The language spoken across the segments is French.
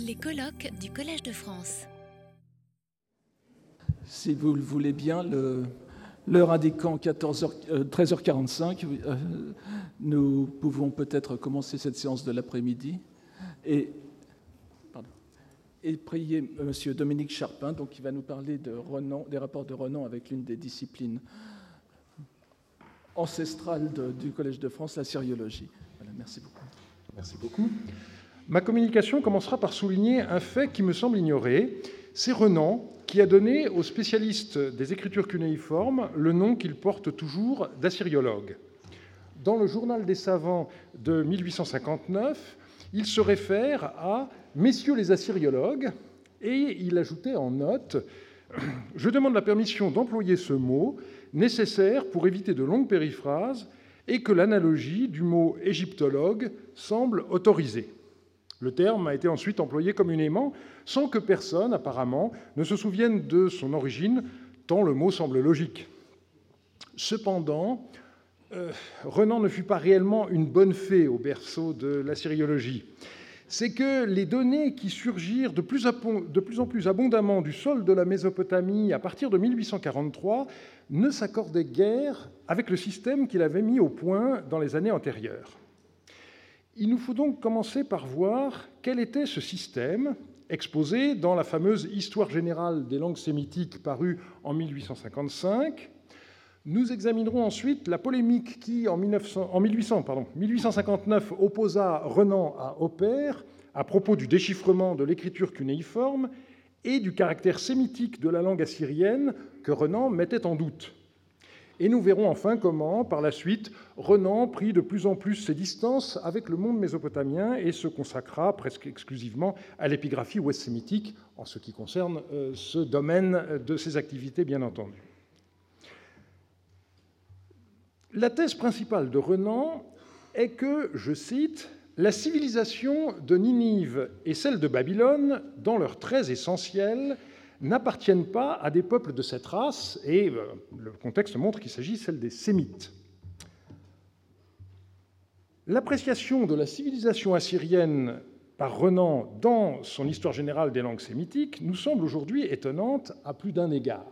Les colloques du Collège de France. Si vous le voulez bien, l'heure indiquant 13h45, euh, euh, nous pouvons peut-être commencer cette séance de l'après-midi et, et prier M. Dominique Charpin, donc, qui va nous parler de Renan, des rapports de Renan avec l'une des disciplines ancestrales du Collège de France, la syriologie. merci beaucoup. Merci beaucoup. Ma communication commencera par souligner un fait qui me semble ignoré. C'est Renan qui a donné aux spécialistes des écritures cunéiformes le nom qu'il porte toujours d'assyriologue. Dans le journal des savants de 1859, il se réfère à Messieurs les assyriologues et il ajoutait en note Je demande la permission d'employer ce mot nécessaire pour éviter de longues périphrases et que l'analogie du mot égyptologue semble autorisée. Le terme a été ensuite employé communément sans que personne, apparemment, ne se souvienne de son origine, tant le mot semble logique. Cependant, euh, Renan ne fut pas réellement une bonne fée au berceau de la syriologie. C'est que les données qui surgirent de plus, de plus en plus abondamment du sol de la Mésopotamie à partir de 1843 ne s'accordaient guère avec le système qu'il avait mis au point dans les années antérieures. Il nous faut donc commencer par voir quel était ce système exposé dans la fameuse Histoire générale des langues sémitiques parue en 1855. Nous examinerons ensuite la polémique qui, en, 1859, opposa Renan à Oppert à propos du déchiffrement de l'écriture cunéiforme et du caractère sémitique de la langue assyrienne que Renan mettait en doute. Et nous verrons enfin comment, par la suite, Renan prit de plus en plus ses distances avec le monde mésopotamien et se consacra presque exclusivement à l'épigraphie ouest-sémitique, en ce qui concerne euh, ce domaine de ses activités, bien entendu. La thèse principale de Renan est que, je cite, la civilisation de Ninive et celle de Babylone, dans leurs traits essentiels, n'appartiennent pas à des peuples de cette race, et euh, le contexte montre qu'il s'agit celle des Sémites. L'appréciation de la civilisation assyrienne par Renan dans son Histoire générale des langues sémitiques nous semble aujourd'hui étonnante à plus d'un égard.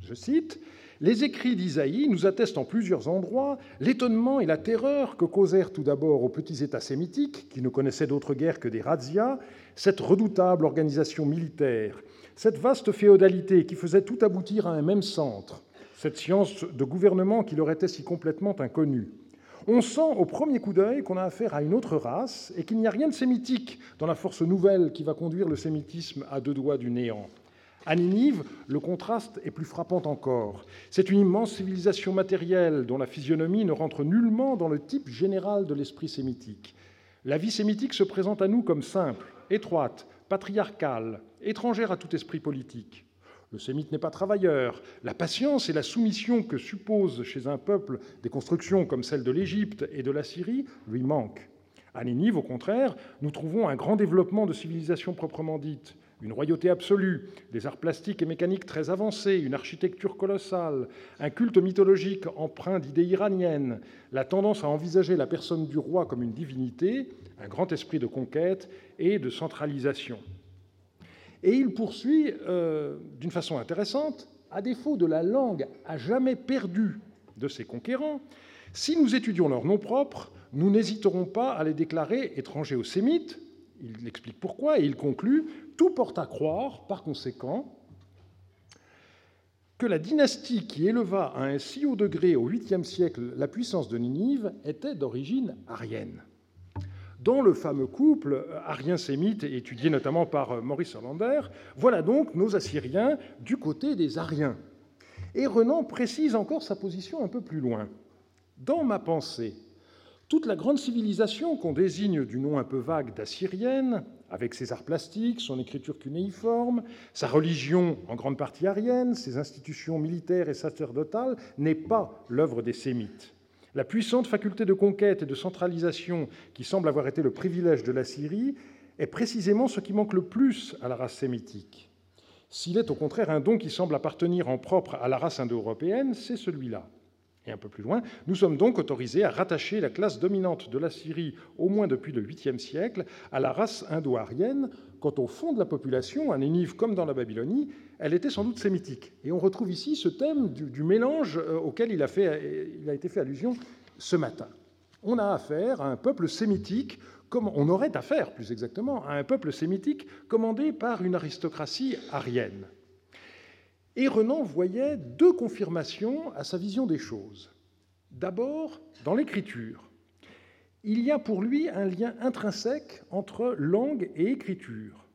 Je cite les écrits d'Isaïe nous attestent en plusieurs endroits l'étonnement et la terreur que causèrent tout d'abord aux petits États sémitiques, qui ne connaissaient d'autre guerre que des razzias, cette redoutable organisation militaire, cette vaste féodalité qui faisait tout aboutir à un même centre, cette science de gouvernement qui leur était si complètement inconnue. On sent au premier coup d'œil qu'on a affaire à une autre race et qu'il n'y a rien de sémitique dans la force nouvelle qui va conduire le sémitisme à deux doigts du néant. À Ninive, le contraste est plus frappant encore. C'est une immense civilisation matérielle dont la physionomie ne rentre nullement dans le type général de l'esprit sémitique. La vie sémitique se présente à nous comme simple, étroite, patriarcale, étrangère à tout esprit politique. Le sémite n'est pas travailleur. La patience et la soumission que supposent chez un peuple des constructions comme celles de l'Égypte et de la Syrie lui manquent. À Ninive, au contraire, nous trouvons un grand développement de civilisation proprement dite une royauté absolue, des arts plastiques et mécaniques très avancés, une architecture colossale, un culte mythologique empreint d'idées iraniennes, la tendance à envisager la personne du roi comme une divinité, un grand esprit de conquête et de centralisation. Et il poursuit euh, d'une façon intéressante, à défaut de la langue à jamais perdue de ses conquérants, si nous étudions leur nom propre, nous n'hésiterons pas à les déclarer étrangers aux sémites, il explique pourquoi et il conclut Tout porte à croire, par conséquent, que la dynastie qui éleva à un si haut degré au 8e siècle la puissance de Ninive était d'origine arienne. Dans le fameux couple arien-sémite, étudié notamment par Maurice Hollander, voilà donc nos Assyriens du côté des Ariens. Et Renan précise encore sa position un peu plus loin. Dans ma pensée, toute la grande civilisation qu'on désigne du nom un peu vague d'assyrienne, avec ses arts plastiques, son écriture cunéiforme, sa religion en grande partie arienne, ses institutions militaires et sacerdotales, n'est pas l'œuvre des Sémites. La puissante faculté de conquête et de centralisation qui semble avoir été le privilège de la Syrie est précisément ce qui manque le plus à la race sémitique. S'il est au contraire un don qui semble appartenir en propre à la race indo-européenne, c'est celui-là. Et un peu plus loin, nous sommes donc autorisés à rattacher la classe dominante de la Syrie, au moins depuis le 8e siècle, à la race indo-arienne, quand au fond de la population, à Nénive comme dans la Babylonie, elle était sans doute sémitique. Et on retrouve ici ce thème du, mélange euh, auquel il a, fait, il a été fait allusion ce matin. On a affaire à un peuple sémitique, comme on aurait affaire plus exactement à un peuple sémitique commandé par une aristocratie arienne. Et Renan voyait deux confirmations à sa vision des choses. D'abord, dans l'écriture. Il y a pour lui un lien intrinsèque entre langue et écriture.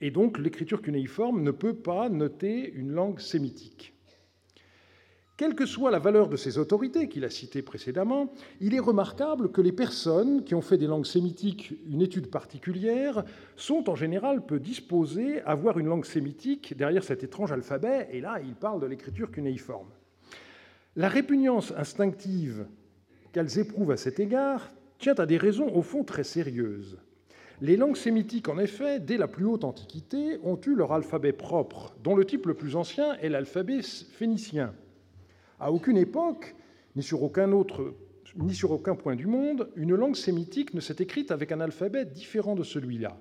Et donc l'écriture cunéiforme ne peut pas noter une langue sémitique. Quelle que soit la valeur de ces autorités qu'il a citées précédemment, il est remarquable que les personnes qui ont fait des langues sémitiques une étude particulière sont en général peu disposées à voir une langue sémitique derrière cet étrange alphabet, et là il parle de l'écriture cunéiforme. La répugnance instinctive qu'elles éprouvent à cet égard tient à des raisons au fond très sérieuses. Les langues sémitiques, en effet, dès la plus haute Antiquité, ont eu leur alphabet propre, dont le type le plus ancien est l'alphabet phénicien. À aucune époque, ni sur aucun autre ni sur aucun point du monde, une langue sémitique ne s'est écrite avec un alphabet différent de celui-là.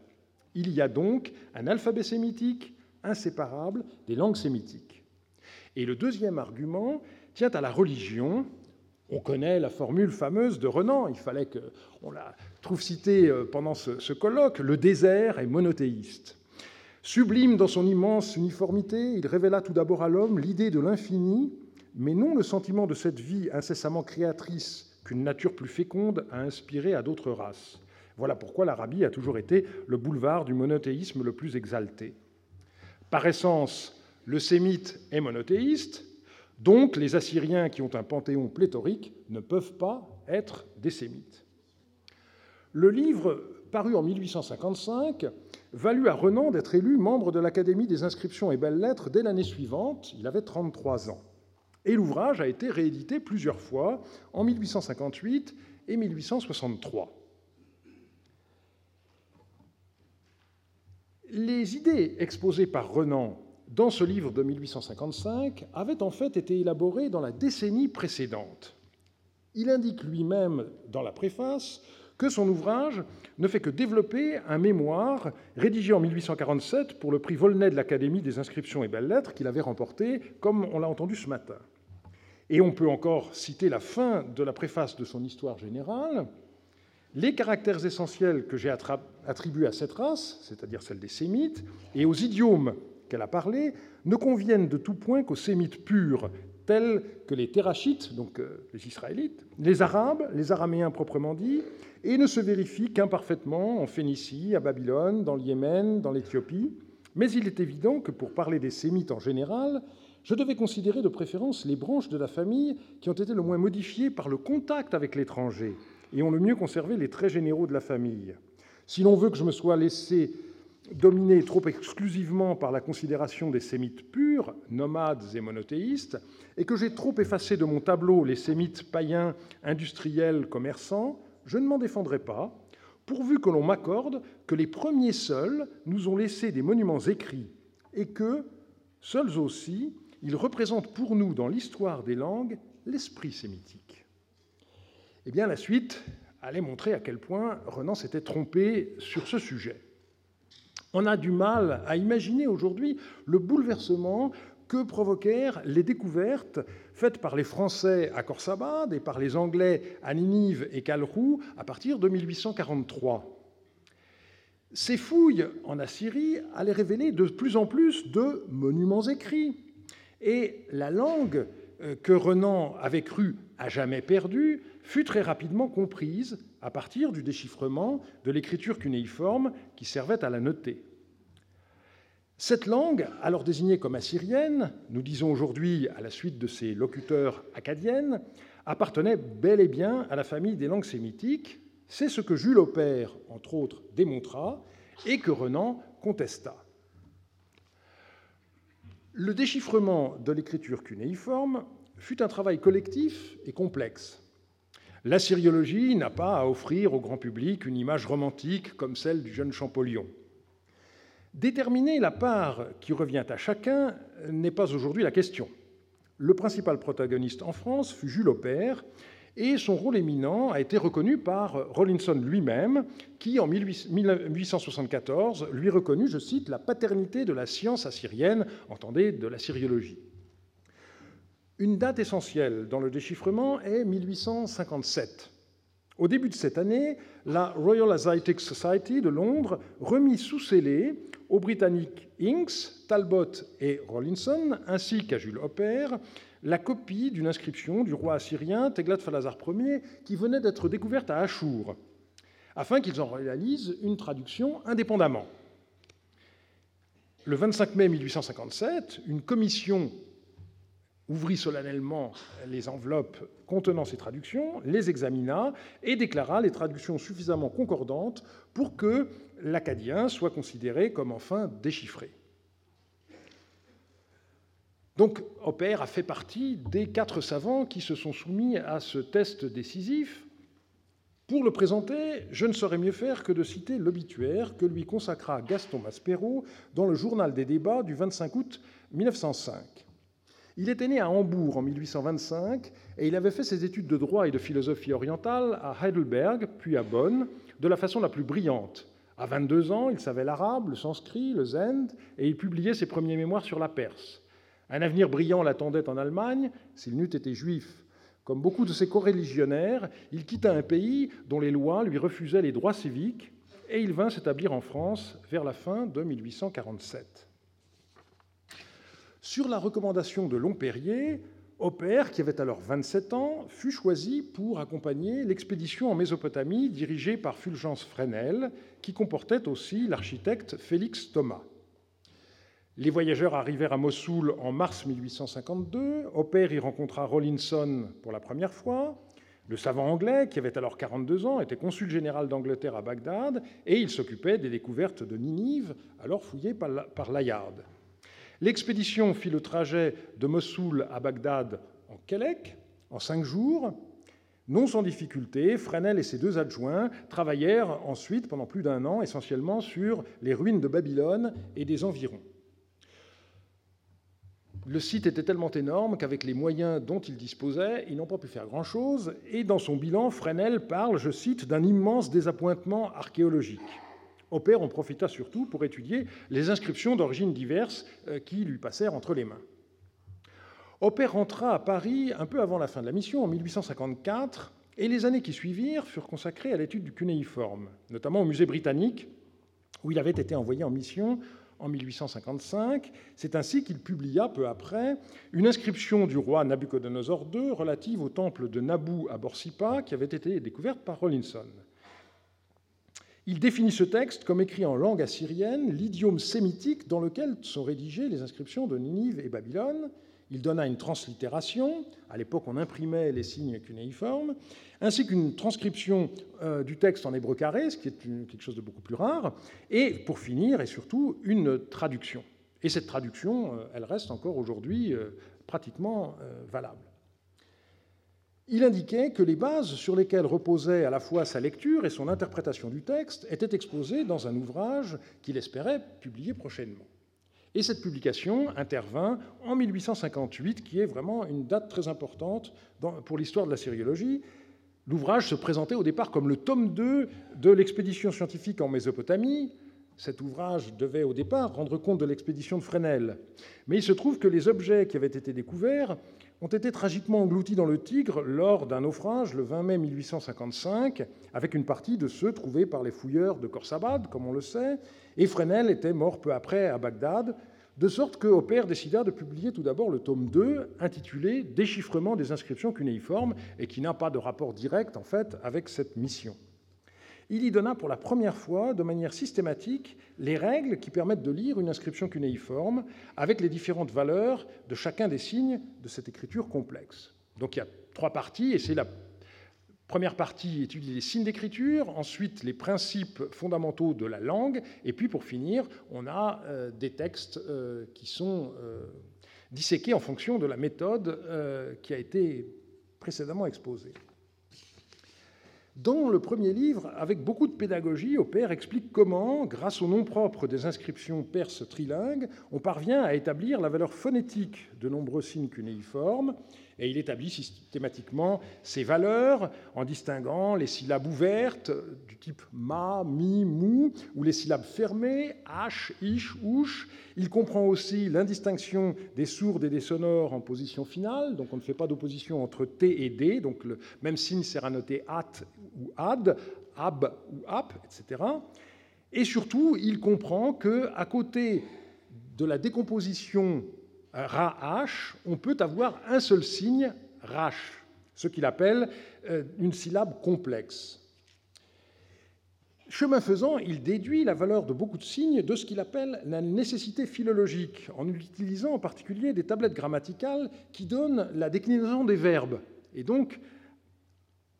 Il y a donc un alphabet sémitique inséparable des langues sémitiques. Et le deuxième argument tient à la religion. On connaît la formule fameuse de Renan, il fallait qu'on la trouve citée euh, pendant ce, ce colloque, le désert est monothéiste. Sublime dans son immense uniformité, il révéla tout d'abord à l'homme l'idée de l'infini mais non le sentiment de cette vie incessamment créatrice qu'une nature plus féconde a inspiré à d'autres races. Voilà pourquoi l'Arabie a toujours été le boulevard du monothéisme le plus exalté. Par essence, le sémite est monothéiste, donc les Assyriens qui ont un panthéon pléthorique ne peuvent pas être des sémites. Le livre, paru en 1855, valut à Renan d'être élu membre de l'Académie des inscriptions et belles-lettres dès l'année suivante, il avait 33 ans et l'ouvrage a été réédité plusieurs fois en 1858 et 1863. Les idées exposées par Renan dans ce livre de 1855 avaient en fait été élaborées dans la décennie précédente. Il indique lui-même dans la préface que son ouvrage ne fait que développer un mémoire rédigé en 1847 pour le prix Volney de l'Académie des inscriptions et belles-lettres qu'il avait remporté, comme on l'a entendu ce matin. Et on peut encore citer la fin de la préface de son histoire générale. Les caractères essentiels que j'ai attribués à cette race, c'est-à-dire celle des sémites, et aux idiomes qu'elle a parlé, ne conviennent de tout point qu'aux sémites purs, tels que les Terachites, donc euh, les Israélites, les Arabes, les Araméens proprement dit, et ne se vérifient qu'imparfaitement en Phénicie, à Babylone, dans le Yémen, dans l'Éthiopie. Mais il est évident que pour parler des sémites en général, je devais considérer de préférence les branches de la famille qui ont été le moins modifiées par le contact avec l'étranger et ont le mieux conservé les traits généraux de la famille. Si l'on veut que je me sois laissé dominer trop exclusivement par la considération des sémites purs, nomades et monothéistes, et que j'ai trop effacé de mon tableau les sémites païens, industriels, commerçants, je ne m'en défendrai pas, pourvu que l'on m'accorde que les premiers seuls nous ont laissé des monuments écrits, et que, seuls aussi, il représente pour nous, dans l'histoire des langues, l'esprit sémitique. Eh bien, la suite allait montrer à quel point Renan s'était trompé sur ce sujet. On a du mal à imaginer aujourd'hui le bouleversement que provoquèrent les découvertes faites par les Français à Khorsabad et par les Anglais à Ninive et Kalrou à partir de 1843. Ces fouilles en Assyrie allaient révéler de plus en plus de monuments écrits, et la langue euh, que Renan avait cru à jamais perdue fut très rapidement comprise à partir du déchiffrement de l'écriture cunéiforme qui servait à la noter. Cette langue, alors désignée comme assyrienne, nous disons aujourd'hui à la suite de ses locuteurs acadiennes, appartenait bel et bien à la famille des langues sémitiques. C'est ce que Jules Aupert, entre autres, démontra et que Renan contesta. Le déchiffrement de l'écriture cunéiforme fut un travail collectif et complexe. La syriologie n'a pas à offrir au grand public une image romantique comme celle du jeune Champollion. Déterminer la part qui revient à chacun n'est pas aujourd'hui la question. Le principal protagoniste en France fut Jules Aubert, et son rôle éminent a été reconnu par Rawlinson lui-même, qui, en 1874, lui reconnut, je cite, la paternité de la science assyrienne, entendez, de la syriologie. Une date essentielle dans le déchiffrement est 1857. Au début de cette année, la Royal Asiatic Society de Londres remit sous scellé aux Britanniques Inks, Talbot et Rawlinson, ainsi qu'à Jules Hopper, la copie d'une inscription du roi assyrien Teglat-Phalazar Ier qui venait d'être découverte à Achour, afin qu'ils en réalisent une traduction indépendamment. Le 25 mai 1857, une commission ouvrit solennellement les enveloppes contenant ces traductions, les examina et déclara les traductions suffisamment concordantes pour que l'acadien soit considéré comme enfin déchiffré. Donc a fait partie des quatre savants qui se sont soumis à ce test décisif. Pour le présenter, je ne saurais mieux faire que de citer l'obituaire que lui consacra Gaston Maspero dans le journal des débats du 25 août 1905. Il était né à Hambourg en 1825 et il avait fait ses études de droit et de philosophie orientale à Heidelberg, puis à Bonn, de la façon la plus brillante. À 22 ans, il savait l'arabe, le sanskrit, le zend, et il publiait ses premiers mémoires sur la Perse. Un avenir brillant l'attendait en Allemagne, s'il n'eût été juif. Comme beaucoup de ses coreligionnaires, il quitta un pays dont les lois lui refusaient les droits civiques et il vint s'établir en France vers la fin de 1847. Sur la recommandation de Lomperrier, Hopper, qui avait alors 27 ans, fut choisi pour accompagner l'expédition en Mésopotamie dirigée par Fulgence Fresnel, qui comportait aussi l'architecte Félix Thomas. Les voyageurs arrivèrent à Mossoul en mars 1852. Hopper y rencontra Rawlinson pour la première fois. Le savant anglais, qui avait alors 42 ans, était consul général d'Angleterre à Bagdad et il s'occupait des découvertes de Ninive, alors fouillées par Layard. L'expédition fit le trajet de Mossoul à Bagdad en Kelek en cinq jours. Non sans difficulté, Fresnel et ses deux adjoints travaillèrent ensuite pendant plus d'un an essentiellement sur les ruines de Babylone et des environs. Le site était tellement énorme qu'avec les moyens dont ils disposaient, ils n'ont pas pu faire grand-chose, et dans son bilan, Fresnel parle, je cite, d'un immense désappointement archéologique. Hopper en profita surtout pour étudier les inscriptions d'origines diverses euh, qui lui passèrent entre les mains. Hopper rentra à Paris un peu avant la fin de la mission, en 1854, et les années qui suivirent furent consacrées à l'étude du cunéiforme, notamment au musée britannique, où il avait été envoyé en mission en 1855. C'est ainsi qu'il publia peu après une inscription du roi Nabucodonosor II relative au temple de Nabu à Borsippa qui avait été découverte par Rollinson. Il définit ce texte comme écrit en langue assyrienne, l'idiome sémitique dans lequel sont rédigées les inscriptions de Ninive et Babylone. Il donna une translittération, à l'époque on imprimait les signes cunéiformes, ainsi qu'une transcription euh, du texte en hébreu carré, ce qui est quelque chose de beaucoup plus rare, et pour finir, et surtout, une traduction. Et cette traduction, euh, elle reste encore aujourd'hui euh, pratiquement valable. Il indiquait que les bases sur lesquelles reposait à la fois sa lecture et son interprétation du texte étaient exposées dans un ouvrage qu'il espérait publier prochainement. Et cette publication intervint en 1858, qui est vraiment une date très importante pour l'histoire de la sériologie, L'ouvrage se présentait au départ comme le tome 2 de l'expédition scientifique en Mésopotamie. Cet ouvrage devait au départ rendre compte de l'expédition de Fresnel. Mais il se trouve que les objets qui avaient été découverts ont été tragiquement engloutis dans le Tigre lors d'un naufrage le 20 mai 1855, avec une partie de ceux trouvés par les fouilleurs de Khorsabad, comme on le sait, et Fresnel était mort peu après à Bagdad, de sorte que Hopper décida de publier tout d'abord le tome 2, intitulé Déchiffrement des inscriptions cunéiformes, et qui n'a pas de rapport direct, en fait, avec cette mission. Il y donna pour la première fois, de manière systématique, les règles qui permettent de lire une inscription cunéiforme, avec les différentes valeurs de chacun des signes de cette écriture complexe. Donc il y a trois parties, et c'est la Première partie étudie les signes d'écriture, ensuite les principes fondamentaux de la langue, et puis pour finir, on a euh, des textes euh, qui sont euh, disséqués en fonction de la méthode qui a été précédemment exposée. Dans le premier livre, avec beaucoup de pédagogie, Opère explique comment, grâce au nom propre des inscriptions perses trilingues, on parvient à établir la valeur phonétique de nombreux signes cunéiformes, et il établit systématiquement ces valeurs en distinguant les syllabes ouvertes du type ma, mi, mou, ou les syllabes fermées, h, ish, ouche. Il comprend aussi l'indistinction des sourdes et des sonores en position finale, donc on ne fait pas d'opposition entre t et d, donc le même signe sert à noter at ou ad, ab ou ap, etc. Et surtout, il comprend que à côté de la décomposition ra-h, on peut avoir un seul signe rach, ce qu'il appelle euh, une syllabe complexe. Chemin faisant, il déduit la valeur de beaucoup de signes de ce qu'il appelle la nécessité philologique, en utilisant en particulier des tablettes grammaticales qui donnent la déclinaison des verbes. Et donc,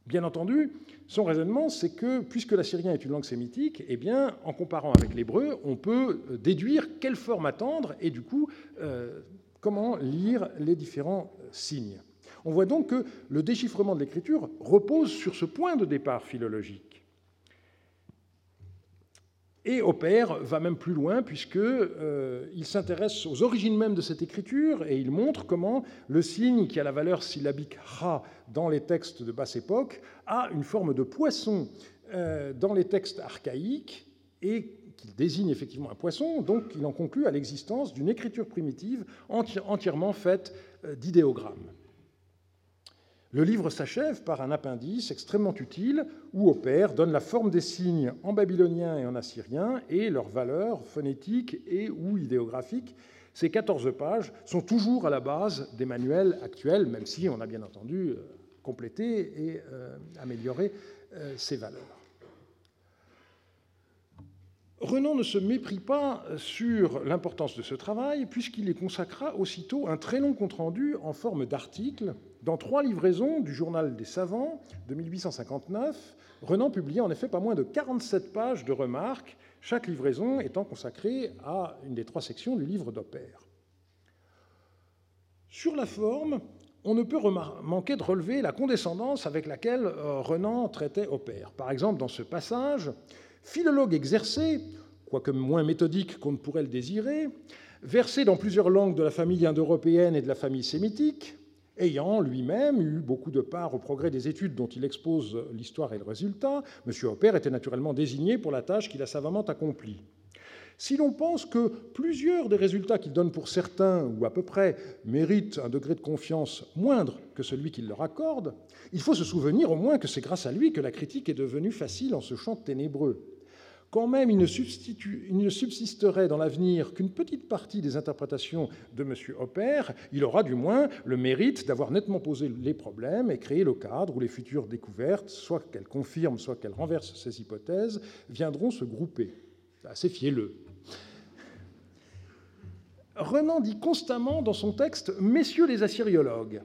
Bien entendu, son raisonnement, c'est que puisque l'assyrien est une langue sémitique, eh bien, en comparant avec l'hébreu, on peut déduire quelle forme attendre et du coup, euh, comment lire les différents signes. On voit donc que le déchiffrement de l'écriture repose sur ce point de départ philologique. Et Opère va même plus loin puisqu'il euh, s'intéresse aux origines même de cette écriture et il montre comment le signe qui a la valeur syllabique ra dans les textes de basse époque a une forme de poisson euh, dans les textes archaïques et qu'il désigne effectivement un poisson, donc il en conclut à l'existence d'une écriture primitive entièrement faite euh, d'idéogrammes. Le livre s'achève par un appendice extrêmement utile où Opère donne la forme des signes en babylonien et en assyrien et leurs valeurs phonétiques et ou idéographiques. Ces 14 pages sont toujours à la base des manuels actuels, même si on a bien entendu euh, complété et euh, amélioré ces valeurs. Renan ne se méprit pas sur l'importance de ce travail, puisqu'il y consacra aussitôt un très long compte-rendu en forme d'article dans trois livraisons du Journal des savants de 1859. Renan publiait en effet pas moins de 47 pages de remarques, chaque livraison étant consacrée à une des trois sections du livre d'Opère. Sur la forme, on ne peut manquer de relever la condescendance avec laquelle euh, Renan traitait Opère. Par exemple, dans ce passage, Philologue exercé, quoique moins méthodique qu'on ne pourrait le désirer, versé dans plusieurs langues de la famille indo-européenne et de la famille sémitique, ayant lui-même eu beaucoup de part au progrès des études dont il expose l'histoire et le résultat, M. Hopper était naturellement désigné pour la tâche qu'il a savamment accomplie. Si l'on pense que plusieurs des résultats qu'il donne pour certains, ou à peu près, méritent un degré de confiance moindre que celui qu'il leur accorde, il faut se souvenir au moins que c'est grâce à lui que la critique est devenue facile en ce champ ténébreux. Quand même il ne, subsisterait dans l'avenir qu'une petite partie des interprétations de M. Hopper, il aura du moins le mérite d'avoir nettement posé les problèmes et créé le cadre où les futures découvertes, soit qu'elles confirment, soit qu'elles renversent ces hypothèses, viendront se grouper. Assez fielleux. Renan dit constamment dans son texte Messieurs les assyriologues,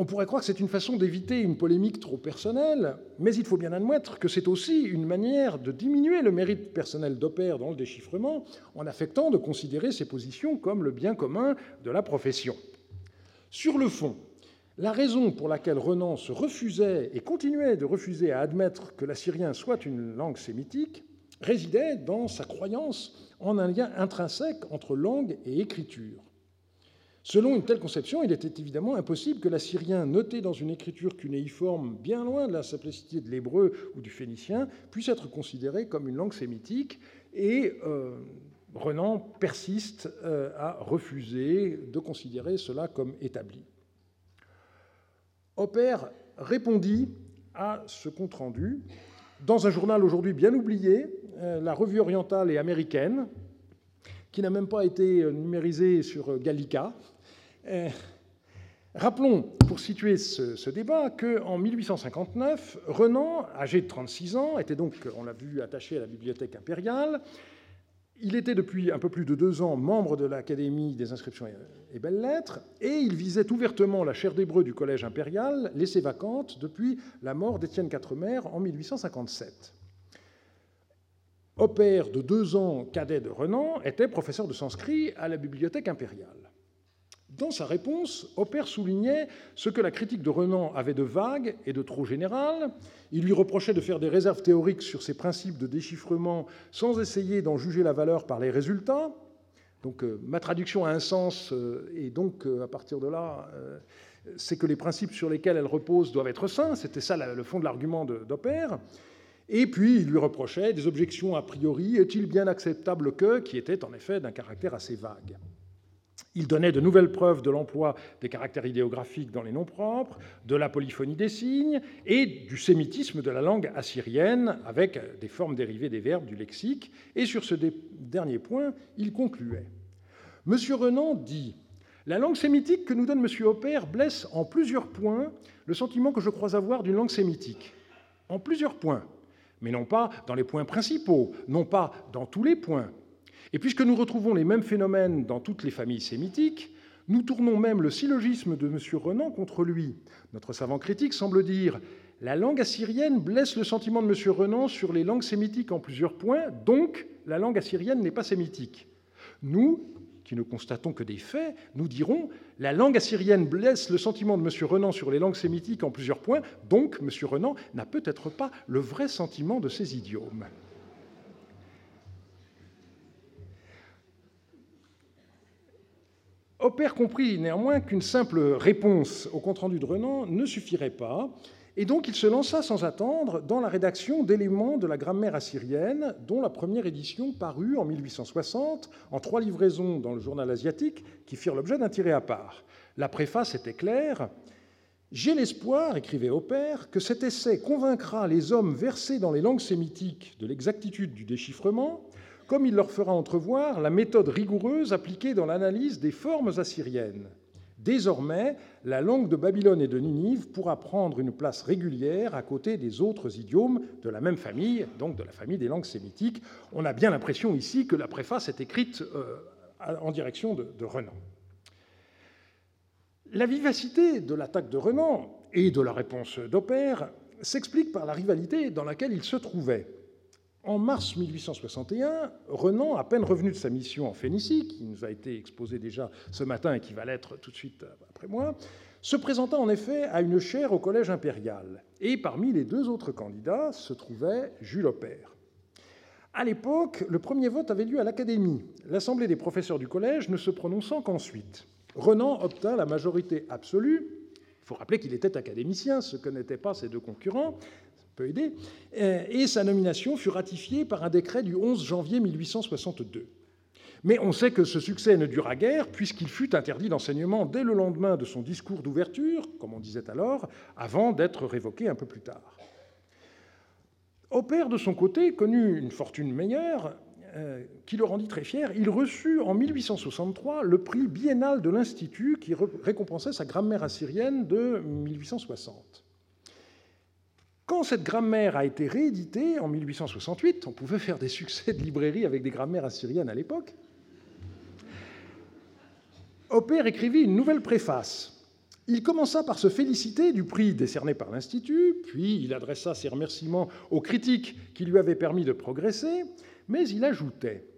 on pourrait croire que c'est une façon d'éviter une polémique trop personnelle, mais il faut bien admettre que c'est aussi une manière de diminuer le mérite personnel d'Opère dans le déchiffrement en affectant de considérer ses positions comme le bien commun de la profession. Sur le fond, la raison pour laquelle Renan se refusait et continuait de refuser à admettre que l'assyrien soit une langue sémitique résidait dans sa croyance en un lien intrinsèque entre langue et écriture. Selon une telle conception, il était évidemment impossible que l'assyrien, noté dans une écriture cunéiforme bien loin de la simplicité de l'hébreu ou du phénicien, puisse être considéré comme une langue sémitique, et euh, Renan persiste euh, à refuser de considérer cela comme établi. Opère répondit à ce compte-rendu dans un journal aujourd'hui bien oublié, euh, la Revue orientale et américaine, qui n'a même pas été numérisé sur Gallica. Euh, rappelons, pour situer ce, débat, qu'en 1859, Renan, âgé de 36 ans, était donc, on l'a vu, attaché à la bibliothèque impériale. Il était depuis un peu plus de deux ans membre de l'Académie des inscriptions et belles-lettres, et il visait ouvertement la chaire d'hébreu du Collège impérial, laissée vacante depuis la mort d'Étienne Quatremer en 1857. Au de deux ans cadet de Renan, était professeur de sanskrit à la bibliothèque impériale. Dans sa réponse, Oppert soulignait ce que la critique de Renan avait de vague et de trop général. Il lui reprochait de faire des réserves théoriques sur ses principes de déchiffrement sans essayer d'en juger la valeur par les résultats. Donc euh, ma traduction a un sens, euh, et donc euh, à partir de là, c'est que les principes sur lesquels elle repose doivent être sains. C'était ça le fond de l'argument d'Oppert. Et puis il lui reprochait des objections a priori, est-il bien acceptable que, qui étaient en effet d'un caractère assez vague. Il donnait de nouvelles preuves de l'emploi des caractères idéographiques dans les noms propres, de la polyphonie des signes et du sémitisme de la langue assyrienne avec des formes dérivées des verbes du lexique. Et sur ce dernier point, il concluait. M. Renan dit La langue sémitique que nous donne M. Hopper blesse en plusieurs points le sentiment que je crois avoir d'une langue sémitique. En plusieurs points, mais non pas dans les points principaux, non pas dans tous les points. Et puisque nous retrouvons les mêmes phénomènes dans toutes les familles sémitiques, nous tournons même le syllogisme de M. Renan contre lui. Notre savant critique semble dire La langue assyrienne blesse le sentiment de M. Renan sur les langues sémitiques en plusieurs points, donc la langue assyrienne n'est pas sémitique. Nous, qui ne constatons que des faits, nous dirons la langue assyrienne blesse le sentiment de M. Renan sur les langues sémitiques en plusieurs points, donc M. Renan n'a peut-être pas le vrai sentiment de ces idiomes. Oppert comprit néanmoins qu'une simple réponse au compte-rendu de Renan ne suffirait pas, et donc il se lança sans attendre dans la rédaction d'éléments de la grammaire assyrienne, dont la première édition parut en 1860 en trois livraisons dans le journal asiatique qui firent l'objet d'un tiré à part. La préface était claire. J'ai l'espoir, écrivait Oppert, que cet essai convaincra les hommes versés dans les langues sémitiques de l'exactitude du déchiffrement comme il leur fera entrevoir la méthode rigoureuse appliquée dans l'analyse des formes assyriennes. Désormais, la langue de Babylone et de Ninive pourra prendre une place régulière à côté des autres idiomes de la même famille, donc de la famille des langues sémitiques. On a bien l'impression ici que la préface est écrite euh, en direction de, Renan. La vivacité de l'attaque de Renan et de la réponse d'Oppert s'explique par la rivalité dans laquelle il se trouvait. En mars 1861, Renan, à peine revenu de sa mission en Phénicie, qui nous a été exposée déjà ce matin et qui va l'être tout de suite après moi, se présenta en effet à une chaire au Collège impérial. Et parmi les deux autres candidats se trouvait Jules Aubert. À l'époque, le premier vote avait lieu à l'Académie, l'Assemblée des professeurs du collège ne se prononçant qu'ensuite. Renan obtint la majorité absolue. Il faut rappeler qu'il était académicien, ce que n'étaient pas ses deux concurrents, aider, euh, et sa nomination fut ratifiée par un décret du 11 janvier 1862. Mais on sait que ce succès ne dura guère, puisqu'il fut interdit d'enseignement dès le lendemain de son discours d'ouverture, comme on disait alors, avant d'être révoqué un peu plus tard. Opère, de son côté, connut une fortune meilleure, euh, qui le rendit très fier. Il reçut en 1863 le prix biennal de l'Institut qui récompensait sa grammaire assyrienne de 1860. Quand cette grammaire a été rééditée en 1868, on pouvait faire des succès de librairie avec des grammaires assyriennes à l'époque, Hopper écrivit une nouvelle préface. Il commença par se féliciter du prix décerné par l'Institut, puis il adressa ses remerciements aux critiques qui lui avaient permis de progresser, mais il ajoutait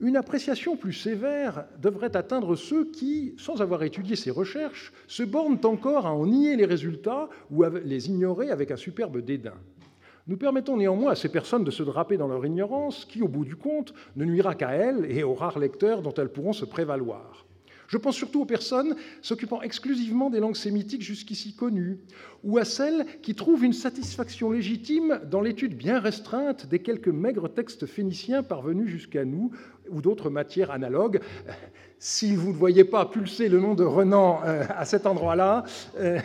une appréciation plus sévère devrait atteindre ceux qui, sans avoir étudié ces recherches, se bornent encore à en nier les résultats ou à les ignorer avec un superbe dédain. Nous permettons néanmoins à ces personnes de se draper dans leur ignorance, qui, au bout du compte, ne nuira qu'à elles et aux rares lecteurs dont elles pourront se prévaloir. Je pense surtout aux personnes s'occupant exclusivement des langues sémitiques jusqu'ici connues, ou à celles qui trouvent une satisfaction légitime dans l'étude bien restreinte des quelques maigres textes phéniciens parvenus jusqu'à nous, ou d'autres matières analogues. Si vous ne voyez pas pulser le nom de Renan euh, à cet endroit-là, euh,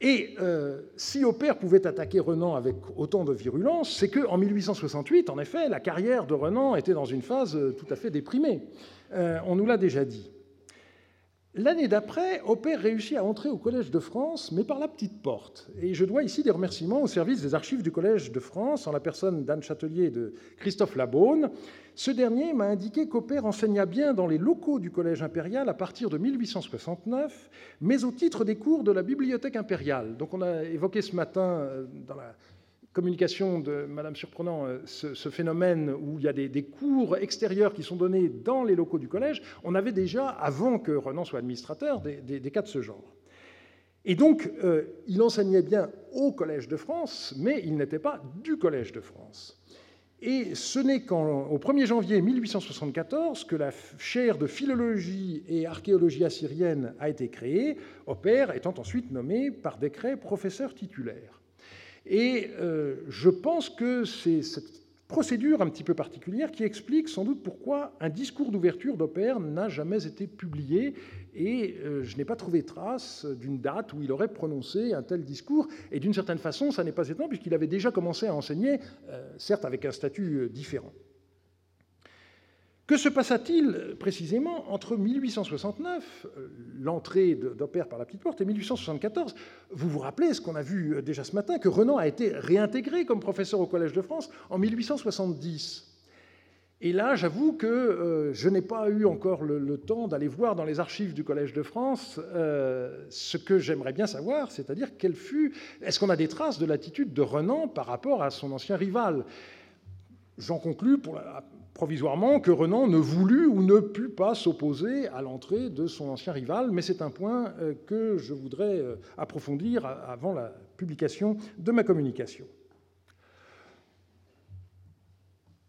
et euh, si Opère pouvait attaquer Renan avec autant de virulence, c'est qu'en 1868, en effet, la carrière de Renan était dans une phase euh, tout à fait déprimée. Euh, on nous l'a déjà dit. L'année d'après, Opère réussit à entrer au Collège de France, mais par la petite porte. Et je dois ici des remerciements au service des archives du Collège de France, en la personne d'Anne Châtelier et de Christophe Labaune. Ce dernier m'a indiqué qu'Opère enseigna bien dans les locaux du Collège impérial à partir de 1869, mais au titre des cours de la Bibliothèque impériale. Donc on a évoqué ce matin, euh, dans la communication de Madame Surprenant ce, phénomène où il y a des, cours extérieurs qui sont donnés dans les locaux du collège, on avait déjà, avant que Renan soit administrateur, des, cas de ce genre. Et donc, il enseignait bien au Collège de France, mais il n'était pas du Collège de France. Et ce n'est qu'au 1er janvier 1874 que la chaire de philologie et archéologie assyrienne a été créée, Opère étant ensuite nommé par décret professeur titulaire. Et euh, je pense que c'est cette procédure un petit peu particulière qui explique sans doute pourquoi un discours d'ouverture d'Opère n'a jamais été publié et euh, je n'ai pas trouvé trace d'une date où il aurait prononcé un tel discours. Et d'une certaine façon, ça n'est pas étonnant, puisqu'il avait déjà commencé à enseigner, euh, certes avec un statut différent. Que se passa-t-il précisément entre 1869, l'entrée d'Opère par la petite porte, et 1874 Vous vous rappelez ce qu'on a vu déjà ce matin, que Renan a été réintégré comme professeur au Collège de France en 1870. Et là, j'avoue que euh, je n'ai pas eu encore le, temps d'aller voir dans les archives du Collège de France euh, ce que j'aimerais bien savoir, c'est-à-dire quelle fut, est-ce qu'on a des traces de l'attitude de Renan par rapport à son ancien rival? J'en conclus provisoirement que Renan ne voulut ou ne put pas s'opposer à l'entrée de son ancien rival, mais c'est un point euh, que je voudrais approfondir avant la publication de ma communication.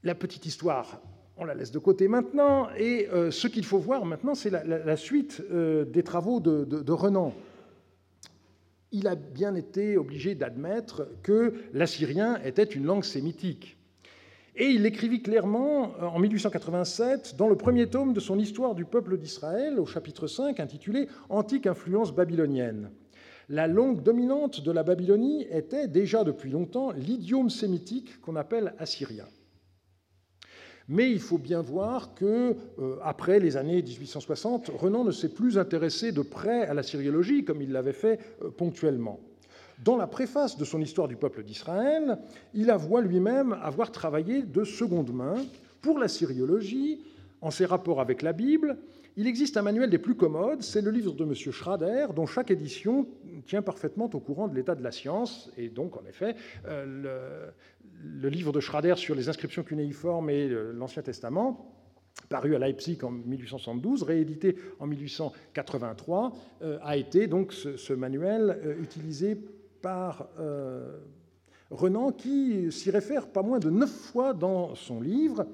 La petite histoire, on la laisse de côté maintenant, et euh, ce qu'il faut voir maintenant, c'est la, suite euh, des travaux de, Renan. Il a bien été obligé d'admettre que l'assyrien était une langue sémitique. Et il l'écrivit clairement euh, en 1887 dans le premier tome de son Histoire du peuple d'Israël, au chapitre 5, intitulé Antique influence babylonienne. La langue dominante de la Babylonie était déjà depuis longtemps l'idiome sémitique qu'on appelle assyrien. Mais il faut bien voir que, euh, après les années 1860, Renan ne s'est plus intéressé de près à la syriologie comme il l'avait fait euh, ponctuellement. Dans la préface de son Histoire du peuple d'Israël, il avoue lui-même avoir travaillé de seconde main pour la syriologie, en ses rapports avec la Bible. Il existe un manuel des plus commodes, c'est le livre de M. Schrader, dont chaque édition tient parfaitement au courant de l'état de la science. Et donc, en effet, euh, le livre de Schrader sur les inscriptions cunéiformes et l'Ancien Testament, paru à Leipzig en 1872, réédité en 1883, euh, a été donc ce, manuel euh, utilisé par euh, Renan, qui s'y réfère pas moins de neuf fois dans son livre.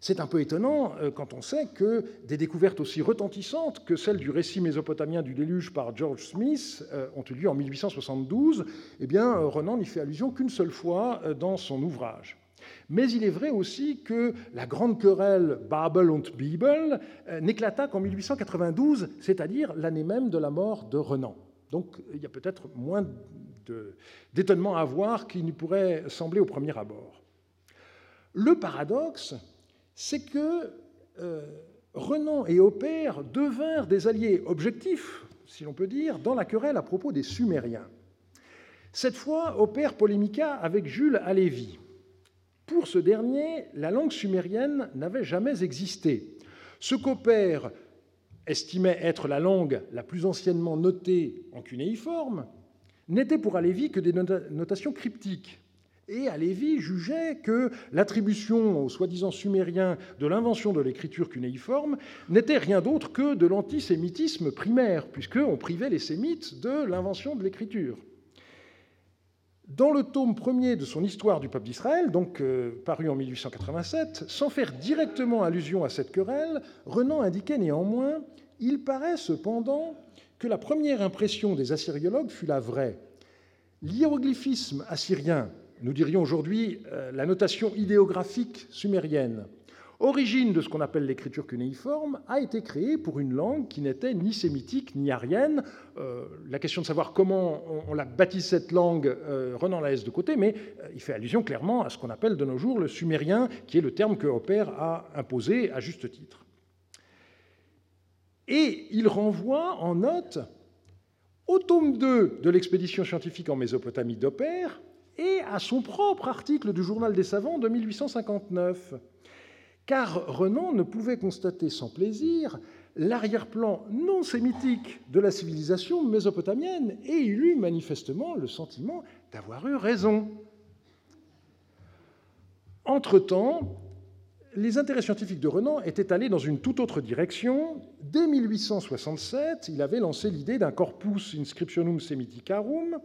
C'est un peu étonnant euh, quand on sait que des découvertes aussi retentissantes que celles du récit mésopotamien du déluge par George Smith euh, ont eu lieu en 1872. Eh bien, Renan n'y fait allusion qu'une seule fois dans son ouvrage. Mais il est vrai aussi que la grande querelle Babel und Bibel n'éclata qu'en 1892, c'est-à-dire l'année même de la mort de Renan. Donc il y a peut-être moins d'étonnement à voir qu'il n'y pourrait sembler au premier abord. Le paradoxe, c'est que euh, Renan et Opère devinrent des alliés objectifs, si l'on peut dire, dans la querelle à propos des Sumériens. Cette fois, Opère polémiqua avec Jules Halévy. Pour ce dernier, la langue sumérienne n'avait jamais existé. Ce qu'Opère estimait être la langue la plus anciennement notée en cunéiforme n'était pour Halévy que des notations cryptiques, et Alévi jugeait que l'attribution aux soi-disant sumériens de l'invention de l'écriture cunéiforme n'était rien d'autre que de l'antisémitisme primaire, puisqu'on privait les sémites de l'invention de l'écriture. Dans le tome premier de son Histoire du peuple d'Israël, donc euh, paru en 1887, sans faire directement allusion à cette querelle, Renan indiquait néanmoins Il paraît cependant que la première impression des assyriologues fut la vraie. L'hiéroglyphisme assyrien nous dirions aujourd'hui euh, la notation idéographique sumérienne, origine de ce qu'on appelle l'écriture cunéiforme, a été créée pour une langue qui n'était ni sémitique ni arienne. Euh, la question de savoir comment on, l'a baptise cette langue, euh, Renan la laisse de côté, mais il fait allusion clairement à ce qu'on appelle de nos jours le sumérien, qui est le terme que Hopper a imposé à juste titre. Et il renvoie en note au tome 2 de l'expédition scientifique en Mésopotamie d'Hopper, et à son propre article du Journal des savants de 1859. Car Renan ne pouvait constater sans plaisir l'arrière-plan non sémitique de la civilisation mésopotamienne, et il eut manifestement le sentiment d'avoir eu raison. Entre-temps, les intérêts scientifiques de Renan étaient allés dans une toute autre direction. Dès 1867, il avait lancé l'idée d'un corpus inscriptionum semiticarum.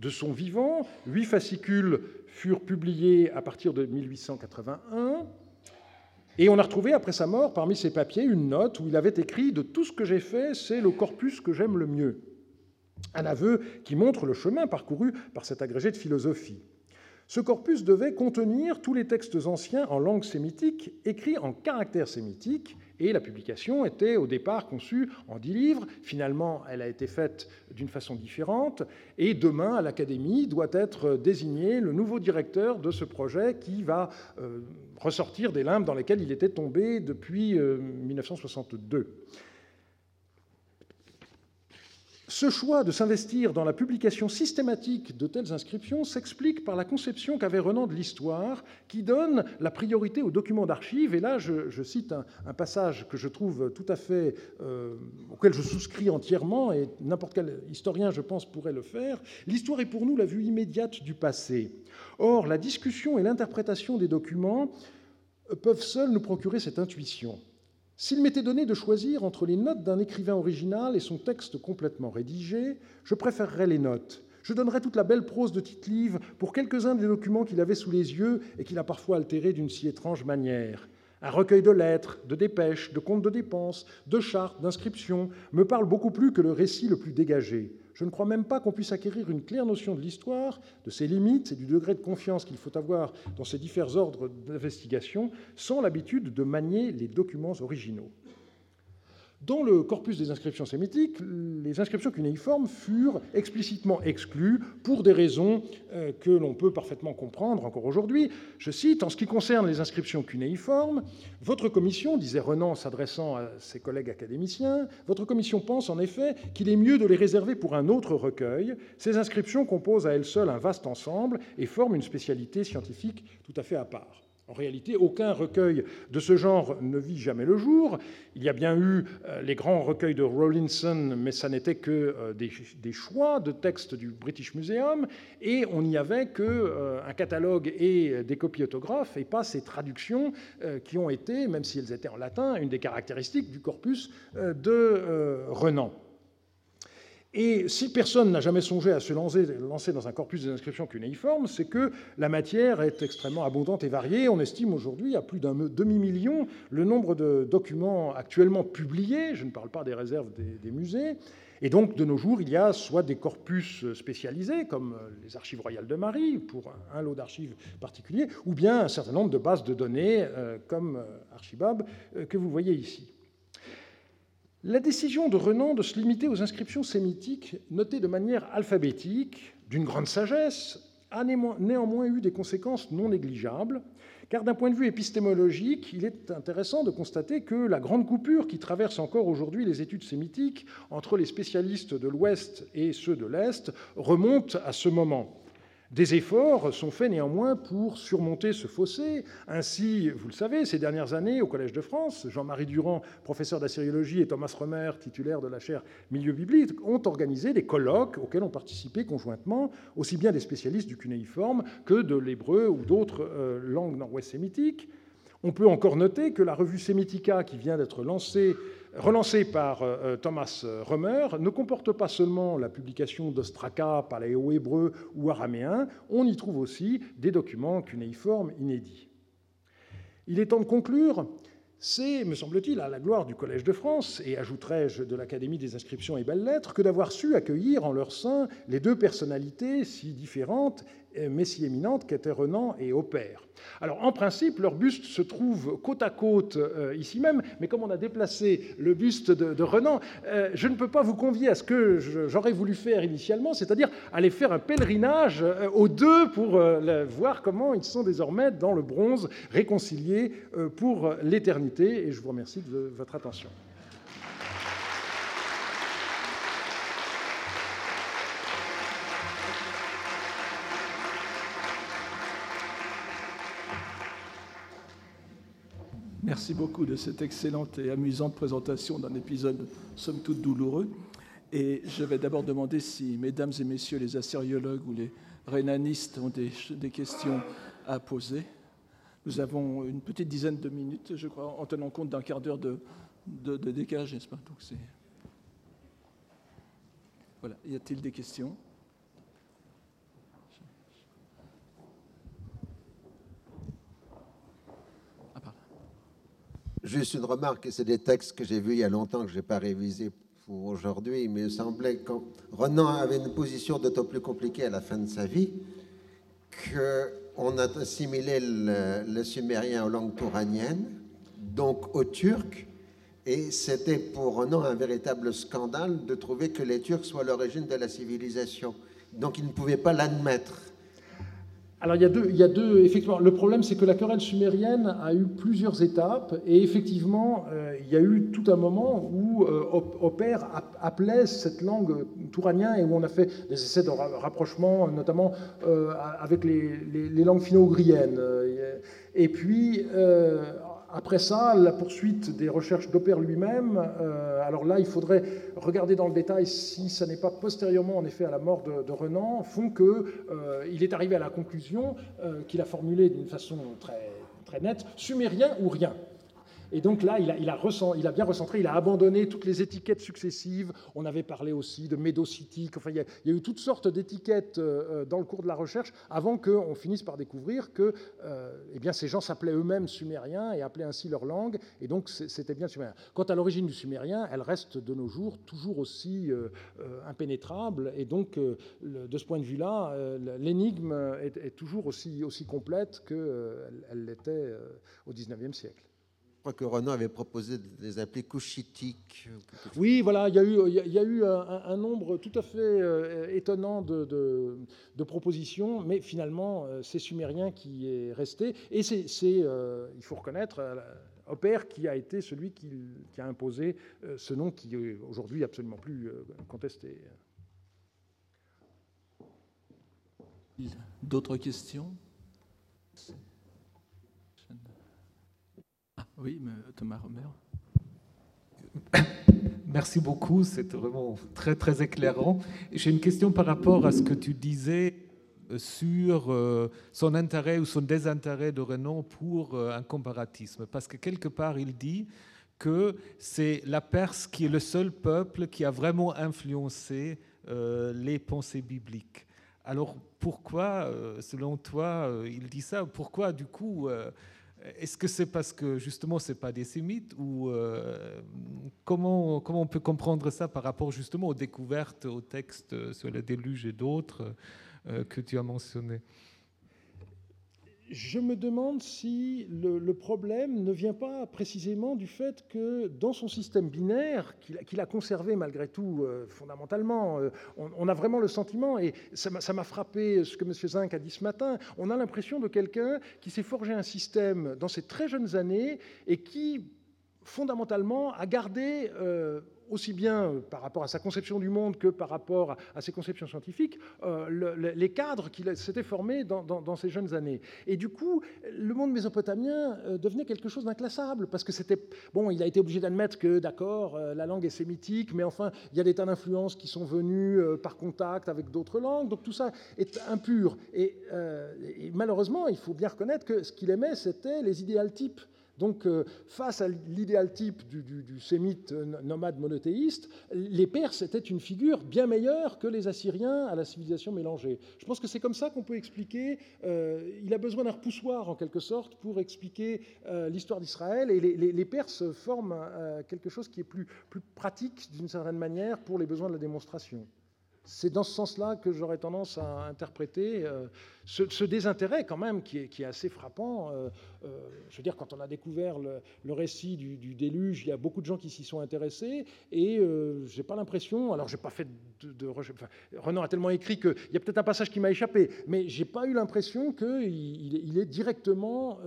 De son vivant, huit fascicules furent publiés à partir de 1881. Et on a retrouvé, après sa mort, parmi ses papiers, une note où il avait écrit De tout ce que j'ai fait, c'est le corpus que j'aime le mieux. Un aveu qui montre le chemin parcouru par cet agrégé de philosophie. Ce corpus devait contenir tous les textes anciens en langue sémitique écrits en caractère sémitique, et la publication était au départ conçue en dix livres. Finalement, elle a été faite d'une façon différente, et demain, à l'Académie, doit être désigné le nouveau directeur de ce projet qui va euh, ressortir des limbes dans lesquelles il était tombé depuis 1962. Euh, ce choix de s'investir dans la publication systématique de telles inscriptions s'explique par la conception qu'avait Renan de l'histoire, qui donne la priorité aux documents d'archives. Et là, je, cite un, passage que je trouve tout à fait, euh, auquel je souscris entièrement, et n'importe quel historien, je pense, pourrait le faire. L'histoire est pour nous la vue immédiate du passé. Or, la discussion et l'interprétation des documents peuvent seuls nous procurer cette intuition. S'il m'était donné de choisir entre les notes d'un écrivain original et son texte complètement rédigé, je préférerais les notes. Je donnerais toute la belle prose de Tite-Live pour quelques-uns des documents qu'il avait sous les yeux et qu'il a parfois altérés d'une si étrange manière. Un recueil de lettres, de dépêches, de comptes de dépenses, de chartes, d'inscriptions me parle beaucoup plus que le récit le plus dégagé. Je ne crois même pas qu'on puisse acquérir une claire notion de l'histoire, de ses limites et du degré de confiance qu'il faut avoir dans ces différents ordres d'investigation sans l'habitude de manier les documents originaux. Dans le corpus des inscriptions sémitiques, les inscriptions cunéiformes furent explicitement exclues pour des raisons euh, que l'on peut parfaitement comprendre encore aujourd'hui. Je cite, En ce qui concerne les inscriptions cunéiformes, votre commission, disait Renan s'adressant à ses collègues académiciens, votre commission pense en effet qu'il est mieux de les réserver pour un autre recueil. Ces inscriptions composent à elles seules un vaste ensemble et forment une spécialité scientifique tout à fait à part. En réalité, aucun recueil de ce genre ne vit jamais le jour. Il y a bien eu euh, les grands recueils de Rawlinson, mais ça n'était que euh, des, choix de textes du British Museum, et on n'y avait qu'un euh, catalogue et des copies autographes, et pas ces traductions qui ont été, même si elles étaient en latin, une des caractéristiques du corpus de Renan. Et si personne n'a jamais songé à se lancer, dans un corpus des inscriptions cunéiformes, c'est que la matière est extrêmement abondante et variée. On estime aujourd'hui à plus d'un demi-million le nombre de documents actuellement publiés, je ne parle pas des réserves des, musées, et donc, de nos jours, il y a soit des corpus spécialisés, comme les archives royales de Marie, pour un lot d'archives particulier, ou bien un certain nombre de bases de données, euh, comme Archibab, euh, que vous voyez ici. La décision de Renan de se limiter aux inscriptions sémitiques, notées de manière alphabétique, d'une grande sagesse, a néanmoins eu des conséquences non négligeables, car d'un point de vue épistémologique, il est intéressant de constater que la grande coupure qui traverse encore aujourd'hui les études sémitiques entre les spécialistes de l'Ouest et ceux de l'Est remonte à ce moment. Des efforts sont faits néanmoins pour surmonter ce fossé. Ainsi, vous le savez, ces dernières années, au Collège de France, Jean-Marie Durand, professeur d'assyriologie, et Thomas Romer, titulaire de la chaire Milieu biblique, ont organisé des colloques auxquels ont participé conjointement aussi bien des spécialistes du cunéiforme que de l'hébreu ou d'autres euh, langues nord-ouest sémitiques. On peut encore noter que la revue Semitica, qui vient d'être lancée relancé par euh, euh, Thomas Römer, ne comporte pas seulement la publication d'ostraka, paléo-hébreu ou araméen, on y trouve aussi des documents cunéiformes inédits. Il est temps de conclure. C'est, me semble-t-il, à la gloire du Collège de France, et ajouterais-je de l'Académie des inscriptions et belles-lettres, que d'avoir su accueillir en leur sein les deux personnalités si différentes mais si éminentes qu'étaient Renan et Opère. Alors, en principe, leur buste se trouve côte à côte euh, ici même, mais comme on a déplacé le buste de, Renan, euh, je ne peux pas vous convier à ce que j'aurais voulu faire initialement, c'est-à-dire aller faire un pèlerinage euh, aux deux pour voir comment ils sont désormais dans le bronze réconciliés pour l'éternité. Et je vous remercie de votre attention. Merci beaucoup de cette excellente et amusante présentation d'un épisode somme toute douloureux. Et je vais d'abord demander si mesdames et messieurs les assyriologues ou les rénanistes ont des, questions à poser. Nous avons une petite dizaine de minutes, je crois, en tenant compte d'un quart d'heure de, de, décalage, n'est-ce pas? Donc. Voilà. Y a-t-il des questions? Juste une remarque, c'est des textes que j'ai vus il y a longtemps que je n'ai pas révisés pour aujourd'hui, mais il semblait que Renan avait une position d'autant plus compliquée à la fin de sa vie qu'on a assimilé le, le, sumérien aux langues touraniennes, donc au turc, et c'était pour Renan un véritable scandale de trouver que les Turcs soient l'origine de la civilisation. Donc il ne pouvait pas l'admettre. Alors il y, a deux, il y a deux, effectivement, le problème c'est que la querelle sumérienne a eu plusieurs étapes et effectivement euh, il y a eu tout un moment où euh, Opère appelait cette langue touranien et où on a fait des essais de rapprochement notamment euh, avec les, les, les langues finno-ougriennes. Et puis après ça, la poursuite des recherches d'Opère lui-même, euh, alors là, il faudrait regarder dans le détail si ça n'est pas postérieurement, en effet, à la mort de, Renan, font qu'il euh, est arrivé à la conclusion euh, qu'il a formulée d'une façon très, très nette, sumérien ou rien. Et donc là, il a, bien recentré, il a abandonné toutes les étiquettes successives. On avait parlé aussi de médocitique. Enfin, il y a, eu toutes sortes d'étiquettes euh, dans le cours de la recherche avant qu'on finisse par découvrir que euh, eh bien, ces gens s'appelaient eux-mêmes sumériens et appelaient ainsi leur langue. Et donc, c'était bien sumérien. Quant à l'origine du sumérien, elle reste de nos jours toujours aussi euh, impénétrable. Et donc, de ce point de vue-là, l'énigme est, est, toujours aussi, aussi complète qu'elle l'était au XIXe siècle crois que Renan avait proposé de les appeler couchitiques. Oui, voilà, il y a eu, il y a eu un, nombre tout à fait euh, étonnant de, de, propositions, mais finalement, euh, c'est Sumérien qui est resté. Et c'est, euh, il faut reconnaître, Opère qui a été celui qui, qui a imposé ce nom qui est aujourd'hui absolument plus contesté. D'autres questions? Oui, Thomas Romer. Merci beaucoup, c'est vraiment très très éclairant. J'ai une question par rapport à ce que tu disais euh, sur euh, son intérêt ou son désintérêt de Renan pour euh, un comparatisme. Parce que quelque part, il dit que c'est la Perse qui est le seul peuple qui a vraiment influencé les pensées bibliques. Alors pourquoi, selon toi, il dit ça Pourquoi, du coup, est-ce que c'est parce que justement c'est pas des sémites ou euh, comment, comment on peut comprendre ça par rapport justement aux découvertes, aux textes sur le déluge et d'autres euh, que tu as mentionnés? Je me demande si le, problème ne vient pas précisément du fait que dans son système binaire, qu'il a conservé malgré tout euh, fondamentalement, euh, on, a vraiment le sentiment, et ça m'a frappé ce que M. Zinc a dit ce matin, on a l'impression de quelqu'un qui s'est forgé un système dans ses très jeunes années et qui fondamentalement a gardé... Euh, aussi bien euh, par rapport à sa conception du monde que par rapport à ses conceptions scientifiques, euh, les cadres qu'il s'était formés dans, ces jeunes années. Et du coup, le monde mésopotamien euh, devenait quelque chose d'inclassable, parce que c'était... Bon, il a été obligé d'admettre que, d'accord, la langue est sémitique, mais enfin, il y a des tas d'influences qui sont venues par contact avec d'autres langues, donc tout ça est impur. Et, et malheureusement, il faut bien reconnaître que ce qu'il aimait, c'était les idéal types donc, euh, face à l'idéal type du, sémite nomade monothéiste, les Perses étaient une figure bien meilleure que les Assyriens à la civilisation mélangée. Je pense que c'est comme ça qu'on peut expliquer. Euh, il a besoin d'un repoussoir, en quelque sorte, pour expliquer euh, l'histoire d'Israël. Et les, Perses forment quelque chose qui est plus pratique, d'une certaine manière, pour les besoins de la démonstration. C'est dans ce sens-là que j'aurais tendance à interpréter ce, désintérêt quand même qui est, assez frappant. Euh, euh, je veux dire, quand on a découvert le, récit du, déluge, il y a beaucoup de gens qui s'y sont intéressés et euh, j'ai pas l'impression, alors j'ai pas fait de, de Renan a tellement écrit qu'il y a peut-être un passage qui m'a échappé, mais j'ai pas eu l'impression qu'il il est directement,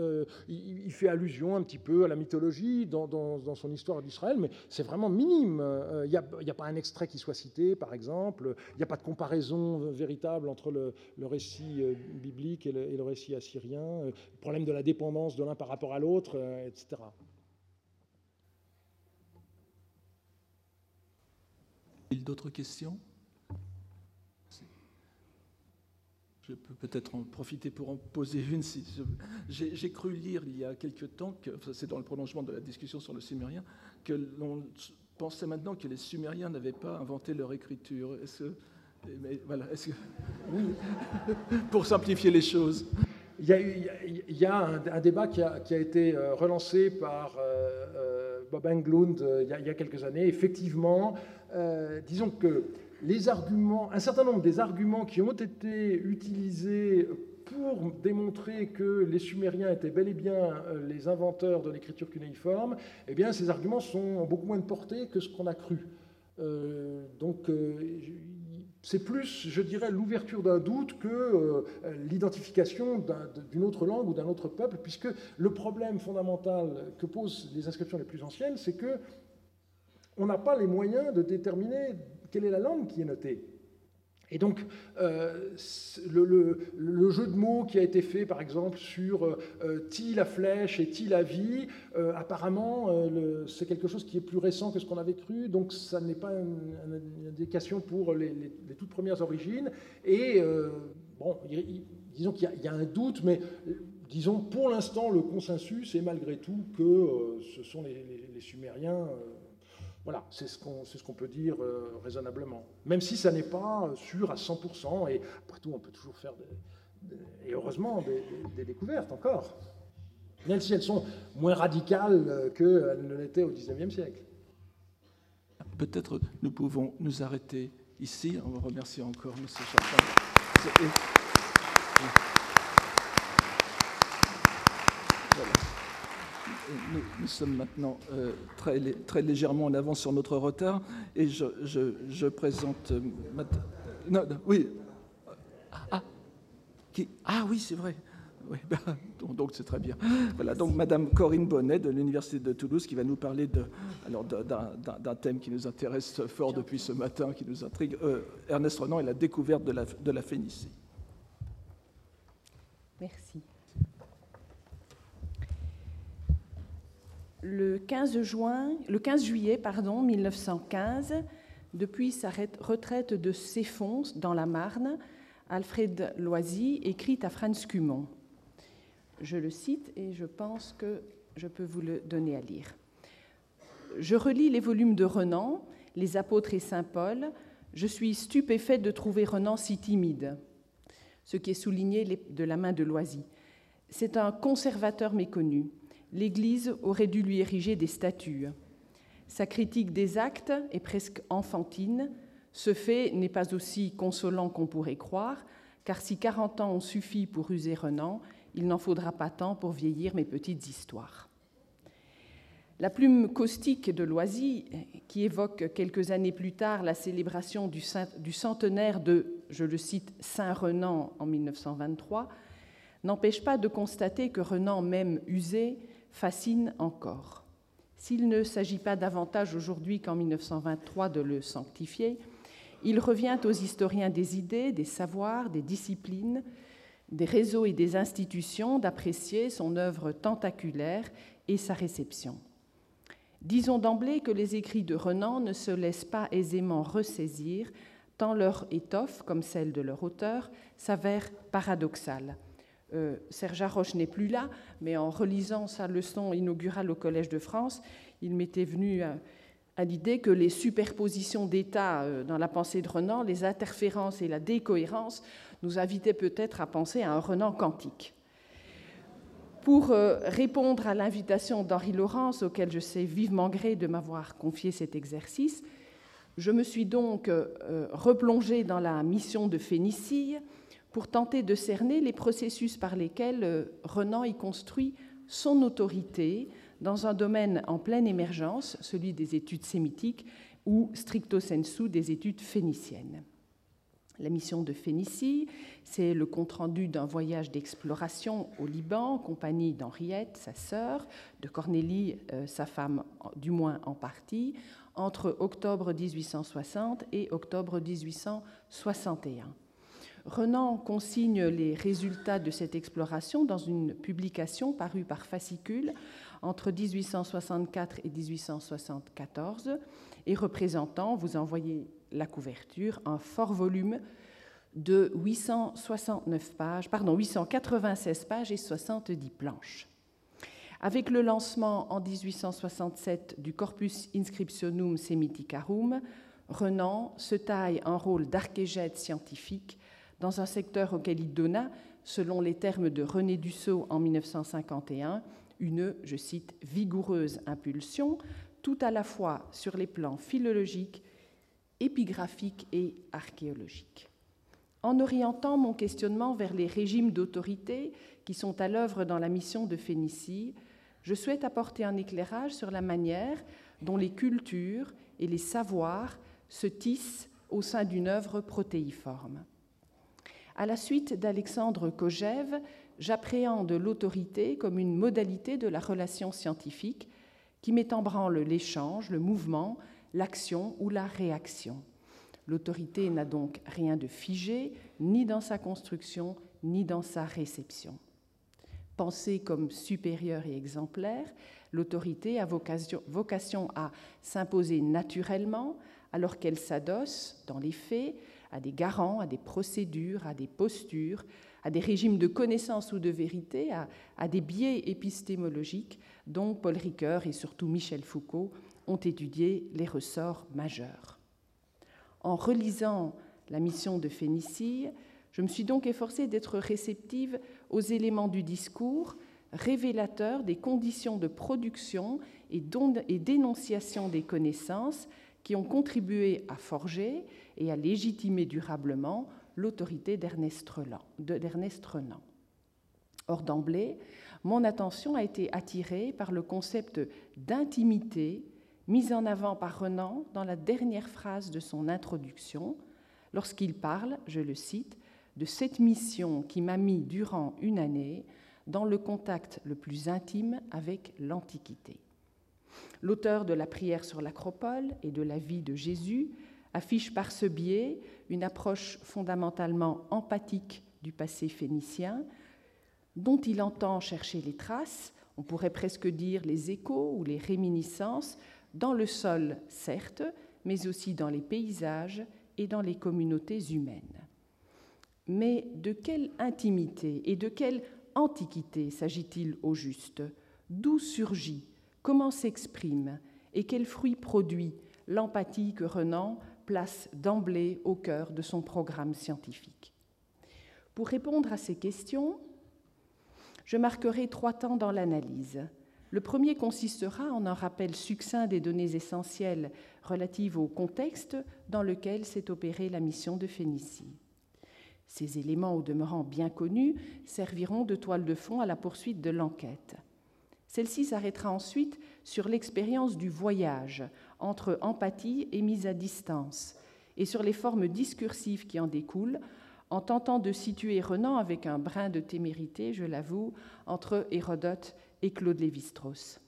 il, fait allusion un petit peu à la mythologie dans, son histoire d'Israël, mais c'est vraiment minime. Il n'y a, pas un extrait qui soit cité, par exemple, il n'y a pas de comparaison véritable entre le, récit biblique et le, récit assyrien, euh, le problème de la dépendance de l'un par rapport à l'autre, euh, etc. D'autres questions? Je peux peut-être en profiter pour en poser une. J'ai cru lire il y a quelque temps, que c'est dans le prolongement de la discussion sur le sumérien, que l'on pensait maintenant que les Sumériens n'avaient pas inventé leur écriture. Est-ce que, voilà, est-ce que, pour simplifier les choses. Il y a, un, débat qui a, été euh, relancé par euh, euh, Bob Englund il y, a, quelques années. Effectivement, disons que les arguments, un certain nombre des arguments qui ont été utilisés pour démontrer que les Sumériens étaient bel et bien euh, les inventeurs de l'écriture cunéiforme, eh bien, ces arguments sont beaucoup moins de portée que ce qu'on a cru. Euh, donc, euh, c'est plus, je dirais, l'ouverture d'un doute que l'identification d'une autre langue ou d'un autre peuple, puisque le problème fondamental que posent les inscriptions les plus anciennes, c'est que on n'a pas les moyens de déterminer quelle est la langue qui est notée. Et donc, euh, le, jeu de mots qui a été fait, par exemple, sur euh, ti la flèche et ti la vie, euh, apparemment, euh, c'est quelque chose qui est plus récent que ce qu'on avait cru, donc ça n'est pas une, indication pour les, toutes premières origines. Et, bon, disons qu'il y, a un doute, mais disons, pour l'instant, le consensus est malgré tout que ce sont les, Sumériens voilà, c'est ce qu'on ce peut dire euh, raisonnablement. Même si ça n'est pas sûr à 100%, et après tout, on peut toujours faire, des, et heureusement, des, découvertes encore. Même si elles sont moins radicales qu'elles ne l'étaient au XIXe siècle. Peut-être nous pouvons nous arrêter ici. On vous remercie encore, M. Chapin. Nous, nous, sommes maintenant euh, très, très, légèrement en avance sur notre retard et je, je, je présente. Euh, non, non, oui. Ah, qui, ah oui, c'est vrai. Oui, ben, donc c'est très bien. Voilà, donc Madame Corinne Bonnet de l'Université de Toulouse qui va nous parler de, alors d'un thème qui nous intéresse fort depuis ce matin, qui nous intrigue. Euh, Ernest Renan et la découverte de la, de la Phénicie. Merci. Le 15, juin, le 15 juillet pardon, 1915, depuis sa retraite de Céphon dans la Marne, Alfred Loisy écrit à Franz Cumont. Je le cite et je pense que je peux vous le donner à lire. Je relis les volumes de Renan, Les apôtres et Saint Paul. Je suis stupéfait de trouver Renan si timide, ce qui est souligné de la main de Loisy. C'est un conservateur méconnu l'Église aurait dû lui ériger des statues. Sa critique des actes est presque enfantine. Ce fait n'est pas aussi consolant qu'on pourrait croire, car si 40 ans ont suffi pour user Renan, il n'en faudra pas tant pour vieillir mes petites histoires. La plume caustique de Loisy, qui évoque quelques années plus tard la célébration du, centenaire de, je le cite, Saint Renan en 1923, n'empêche pas de constater que Renan, même usé, fascine encore. S'il ne s'agit pas davantage aujourd'hui qu'en 1923 de le sanctifier, il revient aux historiens des idées, des savoirs, des disciplines, des réseaux et des institutions d'apprécier son œuvre tentaculaire et sa réception. Disons d'emblée que les écrits de Renan ne se laissent pas aisément ressaisir, tant leur étoffe, comme celle de leur auteur, s'avère paradoxale euh, Serge Haroche n'est plus là, mais en relisant sa leçon inaugurale au Collège de France, il m'était venu à, à l'idée que les superpositions d'états euh, dans la pensée de Renan, les interférences et la décohérence nous invitaient peut-être à penser à un Renan quantique. Pour euh, répondre à l'invitation d'Henri Laurence, auquel je sais vivement gré de m'avoir confié cet exercice, je me suis donc euh, replongée dans la mission de Phénicie, pour tenter de cerner les processus par lesquels euh, Renan y construit son autorité dans un domaine en pleine émergence, celui des études sémitiques ou stricto sensu des études phéniciennes. La mission de Phénicie, c'est le compte-rendu d'un voyage d'exploration au Liban, en compagnie d'Henriette, sa sœur, de Cornélie, euh, sa femme, du moins en partie, entre octobre 1860 et octobre 1861. Renan consigne les résultats de cette exploration dans une publication parue par fascicule entre 1864 et 1874 et représentant, vous en voyez la couverture, un fort volume de 869 pages, pardon, 896 pages et 70 planches. Avec le lancement en 1867 du Corpus Inscriptionum Semiticarum, Renan se taille un rôle d'archégète scientifique dans un secteur auquel il donna, selon les termes de René Dussault en 1951, une, je cite, vigoureuse impulsion, tout à la fois sur les plans philologiques, épigraphiques et archéologiques. En orientant mon questionnement vers les régimes d'autorité qui sont à l'œuvre dans la mission de Phénicie, je souhaite apporter un éclairage sur la manière dont les cultures et les savoirs se tissent au sein d'une œuvre protéiforme. À la suite d'Alexandre Kojève, j'appréhende l'autorité comme une modalité de la relation scientifique qui met en branle l'échange, le mouvement, l'action ou la réaction. L'autorité n'a donc rien de figé, ni dans sa construction, ni dans sa réception. Pensée comme supérieure et exemplaire, l'autorité a vocation, vocation à s'imposer naturellement, alors qu'elle s'adosse, dans les faits, à des garants, à des procédures, à des postures, à des régimes de connaissance ou de vérité, à, des biais épistémologiques dont Paul Ricoeur et surtout Michel Foucault ont étudié les ressorts majeurs. En relisant la mission de Phénicie, je me suis donc efforcée d'être réceptive aux éléments du discours révélateurs des conditions de production et d'énonciation des connaissances qui ont contribué à forger et à légitimer durablement l'autorité d'Ernest Renan. Or, d'emblée, mon attention a été attirée par le concept d'intimité mis en avant par Renan dans la dernière phrase de son introduction, lorsqu'il parle, je le cite, de cette mission qui m'a mis durant une année dans le contact le plus intime avec l'Antiquité. L'auteur de la prière sur l'Acropole et de la vie de Jésus affiche par ce biais une approche fondamentalement empathique du passé phénicien, dont il entend chercher les traces, on pourrait presque dire les échos ou les réminiscences, dans le sol, certes, mais aussi dans les paysages et dans les communautés humaines. Mais de quelle intimité et de quelle antiquité s'agit-il au juste? D'où surgit Comment s'exprime et quel fruit produit l'empathie que Renan place d'emblée au cœur de son programme scientifique Pour répondre à ces questions, je marquerai trois temps dans l'analyse. Le premier consistera en un rappel succinct des données essentielles relatives au contexte dans lequel s'est opérée la mission de Phénicie. Ces éléments, au demeurant bien connus, serviront de toile de fond à la poursuite de l'enquête. Celle-ci s'arrêtera ensuite sur l'expérience du voyage entre empathie et mise à distance, et sur les formes discursives qui en découlent, en tentant de situer Renan avec un brin de témérité, je l'avoue, entre Hérodote et Claude Lévi-Strauss.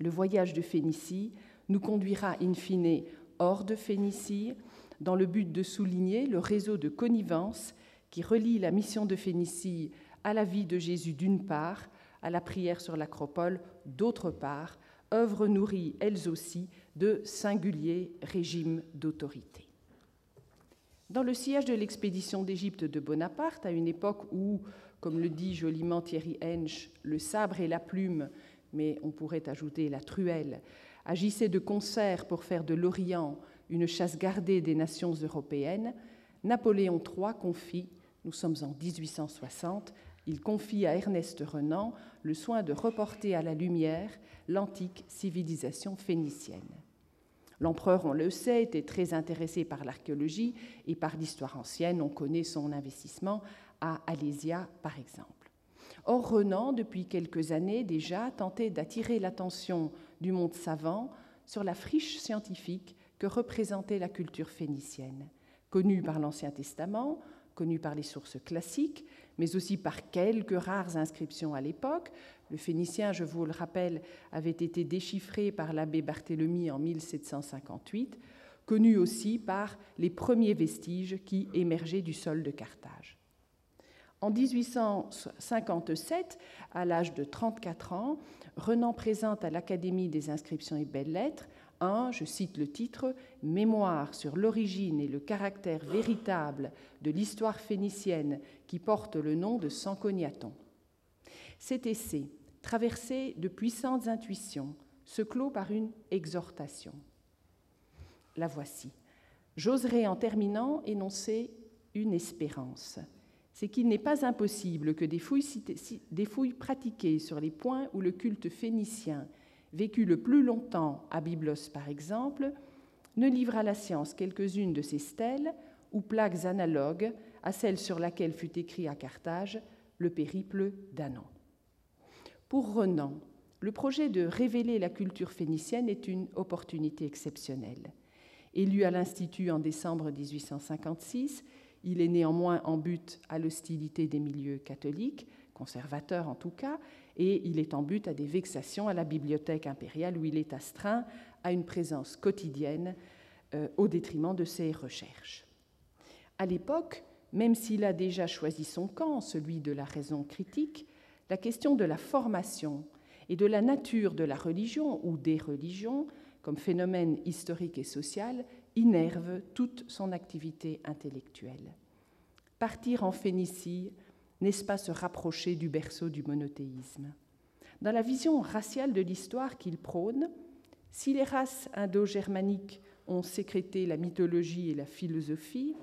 Le voyage de Phénicie nous conduira in fine hors de Phénicie, dans le but de souligner le réseau de connivence qui relie la mission de Phénicie à la vie de Jésus d'une part, à la prière sur l'acropole, d'autre part, œuvres nourries elles aussi de singuliers régimes d'autorité. Dans le sillage de l'expédition d'Égypte de Bonaparte, à une époque où, comme le dit joliment Thierry Hensch, le sabre et la plume, mais on pourrait ajouter la truelle, agissaient de concert pour faire de l'Orient une chasse gardée des nations européennes, Napoléon III confie, nous sommes en 1860, il confie à Ernest Renan le soin de reporter à la lumière l'antique civilisation phénicienne. L'empereur, on le sait, était très intéressé par l'archéologie et par l'histoire ancienne. On connaît son investissement à Alésia, par exemple. Or, Renan, depuis quelques années déjà, tentait d'attirer l'attention du monde savant sur la friche scientifique que représentait la culture phénicienne, connue par l'Ancien Testament, connue par les sources classiques, mais aussi par quelques rares inscriptions à l'époque. Le phénicien, je vous le rappelle, avait été déchiffré par l'abbé Barthélemy en 1758, connu aussi par les premiers vestiges qui émergeaient du sol de Carthage. En 1857, à l'âge de 34 ans, Renan présente à l'Académie des inscriptions et belles-lettres Un, je cite le titre, Mémoire sur l'origine et le caractère véritable de l'histoire phénicienne qui porte le nom de Sanconiaton. Cet essai, traversé de puissantes intuitions, se clôt par une exhortation. La voici. J'oserais en terminant énoncer une espérance. C'est qu'il n'est pas impossible que des fouilles, pratiquées sur les points où le culte phénicien vécut le plus longtemps, à Byblos par exemple, ne livrent à la science quelques-unes de ces stèles ou plaques analogues à celle sur laquelle fut écrit à Carthage le périple d'Anon. Pour Renan, le projet de révéler la culture phénicienne est une opportunité exceptionnelle. Élu à l'Institut en décembre 1856, il est néanmoins en but à l'hostilité des milieux catholiques, conservateurs en tout cas, et il est en but à des vexations à la bibliothèque impériale où il est astreint à une présence quotidienne euh, au détriment de ses recherches. À l'époque, même s'il a déjà choisi son camp, celui de la raison critique, la question de la formation et de la nature de la religion ou des religions comme phénomène historique et social innerve toute son activité intellectuelle. Partir en Phénicie, n'est-ce pas se rapprocher du berceau du monothéisme? Dans la vision raciale de l'histoire qu'il prône, si les races indo-germaniques ont sécrété la mythologie et la philosophie,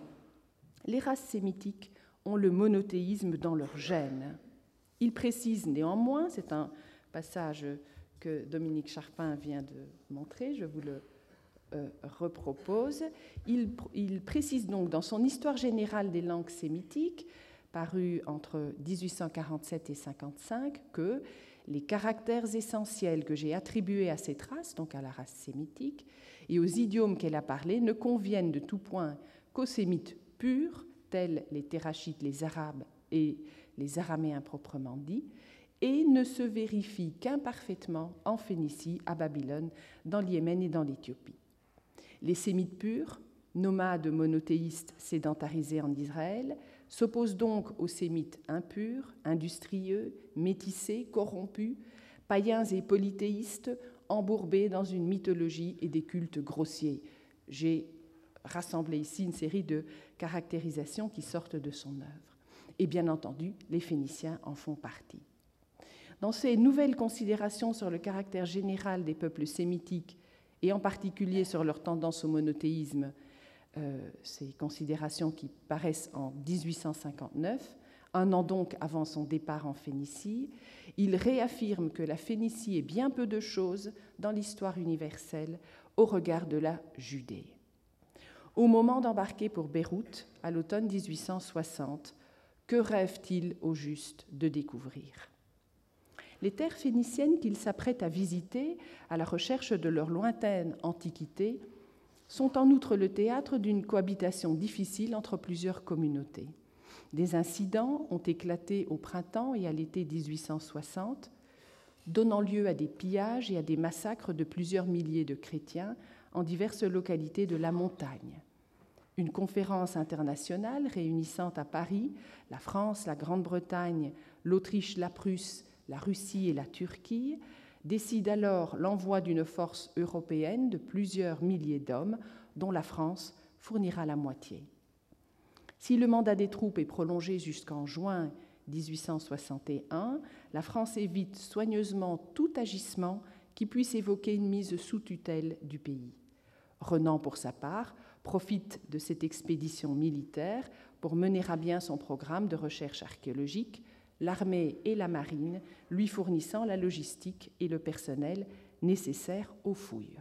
les races sémitiques ont le monothéisme dans leur gène. Il précise néanmoins, c'est un passage que Dominique Charpin vient de montrer, je vous le euh, repropose. Il, il, précise donc dans son Histoire générale des langues sémitiques, paru entre 1847 et 55, que les caractères essentiels que j'ai attribués à cette race, donc à la race sémitique, et aux idiomes qu'elle a parlé, ne conviennent de tout point qu'aux sémites purs, tels les Terrachites, les Arabes et les Araméens proprement dits, et ne se vérifient qu'imparfaitement en Phénicie, à Babylone, dans l'Yémen et dans l'Éthiopie. Les sémites purs, nomades monothéistes sédentarisés en Israël, s'opposent donc aux sémites impurs, industrieux, métissés, corrompus, païens et polythéistes, embourbés dans une mythologie et des cultes grossiers. J'ai rassemblé ici une série de caractérisations qui sortent de son œuvre. Et bien entendu, les Phéniciens en font partie. Dans ces nouvelles considérations sur le caractère général des peuples sémitiques, et en particulier sur leur tendance au monothéisme, ces considérations qui paraissent en 1859, un an donc avant son départ en Phénicie, il réaffirme que la Phénicie est bien peu de choses dans l'histoire universelle au regard de la Judée. Au moment d'embarquer pour Beyrouth, à l'automne 1860, que rêve-t-il au juste de découvrir? Les terres phéniciennes qu'il s'apprête à visiter à la recherche de leur lointaine antiquité sont en outre le théâtre d'une cohabitation difficile entre plusieurs communautés. Des incidents ont éclaté au printemps et à l'été 1860, donnant lieu à des pillages et à des massacres de plusieurs milliers de chrétiens en diverses localités de la montagne. Une conférence internationale réunissant à Paris la France, la Grande-Bretagne, l'Autriche, la Prusse, la Russie et la Turquie décide alors l'envoi d'une force européenne de plusieurs milliers d'hommes, dont la France fournira la moitié. Si le mandat des troupes est prolongé jusqu'en juin 1861, la France évite soigneusement tout agissement qui puisse évoquer une mise sous tutelle du pays. Renan, pour sa part, profite de cette expédition militaire pour mener à bien son programme de recherche archéologique l'armée et la marine lui fournissant la logistique et le personnel nécessaires aux fouilles.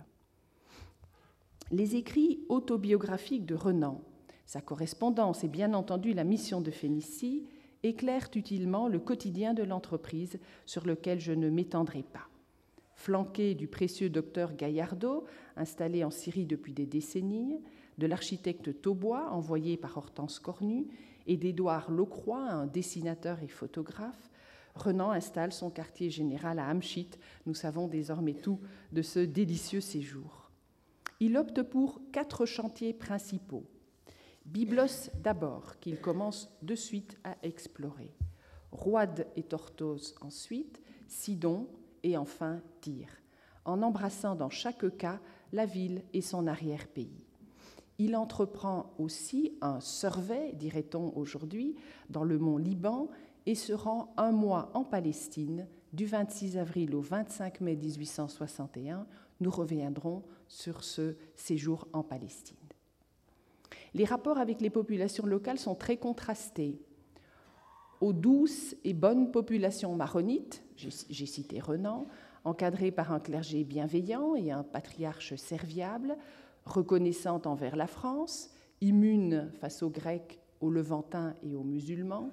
Les écrits autobiographiques de Renan, sa correspondance et bien entendu la mission de Phénicie éclairent utilement le quotidien de l'entreprise sur lequel je ne m'étendrai pas. Flanqué du précieux docteur Gaillardeau, installé en Syrie depuis des décennies, de l'architecte Taubois, envoyé par Hortense Cornu, et d'Édouard Locroix, un dessinateur et photographe, Renan installe son quartier général à Amchit. Nous savons désormais tout de ce délicieux séjour. Il opte pour quatre chantiers principaux. Byblos d'abord, qu'il commence de suite à explorer. Roide et Tortose ensuite, Sidon et enfin Tyr, en embrassant dans chaque cas la ville et son arrière-pays. Il entreprend aussi un survey, dirait-on aujourd'hui, dans le mont Liban et se rend un mois en Palestine du 26 avril au 25 mai 1861. Nous reviendrons sur ce séjour en Palestine. Les rapports avec les populations locales sont très contrastés. Aux douces et bonnes populations maronites, j'ai cité Renan, encadrées par un clergé bienveillant et un patriarche serviable, reconnaissant envers la France, immune face aux Grecs, aux Levantins et aux musulmans,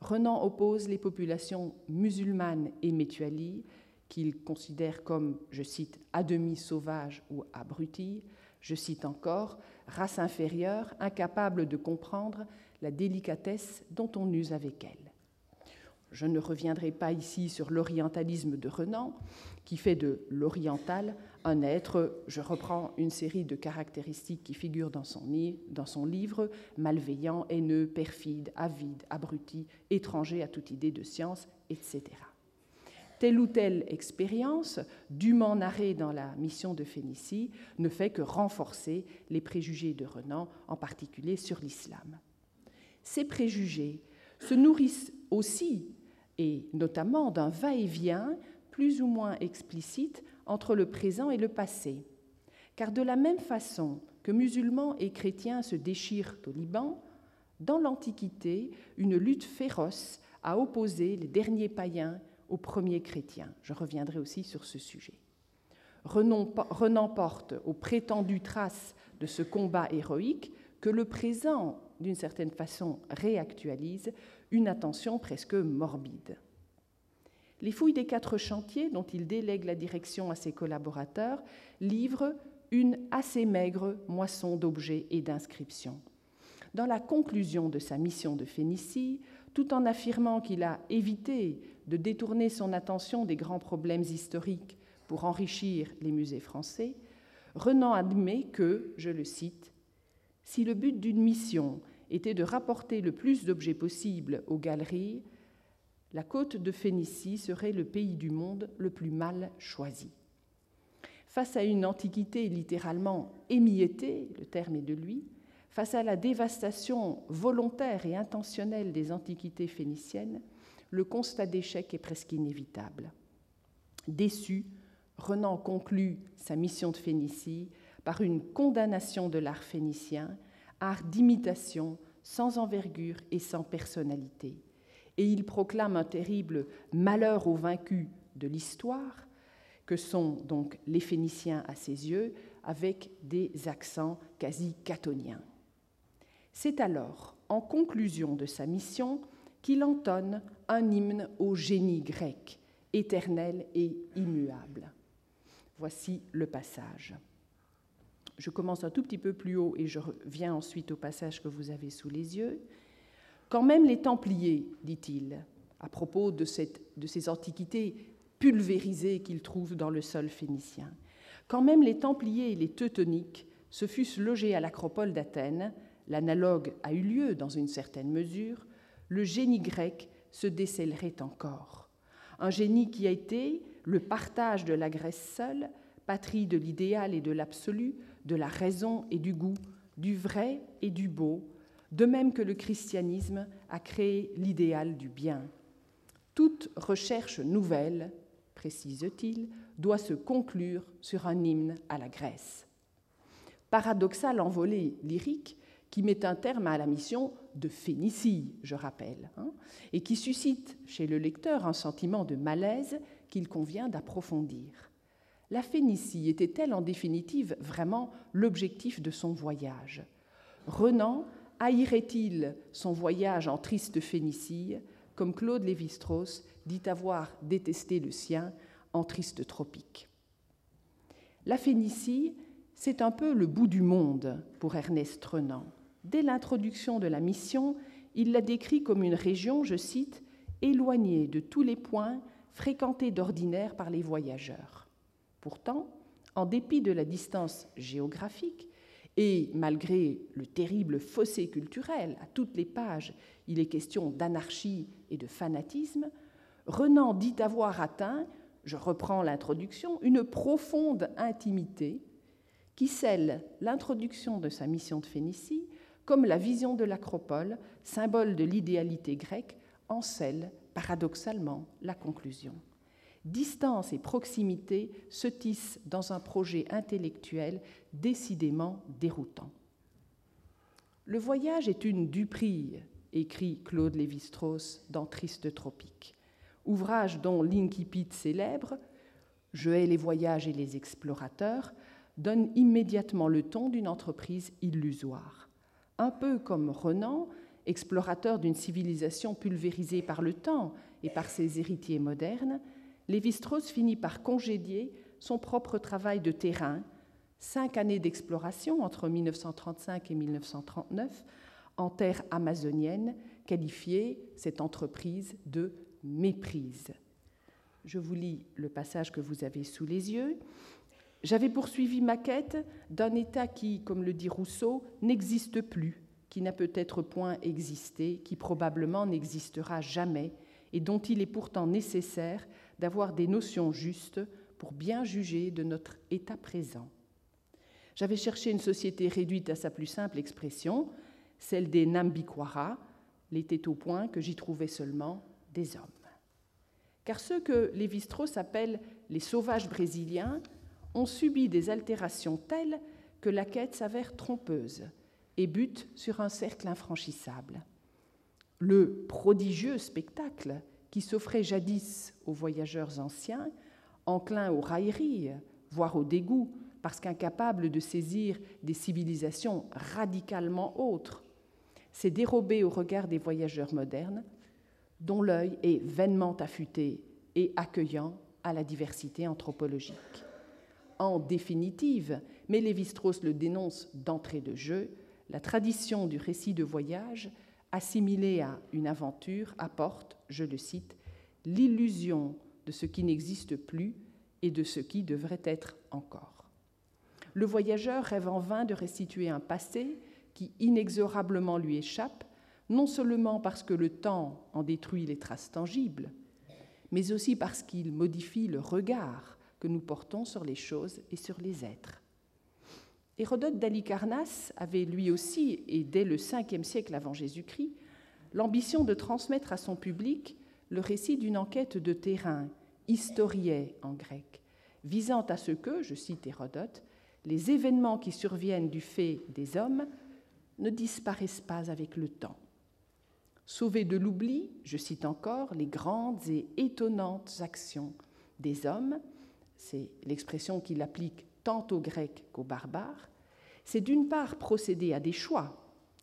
Renan oppose les populations musulmanes et métualies, qu'il considère comme, je cite, à demi sauvages ou abruties, je cite encore, race inférieure, incapable de comprendre la délicatesse dont on use avec elle. Je ne reviendrai pas ici sur l'orientalisme de Renan, qui fait de l'oriental un être, je reprends une série de caractéristiques qui figurent dans son, dans son livre, malveillant, haineux, perfide, avide, abruti, étranger à toute idée de science, etc. Telle ou telle expérience, dûment narrée dans la mission de Phénicie, ne fait que renforcer les préjugés de Renan, en particulier sur l'islam. Ces préjugés se nourrissent aussi, et notamment, d'un va-et-vient plus ou moins explicite entre le présent et le passé. Car de la même façon que musulmans et chrétiens se déchirent au Liban, dans l'Antiquité, une lutte féroce a opposé les derniers païens aux premiers chrétiens. Je reviendrai aussi sur ce sujet. Renan porte aux prétendues traces de ce combat héroïque que le présent, d'une certaine façon, réactualise, une attention presque morbide. Les fouilles des quatre chantiers, dont il délègue la direction à ses collaborateurs, livrent une assez maigre moisson d'objets et d'inscriptions. Dans la conclusion de sa mission de Phénicie, tout en affirmant qu'il a évité de détourner son attention des grands problèmes historiques pour enrichir les musées français, Renan admet que, je le cite, si le but d'une mission était de rapporter le plus d'objets possible aux galeries, la côte de Phénicie serait le pays du monde le plus mal choisi. Face à une antiquité littéralement émiettée, le terme est de lui, face à la dévastation volontaire et intentionnelle des antiquités phéniciennes, le constat d'échec est presque inévitable. Déçu, Renan conclut sa mission de Phénicie par une condamnation de l'art phénicien, art d'imitation sans envergure et sans personnalité et il proclame un terrible malheur aux vaincus de l'histoire, que sont donc les Phéniciens à ses yeux, avec des accents quasi catoniens. C'est alors, en conclusion de sa mission, qu'il entonne un hymne au génie grec, éternel et immuable. Voici le passage. Je commence un tout petit peu plus haut et je reviens ensuite au passage que vous avez sous les yeux. Quand même les Templiers, dit-il, à propos de, ces antiquités pulvérisées qu'il trouve dans le sol phénicien, quand même les Templiers et les Teutoniques se fussent logés à l'acropole d'Athènes, l'analogue a eu lieu dans une certaine mesure, le génie grec se décèlerait encore. Un génie qui a été le partage de la Grèce seule, patrie de l'idéal et de l'absolu, de la raison et du goût, du vrai et du beau, de même que le christianisme a créé l'idéal du bien. Toute recherche nouvelle, précise-t-il, doit se conclure sur un hymne à la Grèce. Paradoxal envolée lyrique qui met un terme à la mission de Phénicie, je rappelle, hein, et qui suscite chez le lecteur un sentiment de malaise qu'il convient d'approfondir. La Phénicie était-elle en définitive vraiment l'objectif de son voyage? Renan haïrait-il son voyage en triste Phénicie, comme Claude Lévi-Strauss dit avoir détesté le sien en triste tropique? La Phénicie, c'est un peu le bout du monde pour Ernest Renan. Dès l'introduction de la mission, il la décrit comme une région, je cite, éloignée de tous les points fréquentés d'ordinaire par les voyageurs. Pourtant, en dépit de la distance géographique, et malgré le terrible fossé culturel, à toutes les pages, il est question d'anarchie et de fanatisme, Renan dit avoir atteint, je reprends l'introduction, une profonde intimité qui scelle l'introduction de sa mission de Phénicie comme la vision de l'acropole, symbole de l'idéalité grecque, en scelle paradoxalement la conclusion. Distance et proximité se tissent dans un projet intellectuel décidément déroutant. Le voyage est une duperie, écrit Claude Lévi-Strauss dans Triste Tropique, ouvrage dont l'incipit célèbre Je hais les voyages et les explorateurs donne immédiatement le ton d'une entreprise illusoire. Un peu comme Renan, explorateur d'une civilisation pulvérisée par le temps et par ses héritiers modernes, Lévi-Strauss finit par congédier son propre travail de terrain, cinq années d'exploration entre 1935 et 1939 en terre amazonienne, qualifiée cette entreprise de méprise. Je vous lis le passage que vous avez sous les yeux. J'avais poursuivi ma quête d'un État qui, comme le dit Rousseau, n'existe plus, qui n'a peut-être point existé, qui probablement n'existera jamais, et dont il est pourtant nécessaire d'avoir des notions justes pour bien juger de notre état présent. J'avais cherché une société réduite à sa plus simple expression, celle des Nambikwara, l'était au point que j'y trouvais seulement des hommes. Car ceux que Lévi-Strauss appelle les sauvages brésiliens ont subi des altérations telles que la quête s'avère trompeuse et bute sur un cercle infranchissable. Le prodigieux spectacle qui s'offrait jadis aux voyageurs anciens, enclins aux railleries, voire au dégoût, parce qu'incapables de saisir des civilisations radicalement autres, s'est dérobé au regard des voyageurs modernes, dont l'œil est vainement affûté et accueillant à la diversité anthropologique. En définitive, mais Lévi-Strauss le dénonce d'entrée de jeu, la tradition du récit de voyage, assimilée à une aventure, apporte, je le cite, l'illusion de ce qui n'existe plus et de ce qui devrait être encore. Le voyageur rêve en vain de restituer un passé qui inexorablement lui échappe, non seulement parce que le temps en détruit les traces tangibles, mais aussi parce qu'il modifie le regard que nous portons sur les choses et sur les êtres. Hérodote d'Alicarnasse avait lui aussi, et dès le 5e siècle avant Jésus-Christ, l'ambition de transmettre à son public le récit d'une enquête de terrain, historiée en grec, visant à ce que, je cite Hérodote, les événements qui surviennent du fait des hommes ne disparaissent pas avec le temps. Sauver de l'oubli, je cite encore, les grandes et étonnantes actions des hommes, c'est l'expression qu'il applique tant aux Grecs qu'aux barbares, c'est d'une part procéder à des choix,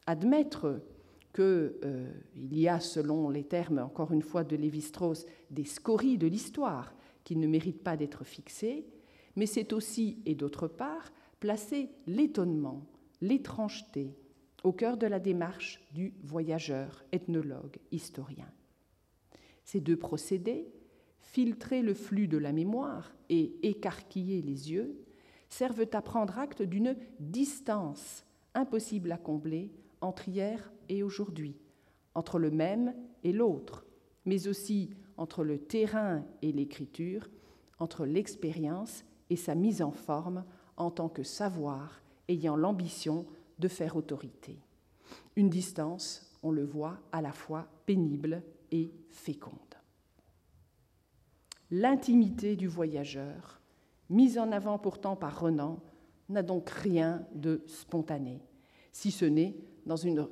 admettre qu'il euh, y a, selon les termes, encore une fois, de Lévi-Strauss, des scories de l'histoire qui ne méritent pas d'être fixées, mais c'est aussi, et d'autre part, placer l'étonnement, l'étrangeté au cœur de la démarche du voyageur, ethnologue, historien. Ces deux procédés, filtrer le flux de la mémoire et écarquiller les yeux, servent à prendre acte d'une distance impossible à combler entre hier et aujourd'hui, entre le même et l'autre, mais aussi entre le terrain et l'écriture, entre l'expérience et sa mise en forme en tant que savoir ayant l'ambition de faire autorité. Une distance, on le voit, à la fois pénible et féconde l'intimité du voyageur, mise en avant pourtant par Renan, n'a donc rien de spontané, si ce n'est dans une euh,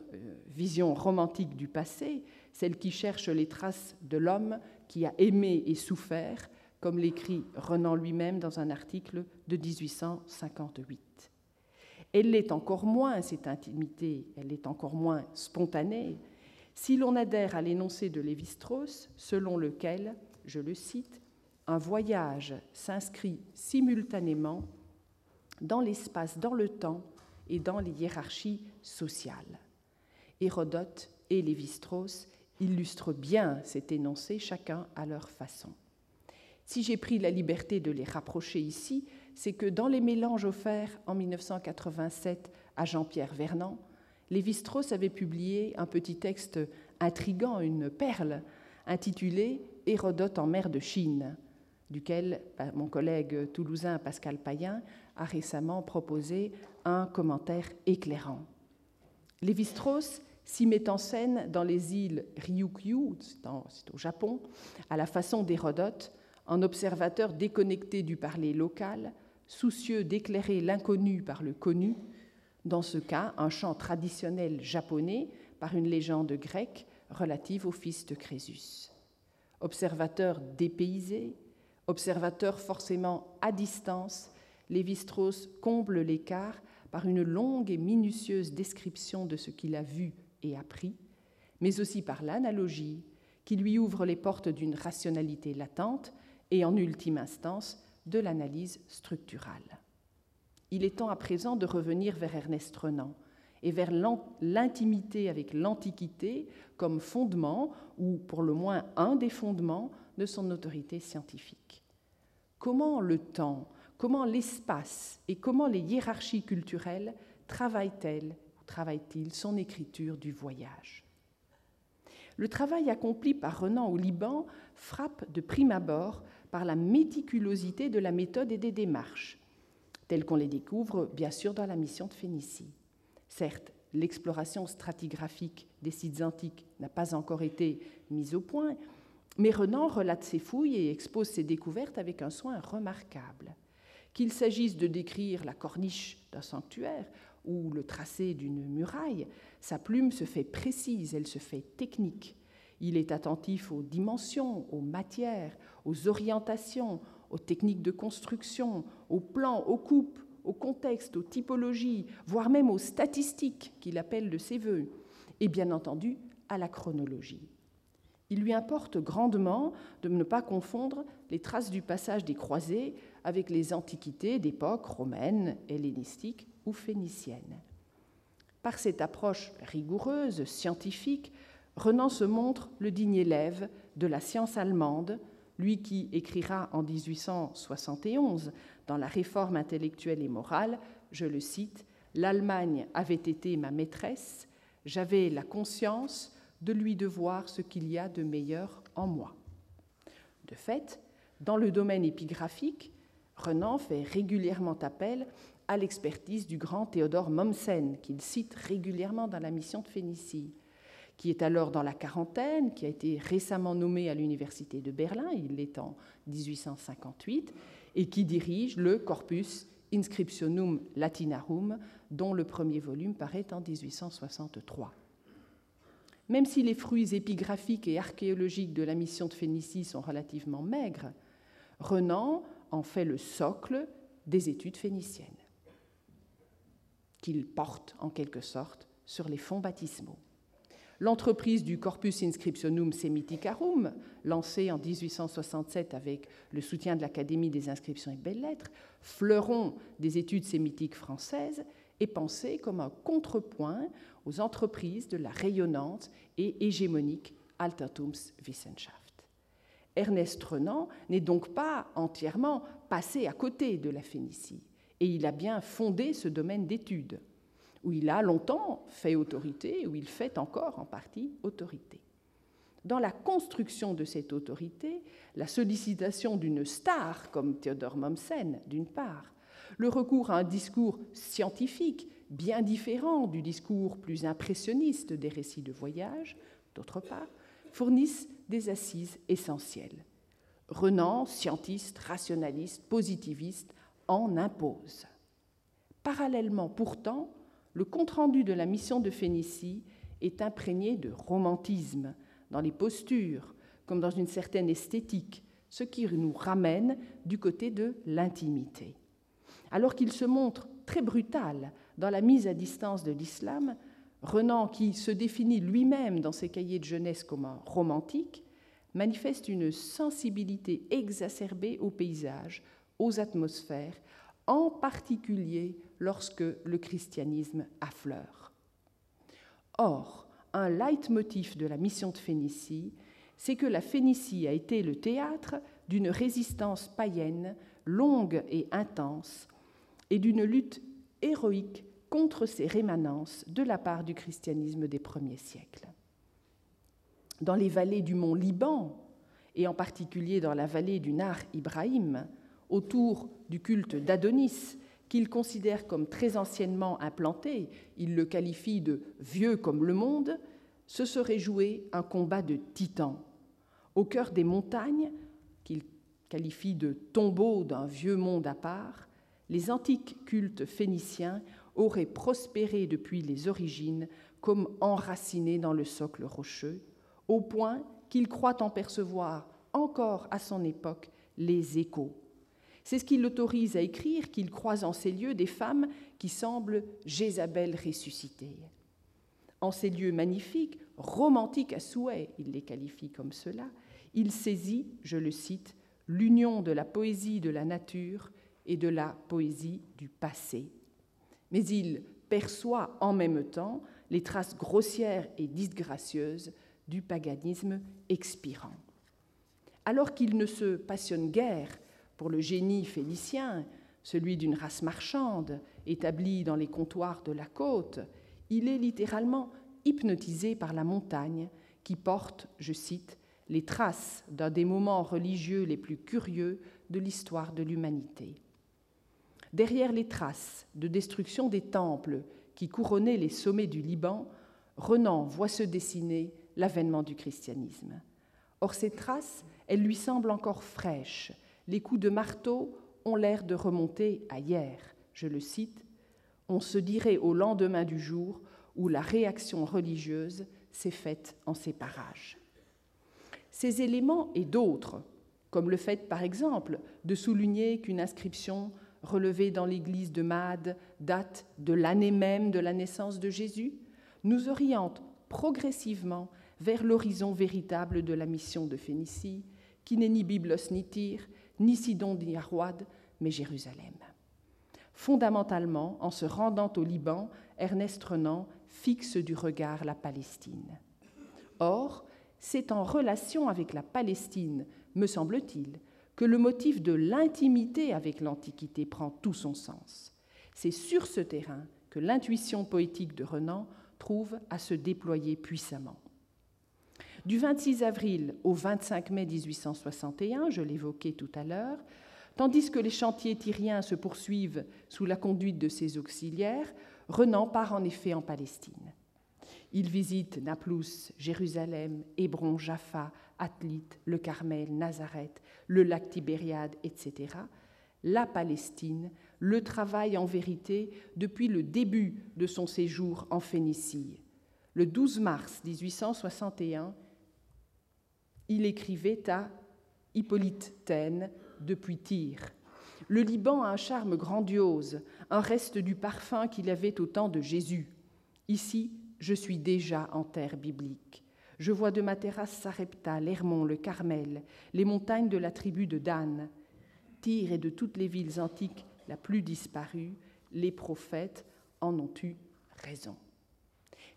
vision romantique du passé, celle qui cherche les traces de l'homme qui a aimé et souffert, comme l'écrit Renan lui-même dans un article de 1858. Elle l'est encore moins, cette intimité, elle est encore moins spontanée, si l'on adhère à l'énoncé de Lévi-Strauss, selon lequel, je le cite, un voyage s'inscrit simultanément dans l'espace, dans le temps et dans les hiérarchies sociales. Hérodote et Lévi-Strauss illustrent bien cet énoncé, chacun à leur façon. Si j'ai pris la liberté de les rapprocher ici, c'est que dans les mélanges offerts en 1987 à Jean-Pierre Vernant, Lévi-Strauss avait publié un petit texte intrigant, une perle, intitulé Hérodote en mer de Chine, duquel bah, mon collègue toulousain Pascal Payen a récemment proposé un commentaire éclairant. Lévi-Strauss s'y met en scène dans les îles Ryukyu, c'est au Japon, à la façon d'Hérodote, en observateur déconnecté du parler local, soucieux d'éclairer l'inconnu par le connu, dans ce cas un chant traditionnel japonais par une légende grecque relative au fils de Crésus. Observateur dépaysé, observateur forcément à distance, Lévi-Strauss comble l'écart par une longue et minutieuse description de ce qu'il a vu et appris, mais aussi par l'analogie qui lui ouvre les portes d'une rationalité latente et en ultime instance de l'analyse structurale. Il est temps à présent de revenir vers Ernest Renan et vers l'intimité avec l'Antiquité comme fondement, ou pour le moins un des fondements, de son autorité scientifique. Comment le temps, comment l'espace et comment les hiérarchies culturelles travaillent-elles ou travaillent-ils son écriture du voyage? Le travail accompli par Renan au Liban frappe de prime abord par la méticulosité de la méthode et des démarches, telles qu'on les découvre bien sûr dans la mission de Phénicie. Certes, l'exploration stratigraphique des sites antiques n'a pas encore été mise au point, mais Renan relate ses fouilles et expose ses découvertes avec un soin remarquable. Qu'il s'agisse de décrire la corniche d'un sanctuaire ou le tracé d'une muraille, sa plume se fait précise, elle se fait technique. Il est attentif aux dimensions, aux matières, aux orientations, aux techniques de construction, aux plans, aux coupes, au contexte, aux typologies, voire même aux statistiques qu'il appelle de ses voeux, et bien entendu à la chronologie. Il lui importe grandement de ne pas confondre les traces du passage des croisés avec les antiquités d'époque romaine, hellénistique ou phénicienne. Par cette approche rigoureuse, scientifique, Renan se montre le digne élève de la science allemande, lui qui écrira en 1871 dans la Réforme intellectuelle et morale, je le cite, L'Allemagne avait été ma maîtresse, j'avais la conscience de lui devoir ce qu'il y a de meilleur en moi. De fait, dans le domaine épigraphique, Renan fait régulièrement appel à l'expertise du grand Théodore Mommsen, qu'il cite régulièrement dans la mission de Phénicie qui est alors dans la quarantaine, qui a été récemment nommé à l'Université de Berlin, il l'est en 1858, et qui dirige le Corpus Inscriptionum Latinarum, dont le premier volume paraît en 1863. Même si les fruits épigraphiques et archéologiques de la mission de Phénicie sont relativement maigres, Renan en fait le socle des études phéniciennes, qu'il porte en quelque sorte sur les fonds baptismaux. L'entreprise du Corpus Inscriptionum Semiticarum, lancée en 1867 avec le soutien de l'Académie des inscriptions et belles-lettres, fleuron des études sémitiques françaises, est pensée comme un contrepoint aux entreprises de la rayonnante et hégémonique Altertumswissenschaft. Ernest Renan n'est donc pas entièrement passé à côté de la Phénicie, et il a bien fondé ce domaine d'études où il a longtemps fait autorité, où il fait encore en partie autorité. Dans la construction de cette autorité, la sollicitation d'une star comme Theodore Mommsen, d'une part, le recours à un discours scientifique bien différent du discours plus impressionniste des récits de voyage, d'autre part, fournissent des assises essentielles. Renan, scientiste, rationaliste, positiviste, en impose. Parallèlement, pourtant, le compte-rendu de la mission de Phénicie est imprégné de romantisme dans les postures, comme dans une certaine esthétique, ce qui nous ramène du côté de l'intimité. Alors qu'il se montre très brutal dans la mise à distance de l'islam, Renan, qui se définit lui-même dans ses cahiers de jeunesse comme un romantique, manifeste une sensibilité exacerbée au paysage, aux atmosphères, en particulier lorsque le christianisme affleure. Or, un leitmotiv de la mission de Phénicie, c'est que la Phénicie a été le théâtre d'une résistance païenne longue et intense et d'une lutte héroïque contre ces rémanences de la part du christianisme des premiers siècles. Dans les vallées du mont Liban et en particulier dans la vallée du Nar Ibrahim, autour du culte d'Adonis, qu'il considère comme très anciennement implanté, il le qualifie de vieux comme le monde, se serait joué un combat de titans. Au cœur des montagnes, qu'il qualifie de tombeau d'un vieux monde à part, les antiques cultes phéniciens auraient prospéré depuis les origines comme enracinés dans le socle rocheux, au point qu'il croit en percevoir encore à son époque les échos. C'est ce qui l'autorise à écrire qu'il croise en ces lieux des femmes qui semblent Jézabel ressuscitée. En ces lieux magnifiques, romantiques à souhait, il les qualifie comme cela, il saisit, je le cite, l'union de la poésie de la nature et de la poésie du passé. Mais il perçoit en même temps les traces grossières et disgracieuses du paganisme expirant. Alors qu'il ne se passionne guère pour le génie phénicien, celui d'une race marchande établie dans les comptoirs de la côte, il est littéralement hypnotisé par la montagne qui porte, je cite, les traces d'un des moments religieux les plus curieux de l'histoire de l'humanité. Derrière les traces de destruction des temples qui couronnaient les sommets du Liban, Renan voit se dessiner l'avènement du christianisme. Or, ces traces, elles lui semblent encore fraîches. Les coups de marteau ont l'air de remonter à hier. Je le cite On se dirait au lendemain du jour où la réaction religieuse s'est faite en ces parages. Ces éléments et d'autres, comme le fait par exemple de souligner qu'une inscription relevée dans l'église de Made date de l'année même de la naissance de Jésus, nous orientent progressivement vers l'horizon véritable de la mission de Phénicie, qui n'est ni Byblos ni Tyr, ni Sidon ni Arwad, mais Jérusalem. Fondamentalement, en se rendant au Liban, Ernest Renan fixe du regard la Palestine. Or, c'est en relation avec la Palestine, me semble-t-il, que le motif de l'intimité avec l'Antiquité prend tout son sens. C'est sur ce terrain que l'intuition poétique de Renan trouve à se déployer puissamment. Du 26 avril au 25 mai 1861, je l'évoquais tout à l'heure, tandis que les chantiers tyriens se poursuivent sous la conduite de ses auxiliaires, Renan part en effet en Palestine. Il visite Naplouse, Jérusalem, Hébron, Jaffa, Atlit, le Carmel, Nazareth, le lac Tibériade, etc. La Palestine le travaille en vérité depuis le début de son séjour en Phénicie. Le 12 mars 1861, il écrivait à Hippolyte Taine depuis Tyr. Le Liban a un charme grandiose, un reste du parfum qu'il avait au temps de Jésus. Ici, je suis déjà en terre biblique. Je vois de ma terrasse Sarepta, l'Hermon, le Carmel, les montagnes de la tribu de Dan. Tyr et de toutes les villes antiques la plus disparue, les prophètes en ont eu raison.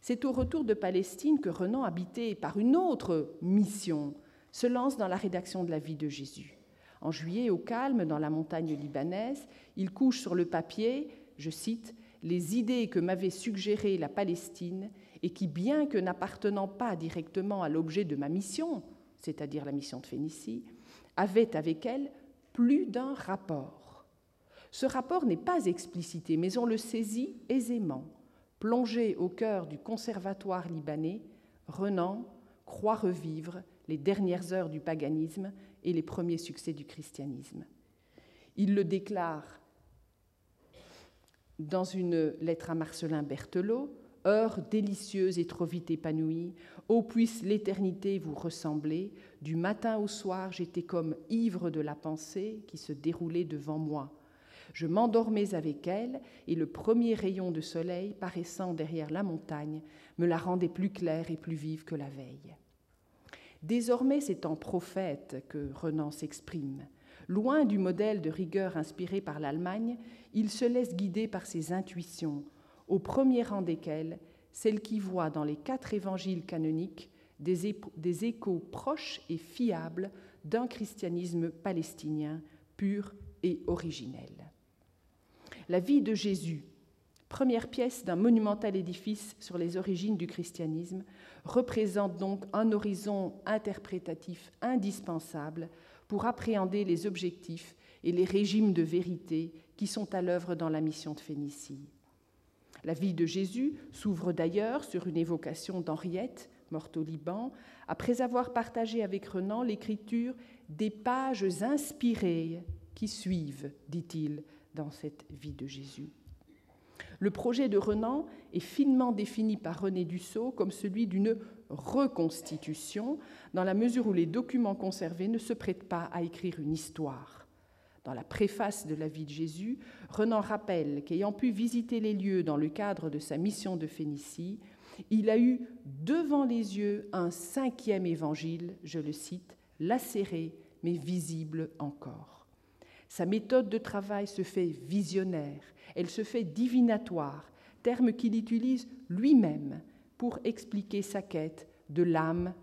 C'est au retour de Palestine que Renan, habité par une autre mission, se lance dans la rédaction de la vie de Jésus. En juillet, au calme, dans la montagne libanaise, il couche sur le papier, je cite, les idées que m'avait suggérées la Palestine et qui, bien que n'appartenant pas directement à l'objet de ma mission, c'est-à-dire la mission de Phénicie, avaient avec elle plus d'un rapport. Ce rapport n'est pas explicité, mais on le saisit aisément. Plongé au cœur du conservatoire libanais, Renan croit revivre les dernières heures du paganisme et les premiers succès du christianisme. Il le déclare dans une lettre à Marcelin Berthelot, Heure délicieuse et trop vite épanouie, ô puisse l'éternité vous ressembler, du matin au soir j'étais comme ivre de la pensée qui se déroulait devant moi. Je m'endormais avec elle, et le premier rayon de soleil paraissant derrière la montagne me la rendait plus claire et plus vive que la veille. Désormais, c'est en prophète que Renan s'exprime. Loin du modèle de rigueur inspiré par l'Allemagne, il se laisse guider par ses intuitions, au premier rang desquelles celle qui voit dans les quatre évangiles canoniques des, échos proches et fiables d'un christianisme palestinien pur et originel. La vie de Jésus, première pièce d'un monumental édifice sur les origines du christianisme, représente donc un horizon interprétatif indispensable pour appréhender les objectifs et les régimes de vérité qui sont à l'œuvre dans la mission de Phénicie. La vie de Jésus s'ouvre d'ailleurs sur une évocation d'Henriette, morte au Liban, après avoir partagé avec Renan l'écriture des pages inspirées qui suivent, dit-il, dans cette vie de Jésus. Le projet de Renan est finement défini par René Dussault comme celui d'une reconstitution, dans la mesure où les documents conservés ne se prêtent pas à écrire une histoire. Dans la préface de la vie de Jésus, Renan rappelle qu'ayant pu visiter les lieux dans le cadre de sa mission de Phénicie, il a eu devant les yeux un cinquième évangile, je le cite, lacéré mais visible encore. Sa méthode de travail se fait visionnaire, elle se fait divinatoire, terme qu'il utilise lui-même pour expliquer sa quête de l'âme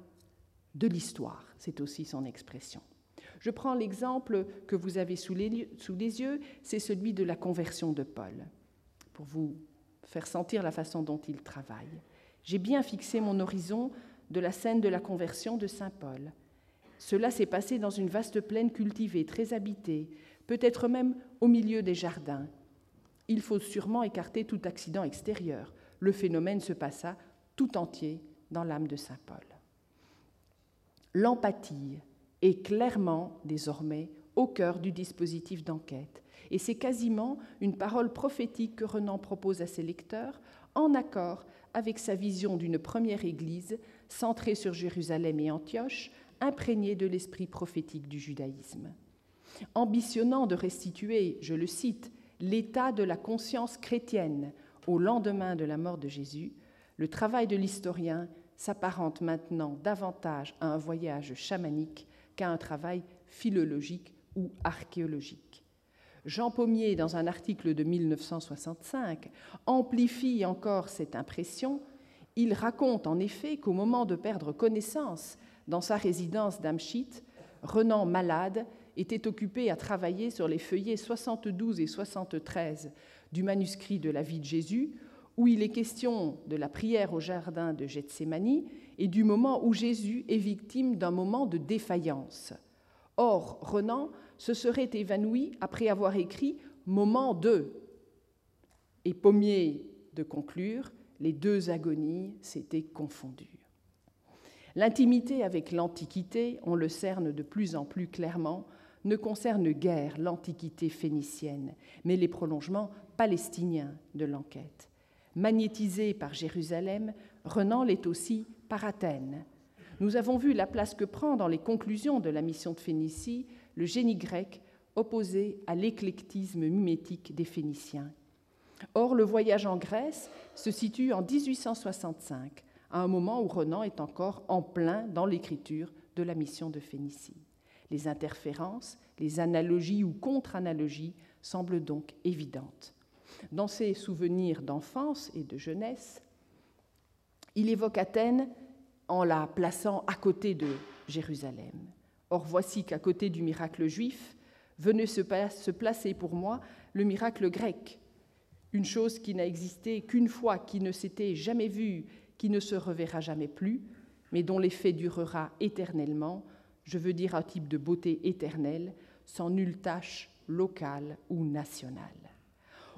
de l'histoire. C'est aussi son expression. Je prends l'exemple que vous avez sous les, yeux, c'est celui de la conversion de Paul, pour vous faire sentir la façon dont il travaille. J'ai bien fixé mon horizon de la scène de la conversion de Saint Paul. Cela s'est passé dans une vaste plaine cultivée, très habitée, peut-être même au milieu des jardins. Il faut sûrement écarter tout accident extérieur. Le phénomène se passa tout entier dans l'âme de Saint Paul. L'empathie est clairement désormais au cœur du dispositif d'enquête, et c'est quasiment une parole prophétique que Renan propose à ses lecteurs, en accord avec sa vision d'une première Église centrée sur Jérusalem et Antioche, imprégnée de l'esprit prophétique du judaïsme. Ambitionnant de restituer, je le cite, l'état de la conscience chrétienne au lendemain de la mort de Jésus, le travail de l'historien s'apparente maintenant davantage à un voyage chamanique qu'à un travail philologique ou archéologique. Jean Pommier, dans un article de 1965, amplifie encore cette impression. Il raconte en effet qu'au moment de perdre connaissance dans sa résidence d'Amschit, Renan malade était occupé à travailler sur les feuillets 72 et 73 du manuscrit de la vie de Jésus, où il est question de la prière au jardin de Gethsemane et du moment où Jésus est victime d'un moment de défaillance. Or, Renan se serait évanoui après avoir écrit Moment de. Et Pommier de conclure Les deux agonies s'étaient confondues. L'intimité avec l'Antiquité, on le cerne de plus en plus clairement, ne concerne guère l'Antiquité phénicienne, mais les prolongements palestiniens de l'enquête. Magnétisé par Jérusalem, Renan l'est aussi par Athènes. Nous avons vu la place que prend dans les conclusions de la mission de Phénicie le génie grec opposé à l'éclectisme mimétique des Phéniciens. Or, le voyage en Grèce se situe en 1865, à un moment où Renan est encore en plein dans l'écriture de la mission de Phénicie. Les interférences, les analogies ou contre-analogies semblent donc évidentes. Dans ses souvenirs d'enfance et de jeunesse, il évoque Athènes en la plaçant à côté de Jérusalem. Or voici qu'à côté du miracle juif venait se placer pour moi le miracle grec, une chose qui n'a existé qu'une fois, qui ne s'était jamais vue, qui ne se reverra jamais plus, mais dont l'effet durera éternellement, je veux dire un type de beauté éternelle, sans nulle tâche locale ou nationale.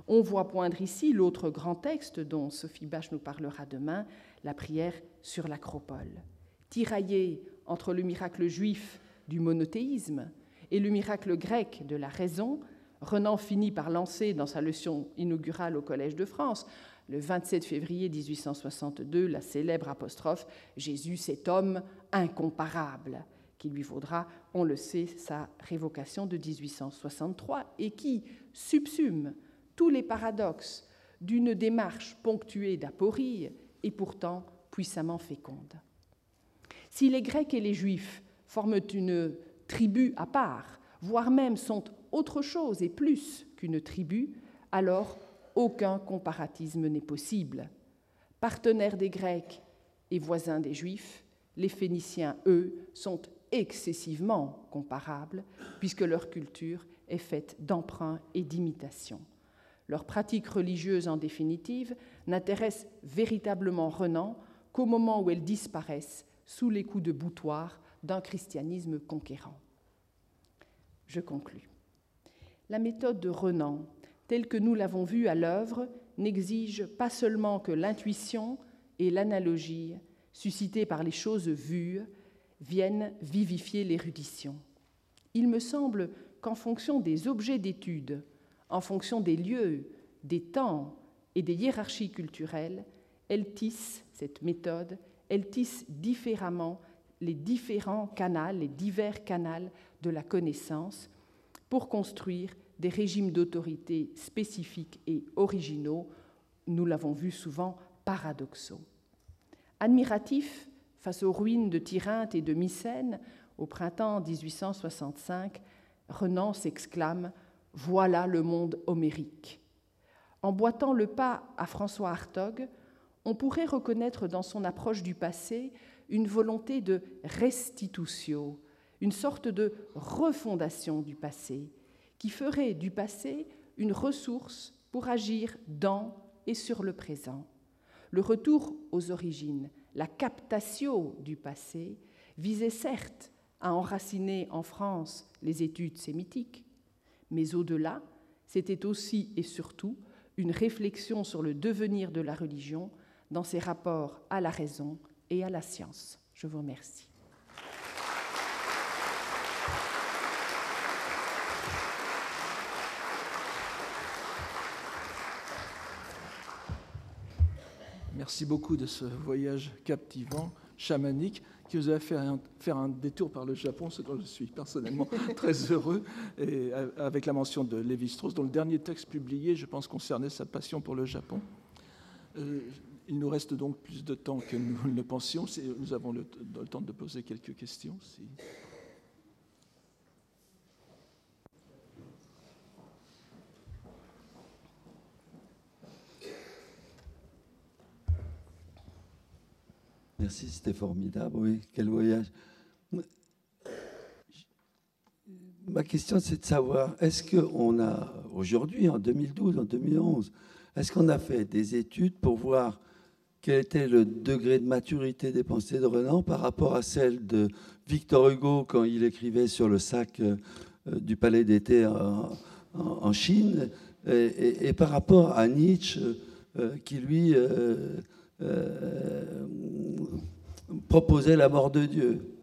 On voit poindre ici l'autre grand texte dont Sophie Bache nous parlera demain, la prière sur l'acropole. Tiraillé entre le miracle juif du monothéisme et le miracle grec de la raison, Renan finit par lancer dans sa leçon inaugurale au Collège de France, le 27 février 1862, la célèbre apostrophe Jésus, cet homme incomparable, qui lui vaudra, on le sait, sa révocation de 1863 et qui subsume tous les paradoxes d'une démarche ponctuée d'aporie et pourtant puissamment féconde. Si les Grecs et les Juifs forment une tribu à part, voire même sont autre chose et plus qu'une tribu, alors aucun comparatisme n'est possible. Partenaires des Grecs et voisins des Juifs, les Phéniciens, eux, sont excessivement comparables, puisque leur culture est faite d'emprunts et d'imitations. Leur pratique religieuse, en définitive, n'intéresse véritablement Renan qu'au moment où elles disparaissent sous les coups de boutoir d'un christianisme conquérant. Je conclus. La méthode de Renan, telle que nous l'avons vue à l'œuvre, n'exige pas seulement que l'intuition et l'analogie suscitées par les choses vues viennent vivifier l'érudition. Il me semble qu'en fonction des objets d'étude, en fonction des lieux, des temps et des hiérarchies culturelles, elle tisse, cette méthode, elle tisse différemment les différents canaux, les divers canaux de la connaissance pour construire des régimes d'autorité spécifiques et originaux, nous l'avons vu souvent paradoxaux. Admiratif face aux ruines de Tyrinthe et de Mycène au printemps 1865, Renan s'exclame Voilà le monde homérique. Emboîtant le pas à François Hartog, on pourrait reconnaître dans son approche du passé une volonté de restitutio, une sorte de refondation du passé, qui ferait du passé une ressource pour agir dans et sur le présent. Le retour aux origines, la captatio du passé, visait certes à enraciner en France les études sémitiques, mais au-delà, c'était aussi et surtout une réflexion sur le devenir de la religion dans ses rapports à la raison et à la science. Je vous remercie. Merci beaucoup de ce voyage captivant, chamanique, qui vous a fait faire un détour par le Japon, ce dont je suis personnellement très heureux, et avec la mention de Lévi-Strauss, dont le dernier texte publié, je pense, concernait sa passion pour le Japon. Euh, il nous reste donc plus de temps que nous ne le pensions. Nous avons le, temps de poser quelques questions. Merci, c'était formidable. Oui, quel voyage. Ma question, c'est de savoir, est-ce qu'on a, aujourd'hui, en 2012, en 2011, est-ce qu'on a fait des études pour voir quel était le degré de maturité des pensées de Renan par rapport à celle de Victor Hugo quand il écrivait sur le sac euh, du palais d'été en, Chine, et, par rapport à Nietzsche, euh, qui lui euh, proposait la mort de Dieu.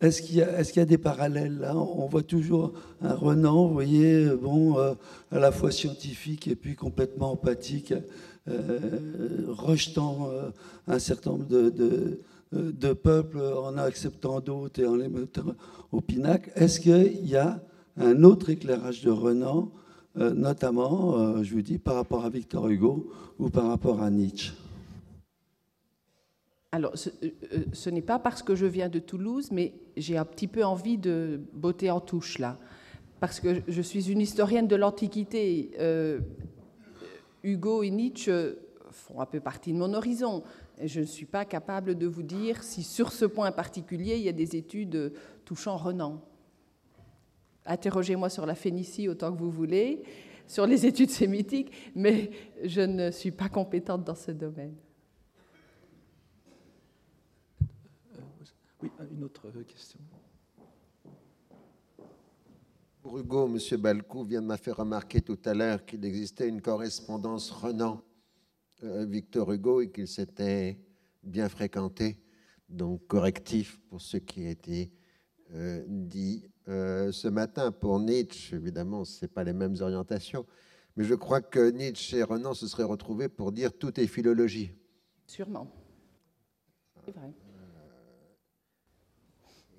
Est-ce qu'il y, y, a des parallèles là? On voit toujours un Renan, vous voyez, bon, euh, à la fois scientifique et puis complètement empathique, euh, rejetant euh, un certain nombre de, de, peuples en acceptant d'autres et en les mettant au pinacle. Est-ce qu'il y a un autre éclairage de Renan, notamment, je vous dis, par rapport à Victor Hugo ou par rapport à Nietzsche? Alors, ce, n'est pas parce que je viens de Toulouse, mais j'ai un petit peu envie de botter en touche là, parce que je suis une historienne de l'Antiquité. Euh, Hugo et Nietzsche font un peu partie de mon horizon. Je ne suis pas capable de vous dire si sur ce point particulier, il y a des études touchant Renan. Interrogez-moi sur la Phénicie autant que vous voulez, sur les études sémitiques, mais je ne suis pas compétente dans ce domaine. Oui, une autre question. Hugo, M. Balcou vient de m'a fait remarquer tout à l'heure qu'il existait une correspondance Renan-Victor Hugo et qu'il s'était bien fréquenté, donc correctif pour ce qui a été euh, dit euh, ce matin. Pour Nietzsche, évidemment, ce pas les mêmes orientations, mais je crois que Nietzsche et Renan se seraient retrouvés pour dire tout est philologie. Sûrement. C'est vrai.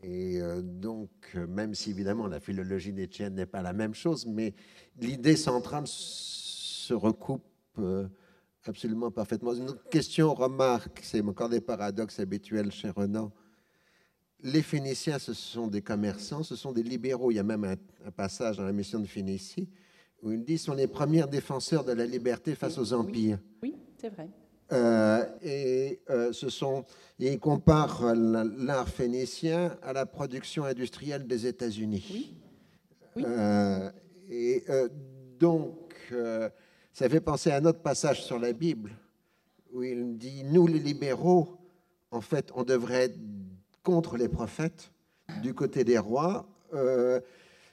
Et euh, donc, même si évidemment la philologie nietzschéenne n'est pas la même chose, mais l'idée centrale se recoupe euh, absolument parfaitement. Une question, remarque, c'est encore des paradoxes habituels chez Renan. Les Phéniciens, ce sont des commerçants, ce sont des libéraux. Il y a même un, passage dans la mission de Phénicie où il dit sont les premiers défenseurs de la liberté face aux empires. Oui, c'est vrai. Euh, et euh, ce sont, il compare l'art phénicien à la production industrielle des États-Unis. Oui. oui. Euh, et donc, Ça fait penser à un autre passage sur la Bible où il dit Nous, les libéraux, en fait, on devrait être contre les prophètes, du côté des rois. Euh,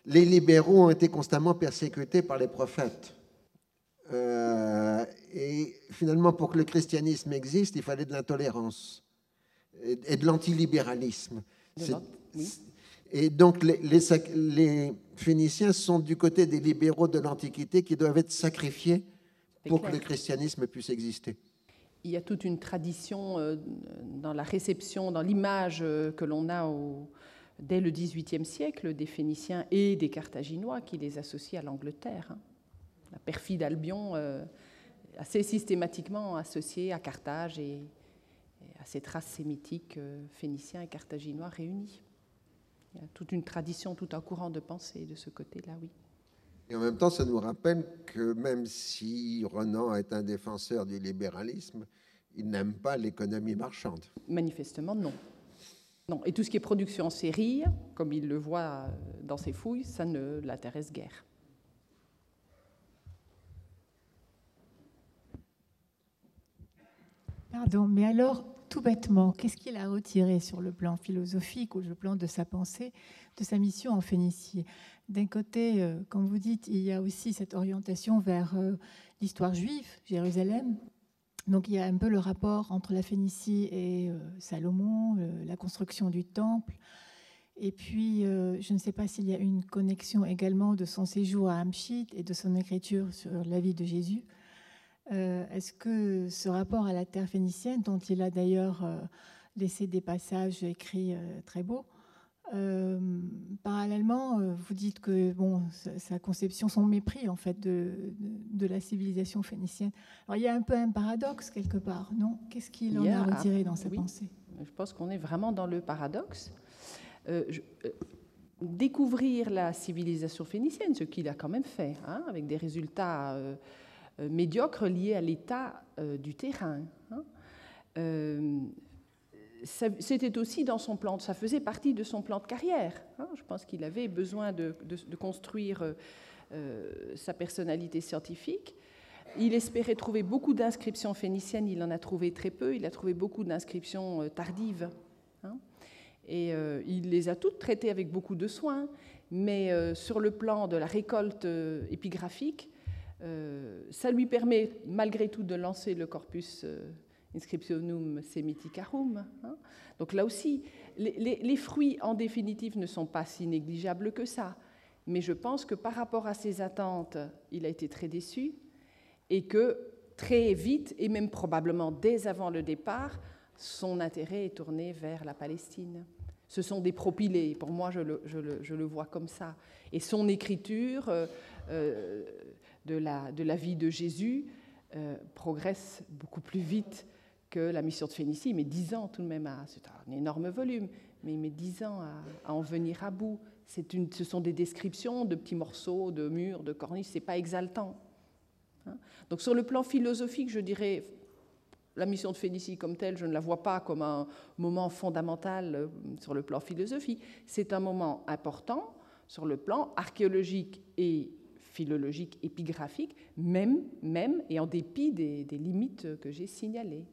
les libéraux ont été constamment persécutés par les prophètes. Euh, et finalement, pour que le christianisme existe, il fallait de l'intolérance et, de l'antilibéralisme. Et donc, les, les, Phéniciens sont du côté des libéraux de l'Antiquité qui doivent être sacrifiés pour que le christianisme puisse exister. Il y a toute une tradition euh, dans la réception, dans l'image euh, que l'on a au, dès le XVIIIe siècle des Phéniciens et des Carthaginois qui les associent à l'Angleterre. Hein. La perfide Albion, euh, assez systématiquement associée à Carthage et, à ces traces sémitiques phéniciens et carthaginois réunis. Il y a toute une tradition, tout un courant de pensée de ce côté-là, oui. Et en même temps, ça nous rappelle que même si Renan est un défenseur du libéralisme, il n'aime pas l'économie marchande. Manifestement, non. Non. Et tout ce qui est production en série, comme il le voit dans ses fouilles, ça ne l'intéresse guère. Pardon, mais alors, tout bêtement, qu'est-ce qu'il a retiré sur le plan philosophique ou le plan de sa pensée, de sa mission en Phénicie? D'un côté, euh, comme vous dites, il y a aussi cette orientation vers euh, l'histoire juive, Jérusalem. Donc il y a un peu le rapport entre la Phénicie et euh, Salomon, la construction du temple. Et puis, je ne sais pas s'il y a une connexion également de son séjour à Amchit et de son écriture sur la vie de Jésus. Euh, est-ce que ce rapport à la terre phénicienne, dont il a d'ailleurs euh, laissé des passages écrits euh, très beaux, parallèlement, vous dites que bon, sa conception, son mépris en fait de, de, la civilisation phénicienne. Alors il y a un peu un paradoxe quelque part, non? Qu'est-ce qu'il en a, retiré dans sa pensée? Je pense qu'on est vraiment dans le paradoxe. découvrir la civilisation phénicienne, ce qu'il a quand même fait, hein, avec des résultats médiocre lié à l'état euh, du terrain. Hein. Euh, c'était aussi dans son plan, ça faisait partie de son plan de carrière. Hein. Je pense qu'il avait besoin de, construire sa personnalité scientifique. Il espérait trouver beaucoup d'inscriptions phéniciennes, il en a trouvé très peu, il a trouvé beaucoup d'inscriptions tardives. Hein. Et il les a toutes traitées avec beaucoup de soin, mais sur le plan de la récolte épigraphique, euh, ça lui permet malgré tout de lancer le corpus euh, inscriptionum semiticarum. Hein. Donc là aussi, les, fruits en définitive ne sont pas si négligeables que ça. Mais je pense que par rapport à ses attentes, il a été très déçu et que très vite, et même probablement dès avant le départ, son intérêt est tourné vers la Palestine. Ce sont des propylées, pour moi je le, je le, vois comme ça. Et son écriture euh, de la, vie de Jésus euh, progresse beaucoup plus vite que la mission de Phénicie. Il met dix ans tout de même. C'est un énorme volume, mais il met dix ans à, en venir à bout. Ce sont des descriptions de petits morceaux, de murs, de corniches, c'est pas exaltant. Hein. Donc sur le plan philosophique, je dirais, la mission de Phénicie comme telle, je ne la vois pas comme un moment fondamental euh, sur le plan philosophique. C'est un moment important sur le plan archéologique et philologique, épigraphique, même, même et en dépit des, limites que j'ai signalées.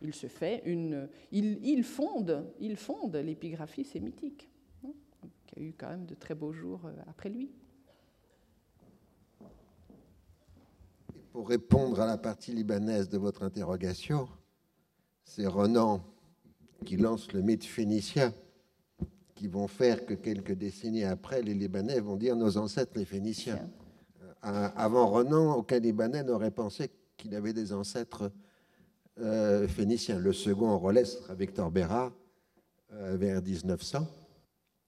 Il se fait une, il, fonde, il fonde l'épigraphie sémitique, hein, qui a eu quand même de très beaux jours euh, après lui. pour répondre à la partie libanaise de votre interrogation, c'est Renan qui lance le mythe phénicien qui vont faire que quelques décennies après, les Libanais vont dire nos ancêtres les Phéniciens. Euh, avant Renan, aucun Libanais n'aurait pensé qu'il avait des ancêtres euh, phéniciens. Le second en relais sera Victor Béra euh, vers 1900.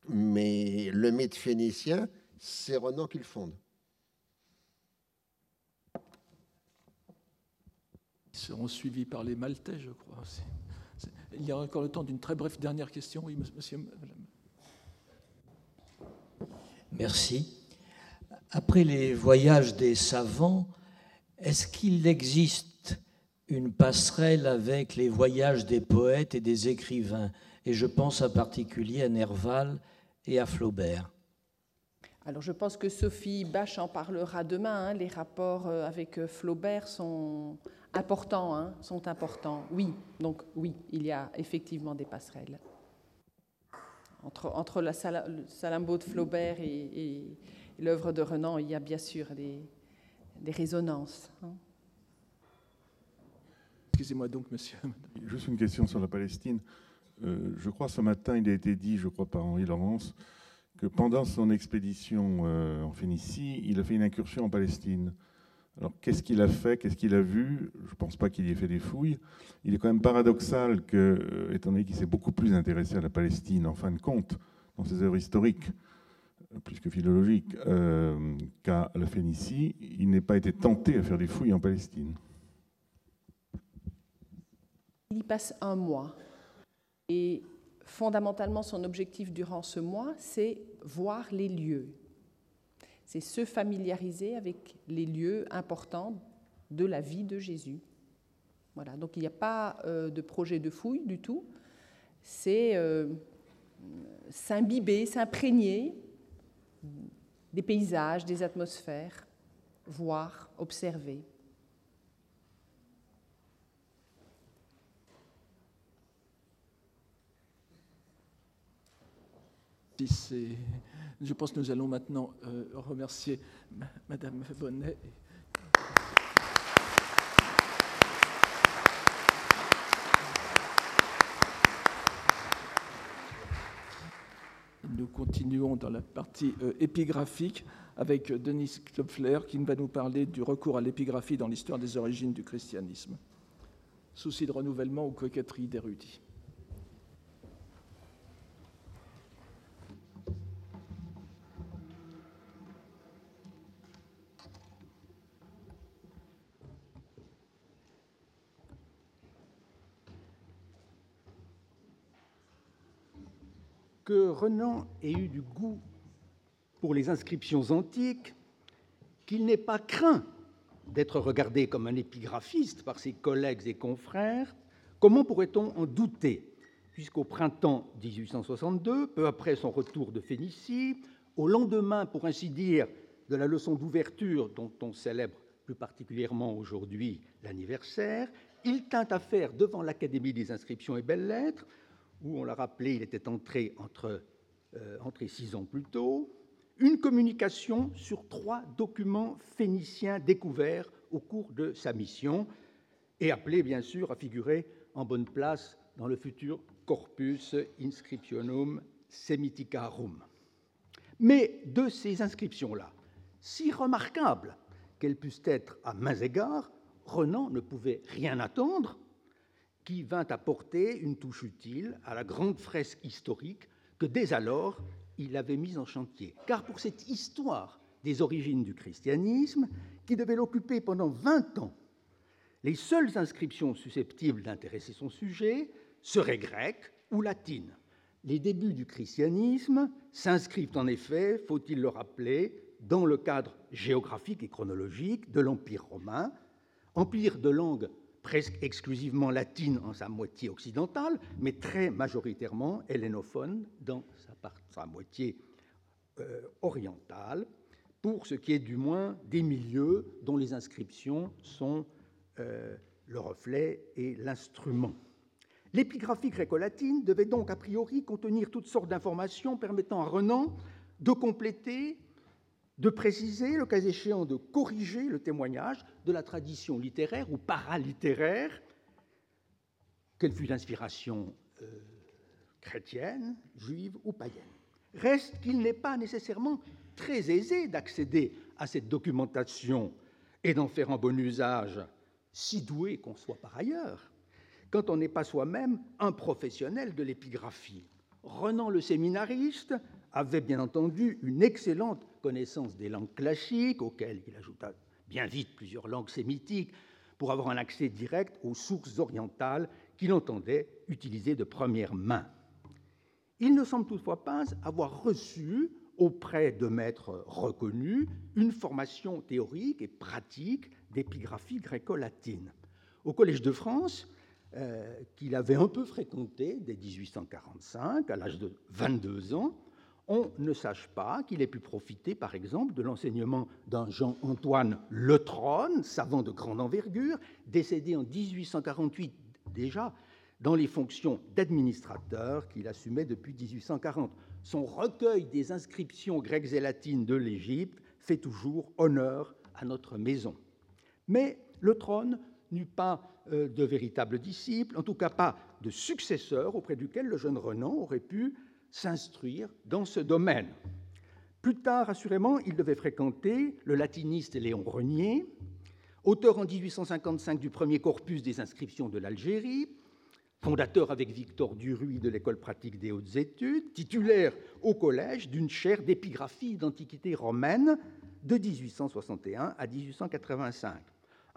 Mais le mythe phénicien, c'est Renan qui le fonde. Ils seront suivis par les Maltais, je crois. Il y a encore le temps d'une très brève dernière question. Oui, monsieur. Merci. Après les voyages des savants, est-ce qu'il existe une passerelle avec les voyages des poètes et des écrivains? Et je pense en particulier à Nerval et à Flaubert. Alors je pense que Sophie Bach en parlera demain. Hein. Les rapports euh, avec Flaubert sont importants, hein, sont importants. Oui, donc oui, il y a effectivement des passerelles. Entre, entre la Salambo de Flaubert et, l'œuvre de Renan, il y a bien sûr des, des résonances. Hein. Excusez-moi donc, monsieur. Juste une question sur la Palestine. Euh, je crois ce matin, il a été dit, je crois par Henri Laurence, que pendant son expédition euh, en Phénicie, il a fait une incursion en Palestine. Alors qu'est-ce qu'il a fait Qu'est-ce qu'il a vu? Je ne pense pas qu'il y ait fait des fouilles. Il est quand même paradoxal que, euh, étant donné qu'il s'est beaucoup plus intéressé à la Palestine, en fin de compte, dans ses œuvres historiques, plus que philologiques, qu'à la Phénicie, il n'ait pas été tenté à faire des fouilles en Palestine. Il y passe un mois. Et fondamentalement, son objectif durant ce mois, c'est voir les lieux. C'est se familiariser avec les lieux importants de la vie de Jésus. Voilà, donc il n'y a pas euh, de projet de fouille du tout. C'est euh, s'imbiber, s'imprégner des paysages, des atmosphères, voir, observer. Je pense que nous allons maintenant euh, remercier Madame Bonnet. Nous continuons dans la partie euh, épigraphique avec Denis Klopfler qui va nous parler du recours à l'épigraphie dans l'histoire des origines du christianisme. Souci de renouvellement ou coquetterie d'érudits. que Renan ait eu du goût pour les inscriptions antiques, qu'il n'ait pas craint d'être regardé comme un épigraphiste par ses collègues et confrères, comment pourrait-on en douter Puisqu'au printemps 1862, peu après son retour de Phénicie, au lendemain, pour ainsi dire, de la leçon d'ouverture dont on célèbre plus particulièrement aujourd'hui l'anniversaire, il tint à faire devant l'Académie des inscriptions et belles-lettres où on l'a rappelé, il était euh, entré six ans plus tôt, une communication sur trois documents phéniciens découverts au cours de sa mission et appelé bien sûr à figurer en bonne place dans le futur Corpus Inscriptionum Semiticarum. Mais de ces inscriptions-là, si remarquables qu'elles puissent être à mains égards, Renan ne pouvait rien attendre qui vint apporter une touche utile à la grande fresque historique que dès alors il avait mise en chantier. Car pour cette histoire des origines du christianisme, qui devait l'occuper pendant 20 ans, les seules inscriptions susceptibles d'intéresser son sujet seraient grecques ou latines. Les débuts du christianisme s'inscrivent en effet, faut-il le rappeler, dans le cadre géographique et chronologique de l'Empire romain, empire de langue presque exclusivement latine en sa moitié occidentale, mais très majoritairement hellénophone dans sa, moitié euh, orientale, pour ce qui est du moins des milieux dont les inscriptions sont euh, le reflet et l'instrument. L'épigraphie gréco-latine devait donc a priori contenir toutes sortes d'informations permettant à Renan de compléter de préciser, le cas échéant de corriger le témoignage de la tradition littéraire ou paralittéraire, qu'elle fût d'inspiration euh, chrétienne, juive ou païenne. Reste qu'il n'est pas nécessairement très aisé d'accéder à cette documentation et d'en faire un bon usage, si doué qu'on soit par ailleurs, quand on n'est pas soi-même un professionnel de l'épigraphie. Renan le séminariste avait bien entendu une excellente connaissance des langues classiques, auxquelles il ajouta bien vite plusieurs langues sémitiques, pour avoir un accès direct aux sources orientales qu'il entendait utiliser de première main. Il ne semble toutefois pas avoir reçu auprès de maîtres reconnus une formation théorique et pratique d'épigraphie gréco-latine. Au Collège de France, euh, qu'il avait un peu fréquenté dès 1845, à l'âge de 22 ans, on ne sache pas qu'il ait pu profiter, par exemple, de l'enseignement d'un Jean-Antoine Letronne, savant de grande envergure, décédé en 1848 déjà, dans les fonctions d'administrateur qu'il assumait depuis 1840. Son recueil des inscriptions grecques et latines de l'Égypte fait toujours honneur à notre maison. Mais le trône n'eut pas euh, de véritable disciple, en tout cas pas de successeur auprès duquel le jeune Renan aurait pu s'instruire dans ce domaine. Plus tard, assurément, il devait fréquenter le latiniste Léon Renier, auteur en 1855 du premier corpus des inscriptions de l'Algérie, fondateur avec Victor Duruy de l'école pratique des hautes études, titulaire au collège d'une chaire d'épigraphie d'antiquité romaine de 1861 à 1885.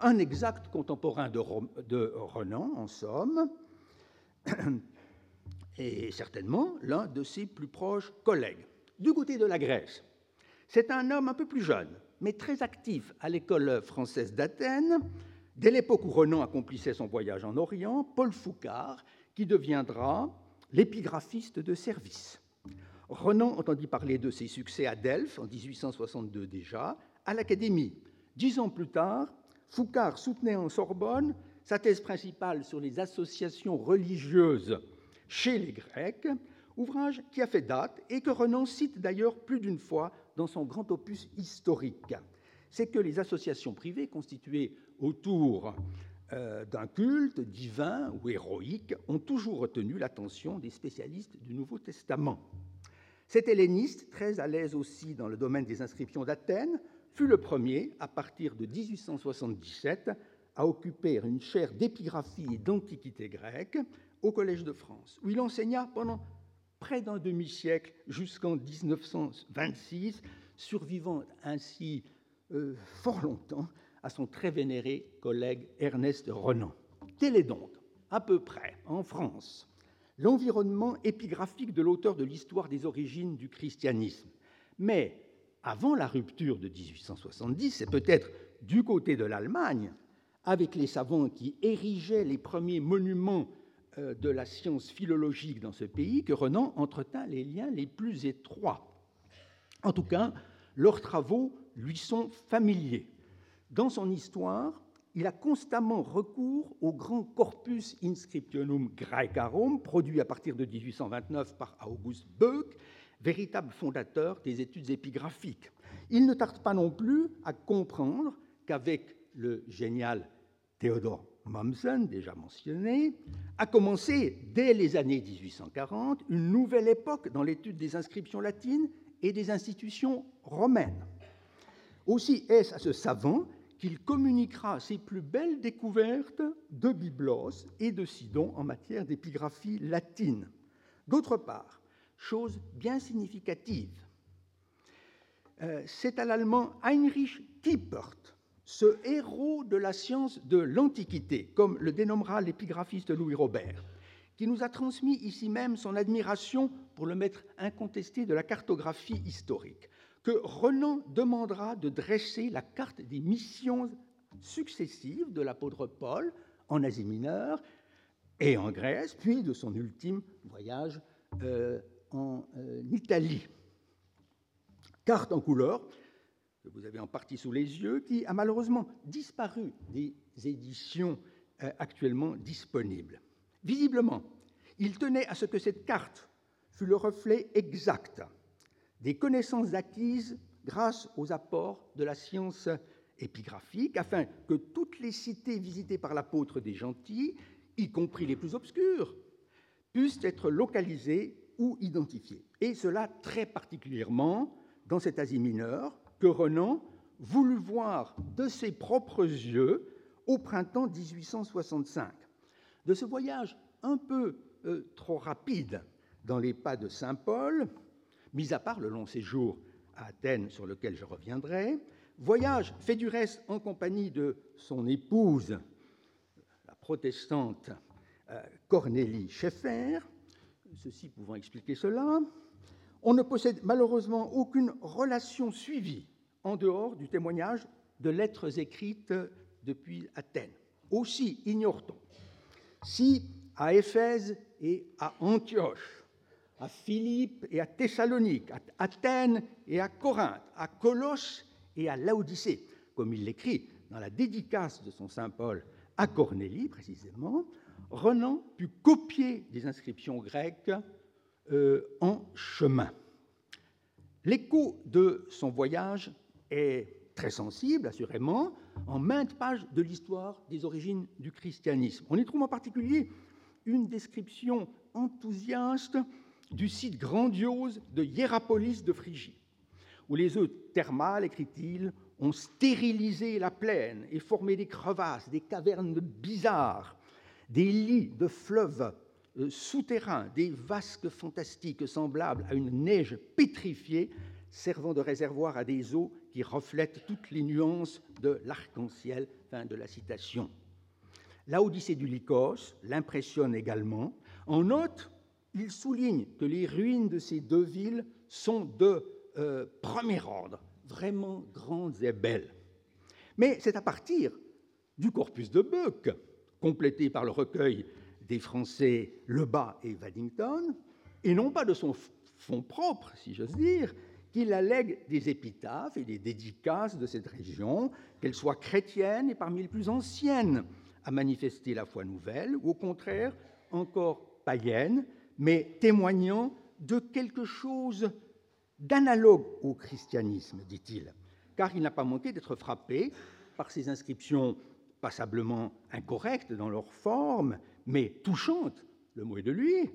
Un exact contemporain de, de Renan, en somme, et certainement l'un de ses plus proches collègues. Du côté de la Grèce, c'est un homme un peu plus jeune, mais très actif à l'école française d'Athènes, dès l'époque où Renan accomplissait son voyage en Orient, Paul Foucard, qui deviendra l'épigraphiste de service. Renan entendit parler de ses succès à Delphes en 1862 déjà, à l'Académie. Dix ans plus tard, Foucard soutenait en Sorbonne sa thèse principale sur les associations religieuses chez les Grecs, ouvrage qui a fait date et que Renan cite d'ailleurs plus d'une fois dans son grand opus historique. C'est que les associations privées constituées autour euh, d'un culte divin ou héroïque ont toujours retenu l'attention des spécialistes du Nouveau Testament. Cet helléniste, très à l'aise aussi dans le domaine des inscriptions d'Athènes, fut le premier, à partir de 1877, à occuper une chaire d'épigraphie et d'antiquité grecque au Collège de France, où il enseigna pendant près d'un demi-siècle jusqu'en 1926, survivant ainsi euh, fort longtemps à son très vénéré collègue Ernest Renan. Tel est donc, à peu près, en France, l'environnement épigraphique de l'auteur de l'histoire des origines du christianisme. Mais avant la rupture de 1870, c'est peut-être du côté de l'Allemagne, avec les savants qui érigeaient les premiers monuments de la science philologique dans ce pays que Renan entretint les liens les plus étroits. En tout cas, leurs travaux lui sont familiers. Dans son histoire, il a constamment recours au grand corpus inscriptionum graecarum, produit à partir de 1829 par August Böck, véritable fondateur des études épigraphiques. Il ne tarde pas non plus à comprendre qu'avec le génial Théodore Mommsen, déjà mentionné, a commencé dès les années 1840 une nouvelle époque dans l'étude des inscriptions latines et des institutions romaines. Aussi est-ce à ce savant qu'il communiquera ses plus belles découvertes de Byblos et de Sidon en matière d'épigraphie latine. D'autre part, chose bien significative, euh, c'est à l'allemand Heinrich Kiepert ce héros de la science de l'Antiquité, comme le dénommera l'épigraphiste Louis Robert, qui nous a transmis ici même son admiration pour le maître incontesté de la cartographie historique, que Renan demandera de dresser la carte des missions successives de l'apôtre Paul en Asie mineure et en Grèce, puis de son ultime voyage euh, en euh, Italie. Carte en couleur que vous avez en partie sous les yeux, qui a malheureusement disparu des éditions euh, actuellement disponibles. Visiblement, il tenait à ce que cette carte fût le reflet exact des connaissances acquises grâce aux apports de la science épigraphique, afin que toutes les cités visitées par l'apôtre des gentils, y compris les plus obscures, puissent être localisées ou identifiées. Et cela très particulièrement dans cet Asie mineure, que Renan voulut voir de ses propres yeux au printemps 1865. De ce voyage un peu euh, trop rapide dans les pas de Saint Paul, mis à part le long séjour à Athènes sur lequel je reviendrai, voyage fait du reste en compagnie de son épouse, la protestante euh, Cornélie Schaeffer, ceci pouvant expliquer cela, on ne possède malheureusement aucune relation suivie en dehors du témoignage de lettres écrites depuis Athènes. Aussi ignore-t-on si à Éphèse et à Antioche, à Philippe et à Thessalonique, à Athènes et à Corinthe, à Colosse et à Laodicée, comme il l'écrit dans la dédicace de son Saint Paul à Cornélie précisément, Renan put copier des inscriptions grecques euh, en chemin. L'écho de son voyage est très sensible, assurément, en maintes pages de l'histoire des origines du christianisme. On y trouve en particulier une description enthousiaste du site grandiose de Hiérapolis de Phrygie, où les eaux thermales, écrit-il, ont stérilisé la plaine et formé des crevasses, des cavernes bizarres, des lits de fleuves euh, souterrains, des vasques fantastiques semblables à une neige pétrifiée, servant de réservoir à des eaux qui reflètent toutes les nuances de l'arc-en-ciel. Fin de la citation. La Odyssée du Lycos l'impressionne également. En note, il souligne que les ruines de ces deux villes sont de euh, premier ordre, vraiment grandes et belles. Mais c'est à partir du corpus de Buck, complété par le recueil des Français Lebas et Waddington, et non pas de son fonds propre, si j'ose dire, qu'il allègue des épitaphes et des dédicaces de cette région, qu'elles soient chrétiennes et parmi les plus anciennes à manifester la foi nouvelle, ou au contraire encore païennes, mais témoignant de quelque chose d'analogue au christianisme, dit-il, car il n'a pas manqué d'être frappé par ces inscriptions passablement incorrectes dans leur forme, mais touchantes, le mot est de lui,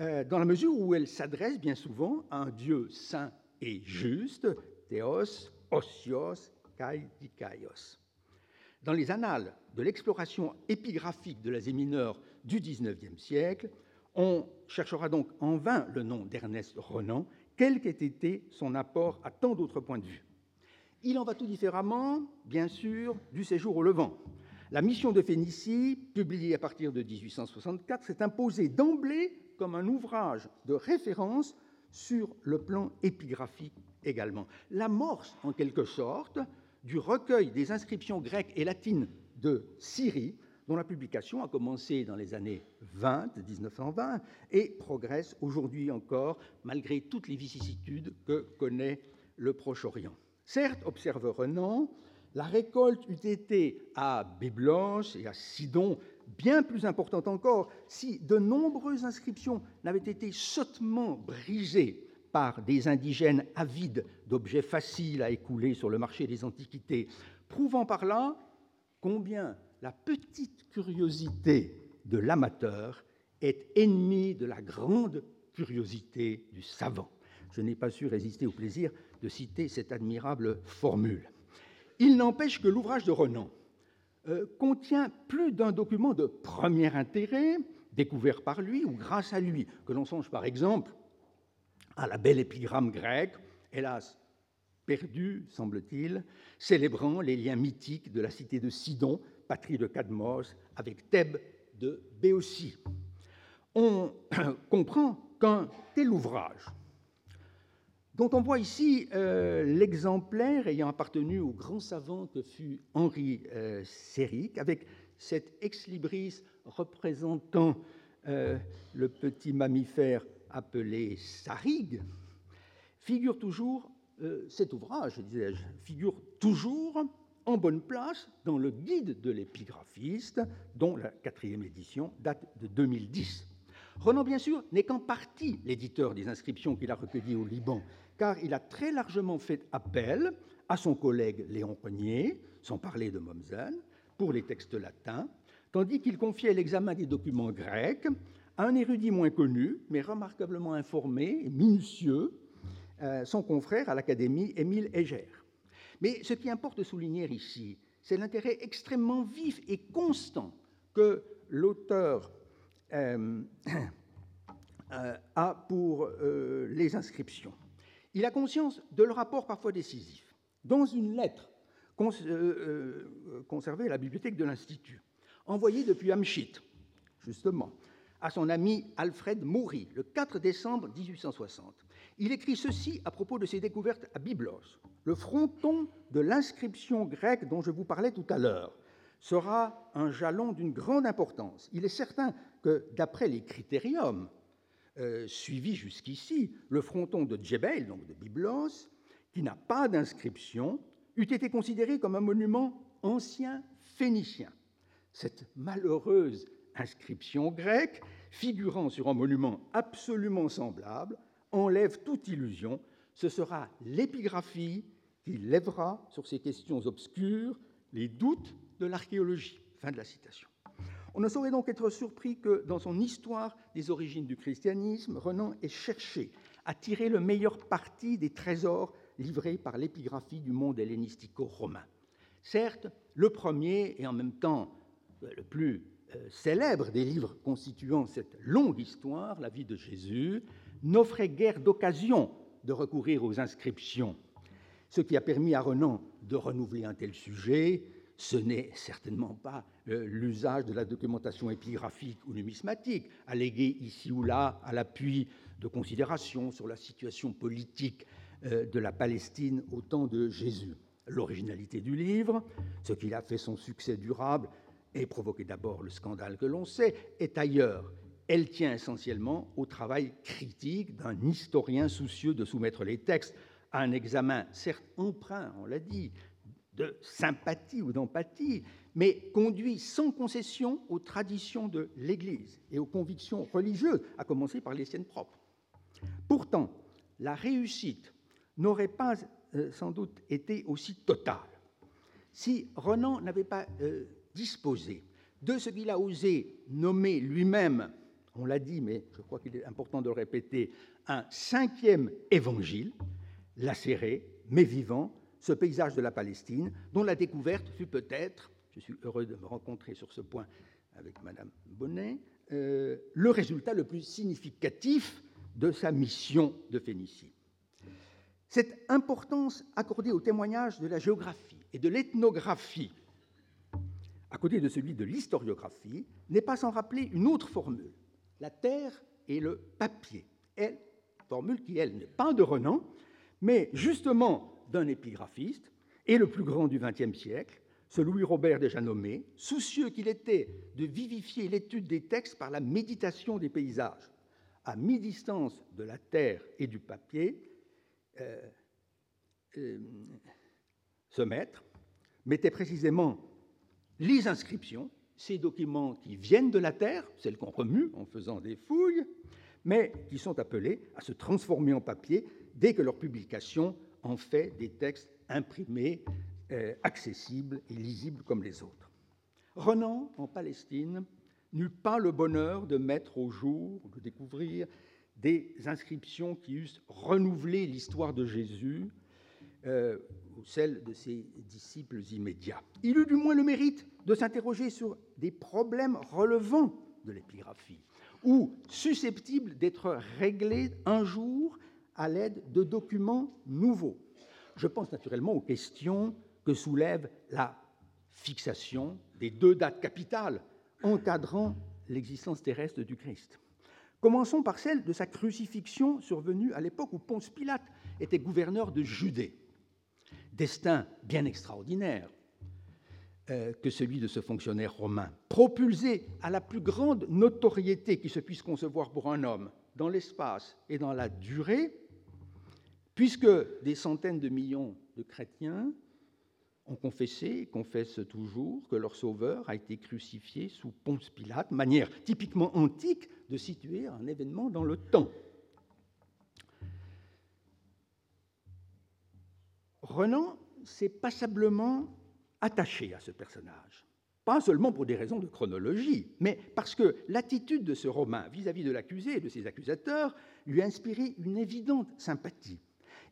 euh, dans la mesure où elles s'adressent bien souvent à un Dieu saint et juste, Theos, Osios, Kai, Dikaios. Dans les annales de l'exploration épigraphique de l'Asie mineure du XIXe siècle, on cherchera donc en vain le nom d'Ernest Renan, quel qu'ait été son apport à tant d'autres points de vue. Il en va tout différemment, bien sûr, du séjour au Levant. La mission de Phénicie, publiée à partir de 1864, s'est imposée d'emblée comme un ouvrage de référence sur le plan épigraphique également. L'amorce, en quelque sorte, du recueil des inscriptions grecques et latines de Syrie, dont la publication a commencé dans les années 20, 1920, et progresse aujourd'hui encore, malgré toutes les vicissitudes que connaît le Proche-Orient. Certes, observe Renan, la récolte eût été à Byblos et à Sidon bien plus importante encore si de nombreuses inscriptions n'avaient été sottement brisées par des indigènes avides d'objets faciles à écouler sur le marché des antiquités, prouvant par là combien la petite curiosité de l'amateur est ennemie de la grande curiosité du savant. Je n'ai pas su résister au plaisir de citer cette admirable formule. Il n'empêche que l'ouvrage de Renan contient plus d'un document de premier intérêt, découvert par lui ou grâce à lui, que l'on songe par exemple à la belle épigramme grecque, hélas perdue, semble-t-il, célébrant les liens mythiques de la cité de Sidon patrie de Cadmos, avec Thèbes de Béotie. On comprend qu'un tel ouvrage, dont on voit ici euh, l'exemplaire ayant appartenu au grand savant que fut Henri euh, Séric, avec cet ex-libris représentant euh, le petit mammifère appelé sarigue, figure toujours, cet ouvrage, disais-je, figure toujours en bonne place dans le guide de l'épigraphiste, dont la quatrième édition date de 2010. Renan, bien sûr, n'est qu'en partie l'éditeur des inscriptions qu'il a recueillies au Liban, car il a très largement fait appel à son collègue Léon Renier, sans parler de Mommsen, pour les textes latins, tandis qu'il confiait l'examen des documents grecs à un érudit moins connu, mais remarquablement informé et minutieux, euh, son confrère à l'Académie Émile Heger. Mais ce qui importe de souligner ici, c'est l'intérêt extrêmement vif et constant que l'auteur a pour euh, les inscriptions. Il a conscience de leur rapport parfois décisif. Dans une lettre conservée à la bibliothèque de l'Institut, envoyée depuis Amchit, justement, à son ami Alfred Maury, le 4 décembre 1860. Il écrit ceci à propos de ses découvertes à Byblos. Le fronton de l'inscription grecque dont je vous parlais tout à l'heure sera un jalon d'une grande importance. Il est certain que, d'après les critériums, euh, suivi jusqu'ici, le fronton de Djebel, donc de Byblos, qui n'a pas d'inscription, eût été considéré comme un monument ancien phénicien. Cette malheureuse inscription grecque, figurant sur un monument absolument semblable, enlève toute illusion. Ce sera l'épigraphie qui lèvera sur ces questions obscures les doutes l'archéologie. Fin de la citation. On ne saurait donc être surpris que, dans son histoire des origines du christianisme, Renan ait cherché à tirer le meilleur parti des trésors livrés par l'épigraphie du monde hellénistico-romain. Certes, le premier et en même temps euh, le plus euh, célèbre des livres constituant cette longue histoire, la vie de Jésus, n'offrait guère d'occasion de recourir aux inscriptions. Ce qui a permis à Renan de renouveler un tel sujet, ce n'est certainement pas euh, l'usage de la documentation épigraphique ou numismatique, alléguée ici ou là à l'appui de considérations sur la situation politique euh, de la Palestine au temps de Jésus. L'originalité du livre, ce qui a fait son succès durable et provoqué d'abord le scandale que l'on sait, est ailleurs. Elle tient essentiellement au travail critique d'un historien soucieux de soumettre les textes à un examen, certes emprunt, on l'a dit, de sympathie ou d'empathie, mais conduit sans concession aux traditions de l'Église et aux convictions religieuses, à commencer par les siennes propres. Pourtant, la réussite n'aurait pas euh, sans doute été aussi totale si Renan n'avait pas euh, disposé de ce qu'il a osé nommer lui-même, on l'a dit, mais je crois qu'il est important de le répéter, un cinquième évangile, lacéré, mais vivant, ce paysage de la Palestine, dont la découverte fut peut-être, je suis heureux de me rencontrer sur ce point avec Madame Bonnet, euh, le résultat le plus significatif de sa mission de Phénicie. Cette importance accordée au témoignage de la géographie et de l'ethnographie, à côté de celui de l'historiographie, n'est pas sans rappeler une autre formule, la terre et le papier. Elle, formule qui, elle, n'est pas de Renan, mais justement d'un épigraphiste, et le plus grand du XXe siècle, ce Louis Robert déjà nommé, soucieux qu'il était de vivifier l'étude des textes par la méditation des paysages, à mi-distance de la terre et du papier, euh, euh, ce maître mettait précisément les inscriptions, ces documents qui viennent de la terre, celles qu'on remue en faisant des fouilles, mais qui sont appelés à se transformer en papier dès que leur publication en fait des textes imprimés, euh, accessibles et lisibles comme les autres. Renan, en Palestine, n'eut pas le bonheur de mettre au jour, de découvrir des inscriptions qui eussent renouvelé l'histoire de Jésus euh, ou celle de ses disciples immédiats. Il eut du moins le mérite de s'interroger sur des problèmes relevant de l'épigraphie ou susceptibles d'être réglés un jour à l'aide de documents nouveaux. Je pense naturellement aux questions que soulève la fixation des deux dates capitales encadrant l'existence terrestre du Christ. Commençons par celle de sa crucifixion survenue à l'époque où Ponce Pilate était gouverneur de Judée. Destin bien extraordinaire euh, que celui de ce fonctionnaire romain, propulsé à la plus grande notoriété qui se puisse concevoir pour un homme dans l'espace et dans la durée, puisque des centaines de millions de chrétiens ont confessé et confessent toujours que leur sauveur a été crucifié sous Ponce Pilate, manière typiquement antique de situer un événement dans le temps. Renan s'est passablement attaché à ce personnage, pas seulement pour des raisons de chronologie, mais parce que l'attitude de ce Romain vis-à-vis -vis de l'accusé et de ses accusateurs lui a inspiré une évidente sympathie.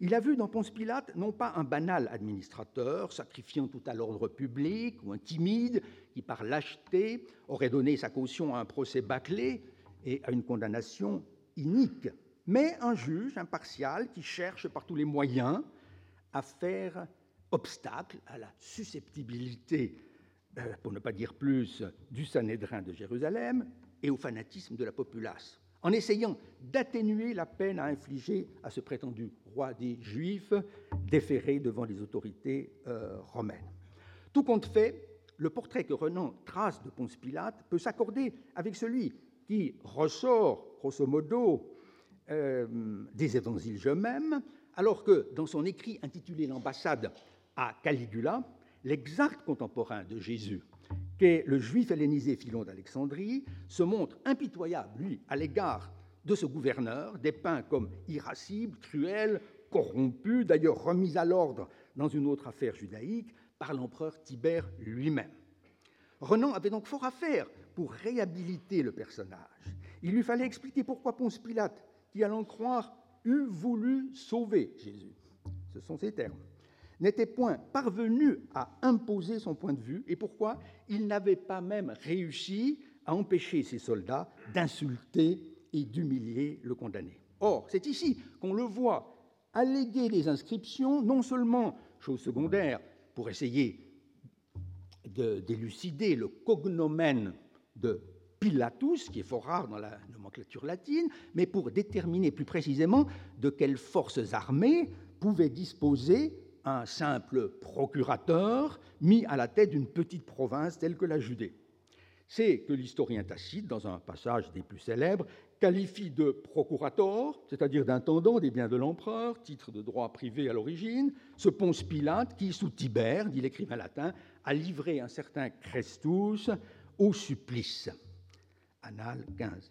Il a vu dans Ponce Pilate non pas un banal administrateur sacrifiant tout à l'ordre public ou un timide qui, par lâcheté, aurait donné sa caution à un procès bâclé et à une condamnation inique, mais un juge impartial qui cherche par tous les moyens à faire obstacle à la susceptibilité, euh, pour ne pas dire plus, du Sanhédrin de Jérusalem et au fanatisme de la populace en essayant d'atténuer la peine à infliger à ce prétendu roi des Juifs déféré devant les autorités euh, romaines. Tout compte fait, le portrait que Renan trace de Ponce Pilate peut s'accorder avec celui qui ressort, grosso modo, euh, des évangiles eux-mêmes, alors que dans son écrit intitulé L'ambassade à Caligula, l'exact contemporain de Jésus, qu'est le juif hellénisé Philon d'Alexandrie, se montre impitoyable, lui, à l'égard de ce gouverneur, dépeint comme irascible, cruel, corrompu, d'ailleurs remis à l'ordre dans une autre affaire judaïque par l'empereur Tibère lui-même. Renan avait donc fort à faire pour réhabiliter le personnage. Il lui fallait expliquer pourquoi Ponce Pilate, qui allons croire, eût voulu sauver Jésus. Ce sont ses termes n'était point parvenu à imposer son point de vue et pourquoi il n'avait pas même réussi à empêcher ses soldats d'insulter et d'humilier le condamné. Or, c'est ici qu'on le voit alléguer des inscriptions, non seulement, chose secondaire, pour essayer d'élucider le cognomen de Pilatus, qui est fort rare dans la nomenclature latine, mais pour déterminer plus précisément de quelles forces armées pouvait disposer un simple procurateur mis à la tête d'une petite province telle que la Judée. C'est que l'historien Tacite, dans un passage des plus célèbres, qualifie de procurator, c'est-à-dire d'intendant des biens de l'empereur, titre de droit privé à l'origine, ce Ponce Pilate qui, sous Tibère, dit l'écrivain latin, a livré un certain Christus au supplice. Annale 15.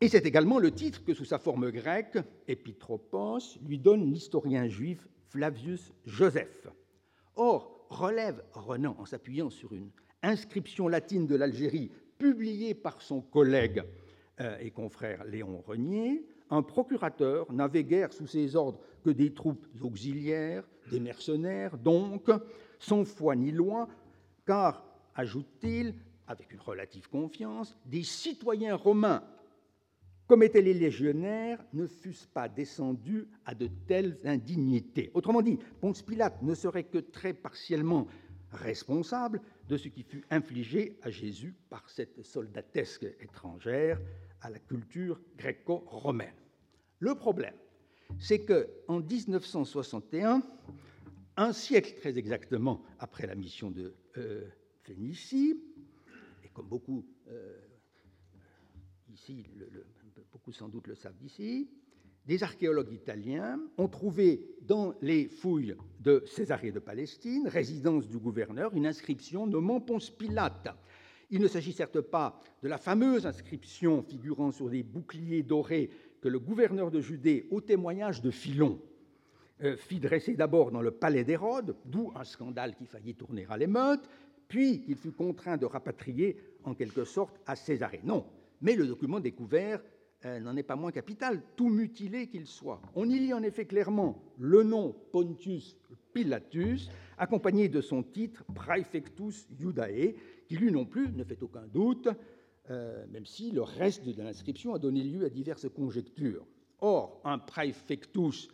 Et c'est également le titre que, sous sa forme grecque, Epitropos, lui donne l'historien juif Flavius Joseph. Or, relève Renan en s'appuyant sur une inscription latine de l'Algérie publiée par son collègue et confrère Léon Renier, un procurateur n'avait guère sous ses ordres que des troupes auxiliaires, des mercenaires, donc, sans foi ni loi, car, ajoute-t-il, avec une relative confiance, des citoyens romains comme étaient les légionnaires, ne fussent pas descendus à de telles indignités. Autrement dit, Ponce Pilate ne serait que très partiellement responsable de ce qui fut infligé à Jésus par cette soldatesque étrangère à la culture gréco-romaine. Le problème, c'est que en 1961, un siècle très exactement après la mission de euh, Phénicie, et comme beaucoup euh, ici beaucoup sans doute le savent d'ici, des archéologues italiens ont trouvé dans les fouilles de Césarée de Palestine, résidence du gouverneur, une inscription nommant Ponce Pilate. Il ne s'agit certes pas de la fameuse inscription figurant sur des boucliers dorés que le gouverneur de Judée, au témoignage de Philon, euh, fit dresser d'abord dans le palais d'Hérode, d'où un scandale qui faillit tourner à l'émeute, puis qu'il fut contraint de rapatrier en quelque sorte à Césarée. Non, mais le document découvert euh, n'en est pas moins capital, tout mutilé qu'il soit. On y lit en effet clairement le nom Pontius Pilatus, accompagné de son titre Praefectus Iudae, qui lui non plus ne fait aucun doute, euh, même si le reste de l'inscription a donné lieu à diverses conjectures. Or, un Praefectus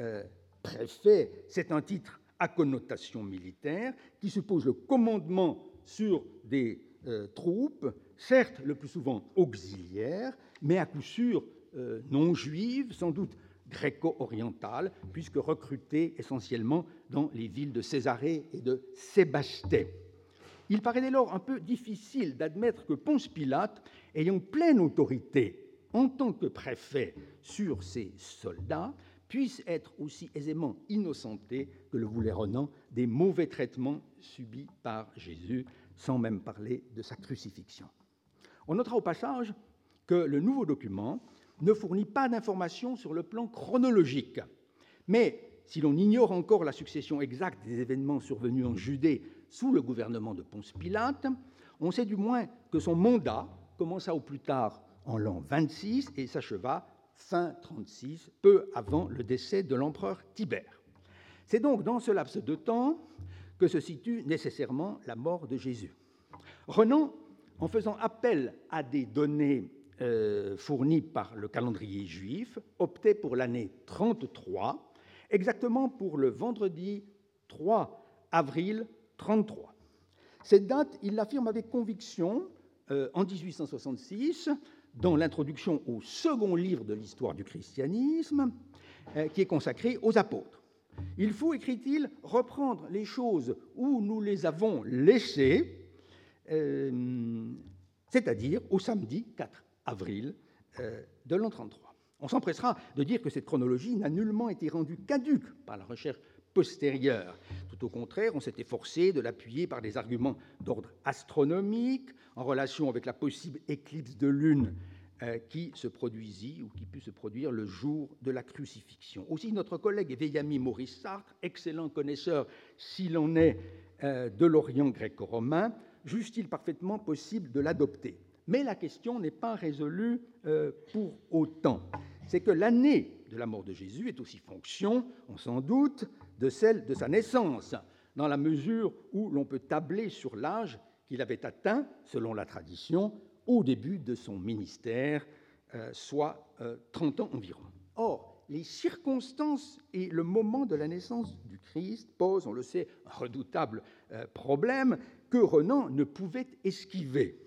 euh, préfet, c'est un titre à connotation militaire qui suppose le commandement sur des troupes, certes le plus souvent auxiliaires, mais à coup sûr euh, non juive, sans doute gréco-orientale, puisque recrutée essentiellement dans les villes de Césarée et de Sébasté. Il paraît dès lors un peu difficile d'admettre que Ponce Pilate, ayant pleine autorité en tant que préfet sur ses soldats, puisse être aussi aisément innocenté que le voulait Renan des mauvais traitements subis par Jésus, sans même parler de sa crucifixion. On notera au passage que le nouveau document ne fournit pas d'informations sur le plan chronologique. Mais si l'on ignore encore la succession exacte des événements survenus en Judée sous le gouvernement de Ponce Pilate, on sait du moins que son mandat commença au plus tard en l'an 26 et s'acheva fin 36, peu avant le décès de l'empereur Tibère. C'est donc dans ce laps de temps que se situe nécessairement la mort de Jésus. Renan, en faisant appel à des données euh, fourni par le calendrier juif optait pour l'année 33, exactement pour le vendredi 3 avril 33. Cette date, il l'affirme avec conviction euh, en 1866 dans l'introduction au second livre de l'histoire du christianisme, euh, qui est consacré aux apôtres. Il faut, écrit-il, reprendre les choses où nous les avons laissées, c'est-à-dire au samedi 4 avril euh, de l'an 33. On s'empressera de dire que cette chronologie n'a nullement été rendue caduque par la recherche postérieure. Tout au contraire, on s'est efforcé de l'appuyer par des arguments d'ordre astronomique en relation avec la possible éclipse de lune euh, qui se produisit ou qui put se produire le jour de la crucifixion. Aussi, notre collègue et ami Maurice Sartre, excellent connaisseur s'il en est euh, de l'Orient gréco-romain, juge-t-il parfaitement possible de l'adopter? Mais la question n'est pas résolue euh, pour autant. C'est que l'année de la mort de Jésus est aussi fonction, on s'en doute, de celle de sa naissance, dans la mesure où l'on peut tabler sur l'âge qu'il avait atteint, selon la tradition, au début de son ministère, euh, soit 30 ans environ. Or, les circonstances et le moment de la naissance du Christ posent, on le sait, un redoutable problème que Renan ne pouvait esquiver.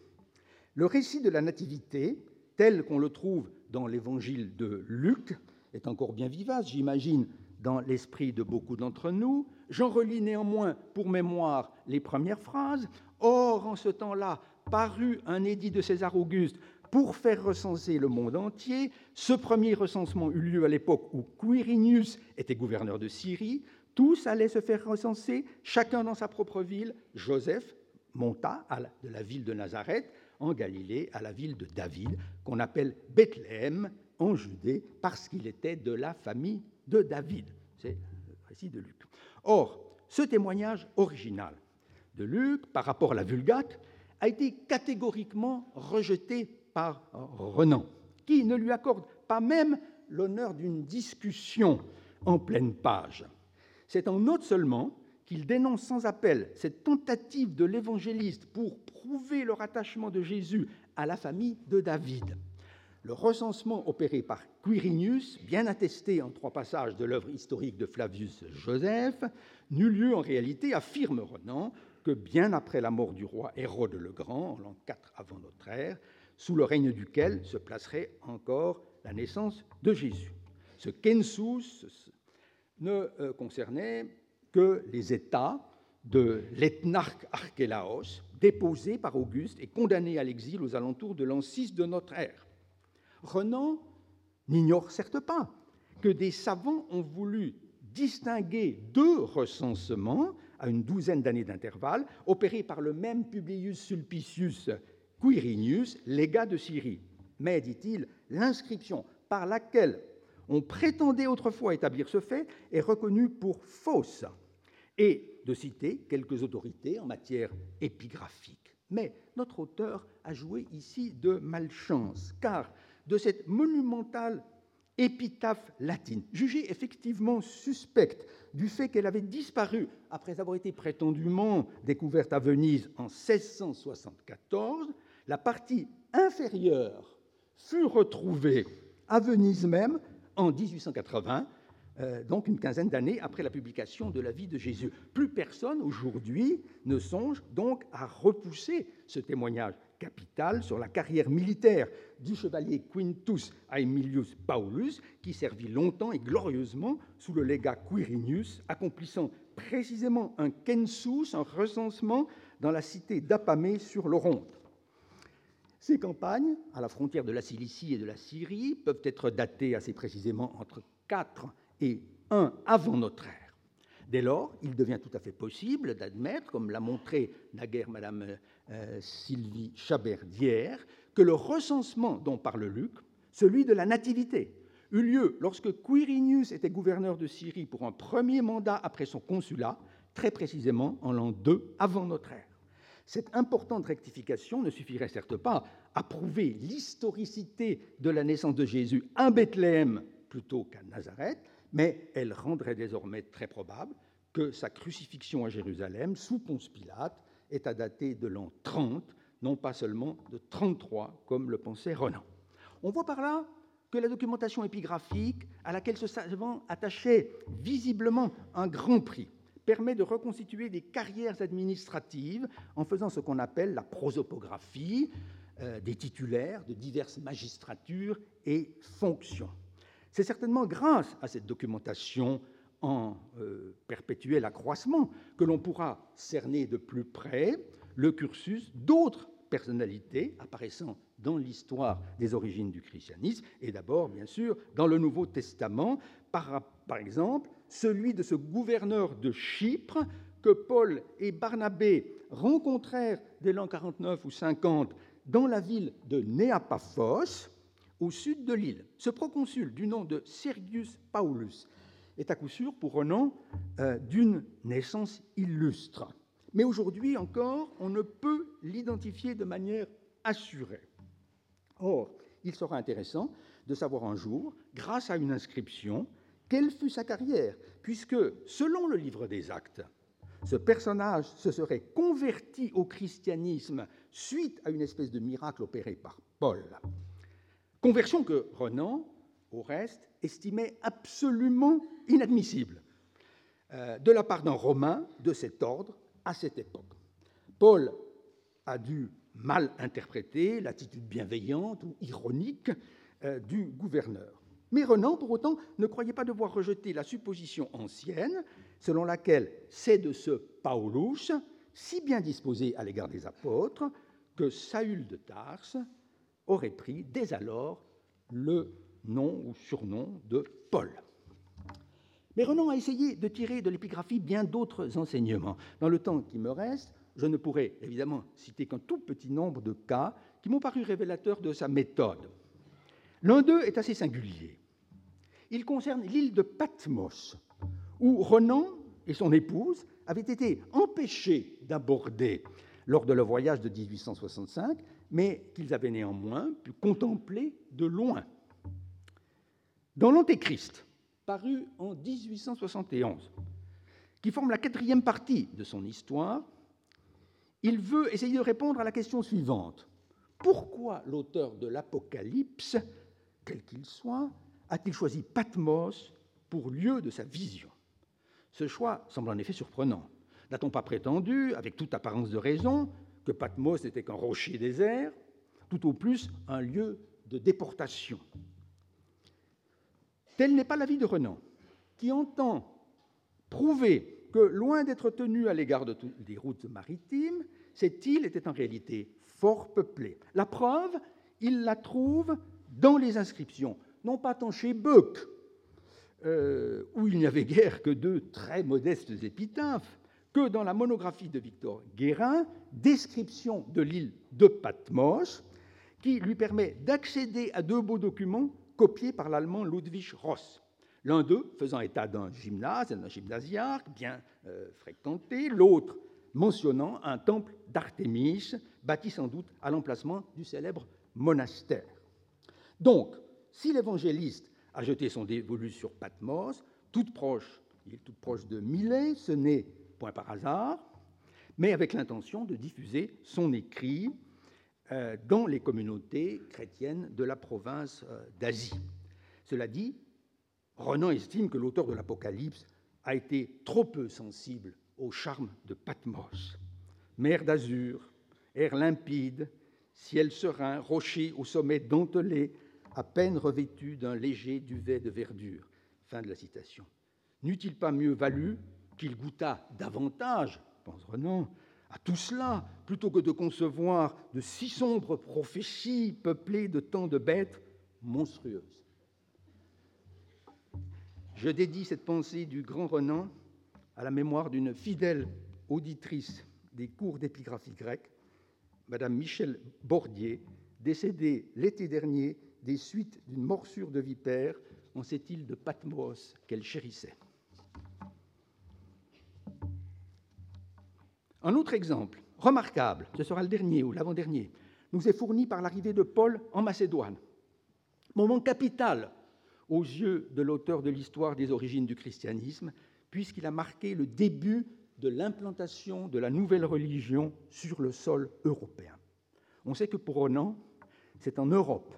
Le récit de la Nativité, tel qu'on le trouve dans l'évangile de Luc, est encore bien vivace, j'imagine, dans l'esprit de beaucoup d'entre nous. J'en relis néanmoins pour mémoire les premières phrases. Or, en ce temps-là, parut un édit de César Auguste pour faire recenser le monde entier. Ce premier recensement eut lieu à l'époque où Quirinius était gouverneur de Syrie. Tous allaient se faire recenser, chacun dans sa propre ville. Joseph monta de la ville de Nazareth en Galilée à la ville de David, qu'on appelle Bethléem en Judée, parce qu'il était de la famille de David. C'est le récit de Luc. Or, ce témoignage original de Luc par rapport à la Vulgate a été catégoriquement rejeté par Renan, qui ne lui accorde pas même l'honneur d'une discussion en pleine page. C'est en note seulement qu'il dénonce sans appel cette tentative de l'évangéliste pour prouver le rattachement de Jésus à la famille de David. Le recensement opéré par Quirinius, bien attesté en trois passages de l'œuvre historique de Flavius Joseph, n'eut lieu en réalité, affirme Renan, que bien après la mort du roi Hérode le Grand, en l'an 4 avant notre ère, sous le règne duquel se placerait encore la naissance de Jésus. Ce kensus ne euh, concernait que les États de l'ethnarque Archélaos, déposé par Auguste et condamné à l'exil aux alentours de l'an 6 de notre ère. Renan n'ignore certes pas que des savants ont voulu distinguer deux recensements à une douzaine d'années d'intervalle, opérés par le même Publius Sulpicius Quirinius, légat de Syrie. Mais, dit-il, l'inscription par laquelle on prétendait autrefois établir ce fait est reconnue pour fausse, et de citer quelques autorités en matière épigraphique. Mais notre auteur a joué ici de malchance, car de cette monumentale épitaphe latine, jugée effectivement suspecte du fait qu'elle avait disparu après avoir été prétendument découverte à Venise en 1674, la partie inférieure fut retrouvée à Venise même en 1880, euh, donc une quinzaine d'années après la publication de la vie de Jésus. Plus personne aujourd'hui ne songe donc à repousser ce témoignage capital sur la carrière militaire du chevalier Quintus Aemilius Paulus, qui servit longtemps et glorieusement sous le légat Quirinius, accomplissant précisément un census, un recensement dans la cité d'Apamée sur l'Oronte. Ces campagnes, à la frontière de la Cilicie et de la Syrie, peuvent être datées assez précisément entre 4 et 1 avant notre ère. Dès lors, il devient tout à fait possible d'admettre, comme l'a montré naguère Madame Sylvie Chabert que le recensement dont parle Luc, celui de la nativité, eut lieu lorsque Quirinius était gouverneur de Syrie pour un premier mandat après son consulat, très précisément en l'an 2 avant notre ère. Cette importante rectification ne suffirait certes pas à prouver l'historicité de la naissance de Jésus à Bethléem plutôt qu'à Nazareth, mais elle rendrait désormais très probable que sa crucifixion à Jérusalem sous Ponce Pilate est à dater de l'an 30, non pas seulement de 33 comme le pensait Renan. On voit par là que la documentation épigraphique, à laquelle ce savant attachait visiblement un grand prix, permet de reconstituer des carrières administratives en faisant ce qu'on appelle la prosopographie euh, des titulaires de diverses magistratures et fonctions. C'est certainement grâce à cette documentation en euh, perpétuel accroissement que l'on pourra cerner de plus près le cursus d'autres personnalités apparaissant dans l'histoire des origines du christianisme, et d'abord, bien sûr, dans le Nouveau Testament, par, exemple, celui de ce gouverneur de Chypre que Paul et Barnabé rencontrèrent dès l'an 49 ou 50 dans la ville de Néapaphos, au sud de l'île. Ce proconsul du nom de Sergius Paulus est à coup sûr pour Renan euh, d'une naissance illustre. Mais aujourd'hui encore, on ne peut l'identifier de manière assurée. Or, il sera intéressant de savoir un jour, grâce à une inscription, quelle fut sa carrière, puisque, selon le livre des actes, ce personnage se serait converti au christianisme suite à une espèce de miracle opéré par Paul. Conversion que Renan, au reste, estimait absolument inadmissible euh, de la part d'un Romain de cet ordre à cette époque. Paul a dû mal interpréter l'attitude bienveillante ou ironique euh, du gouverneur. Mais Renan, pour autant, ne croyait pas devoir rejeter la supposition ancienne selon laquelle c'est de ce Paulus, si bien disposé à l'égard des apôtres, que Saül de Tarse aurait pris dès alors le nom ou surnom de Paul. Mais Renan a essayé de tirer de l'épigraphie bien d'autres enseignements. Dans le temps qui me reste, je ne pourrai évidemment citer qu'un tout petit nombre de cas qui m'ont paru révélateurs de sa méthode. L'un d'eux est assez singulier. Il concerne l'île de Patmos, où Renan et son épouse avaient été empêchés d'aborder lors de leur voyage de 1865, mais qu'ils avaient néanmoins pu contempler de loin. Dans l'Antéchrist, paru en 1871, qui forme la quatrième partie de son histoire, il veut essayer de répondre à la question suivante. Pourquoi l'auteur de l'Apocalypse, quel qu'il soit, a-t-il choisi Patmos pour lieu de sa vision? Ce choix semble en effet surprenant. N'a-t-on pas prétendu, avec toute apparence de raison, que Patmos n'était qu'un rocher désert, tout au plus un lieu de déportation? Tel n'est pas l'avis de Renan, qui entend prouver que, loin d'être tenu à l'égard de toutes les routes maritimes, cette île était en réalité fort peuplée. La preuve, il la trouve dans les inscriptions, non pas tant chez Beuc, euh, où il n'y avait guère que deux très modestes épitaphes, que dans la monographie de Victor Guérin, Description de l'île de Patmos, qui lui permet d'accéder à deux beaux documents copiés par l'allemand Ludwig Ross. L'un d'eux faisant état d'un gymnase, d'un gymnasiarque bien euh, fréquenté, l'autre mentionnant un temple d'Artémis, bâti sans doute à l'emplacement du célèbre monastère. Donc, si l'évangéliste a jeté son dévolu sur Patmos, toute proche, il est toute proche de Milet, ce n'est point par hasard, mais avec l'intention de diffuser son écrit dans les communautés chrétiennes de la province euh, d'Asie. Cela dit, Renan estime que l'auteur de l'Apocalypse a été trop peu sensible au charme de Patmos. Mer d'azur, air limpide, ciel serein, rocher au sommet dentelé, à peine revêtu d'un léger duvet de verdure. Fin de la citation. N'eût-il pas mieux valu qu'il goûtât davantage, pense Renan, à tout cela, plutôt que de concevoir de si sombres prophéties peuplées de tant de bêtes monstrueuses. Je dédie cette pensée du grand Renan à la mémoire d'une fidèle auditrice des cours d'épigraphie grecque, Madame Michel Bordier, décédée l'été dernier des suites d'une morsure de vipère en cette île de Patmos qu'elle chérissait. Un autre exemple, remarquable, ce sera le dernier ou l'avant-dernier, nous est fourni par l'arrivée de Paul en Macédoine. Moment capital aux yeux de l'auteur de l'histoire des origines du christianisme, puisqu'il a marqué le début de l'implantation de la nouvelle religion sur le sol européen. On sait que pour Renan, c'est en Europe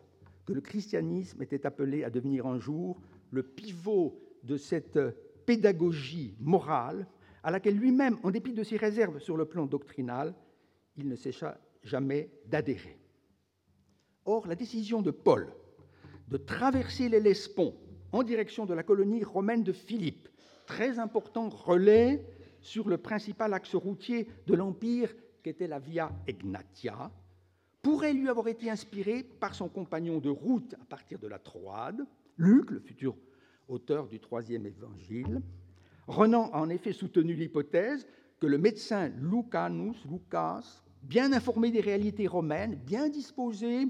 que le christianisme était appelé à devenir un jour le pivot de cette pédagogie morale à laquelle lui-même, en dépit de ses réserves sur le plan doctrinal, il ne cessa jamais d'adhérer. Or, la décision de Paul de traverser l'Hellespont en direction de la colonie romaine de Philippe, très important relais sur le principal axe routier de l'Empire qu'était la Via Egnatia, pourrait lui avoir été inspiré par son compagnon de route à partir de la Troade, Luc, le futur auteur du troisième évangile. Renan a en effet soutenu l'hypothèse que le médecin Lucanus, Lucas, bien informé des réalités romaines, bien disposé,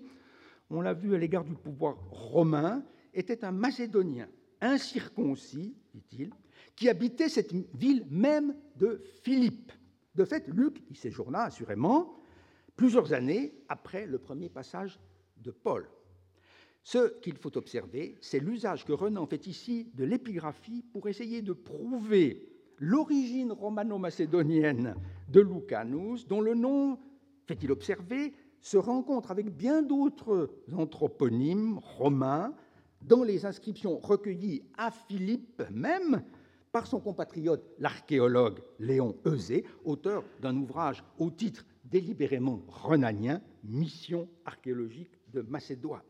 on l'a vu à l'égard du pouvoir romain, était un Macédonien incirconcis, dit-il, qui habitait cette ville même de Philippe. De fait, Luc y séjourna assurément plusieurs années après le premier passage de Paul. Ce qu'il faut observer, c'est l'usage que Renan fait ici de l'épigraphie pour essayer de prouver l'origine romano-macédonienne de Lucanus, dont le nom, fait-il observer, se rencontre avec bien d'autres anthroponymes romains dans les inscriptions recueillies à Philippe même par son compatriote l'archéologue Léon Eusé, auteur d'un ouvrage au titre délibérément renanien, Mission archéologique de Macédoine.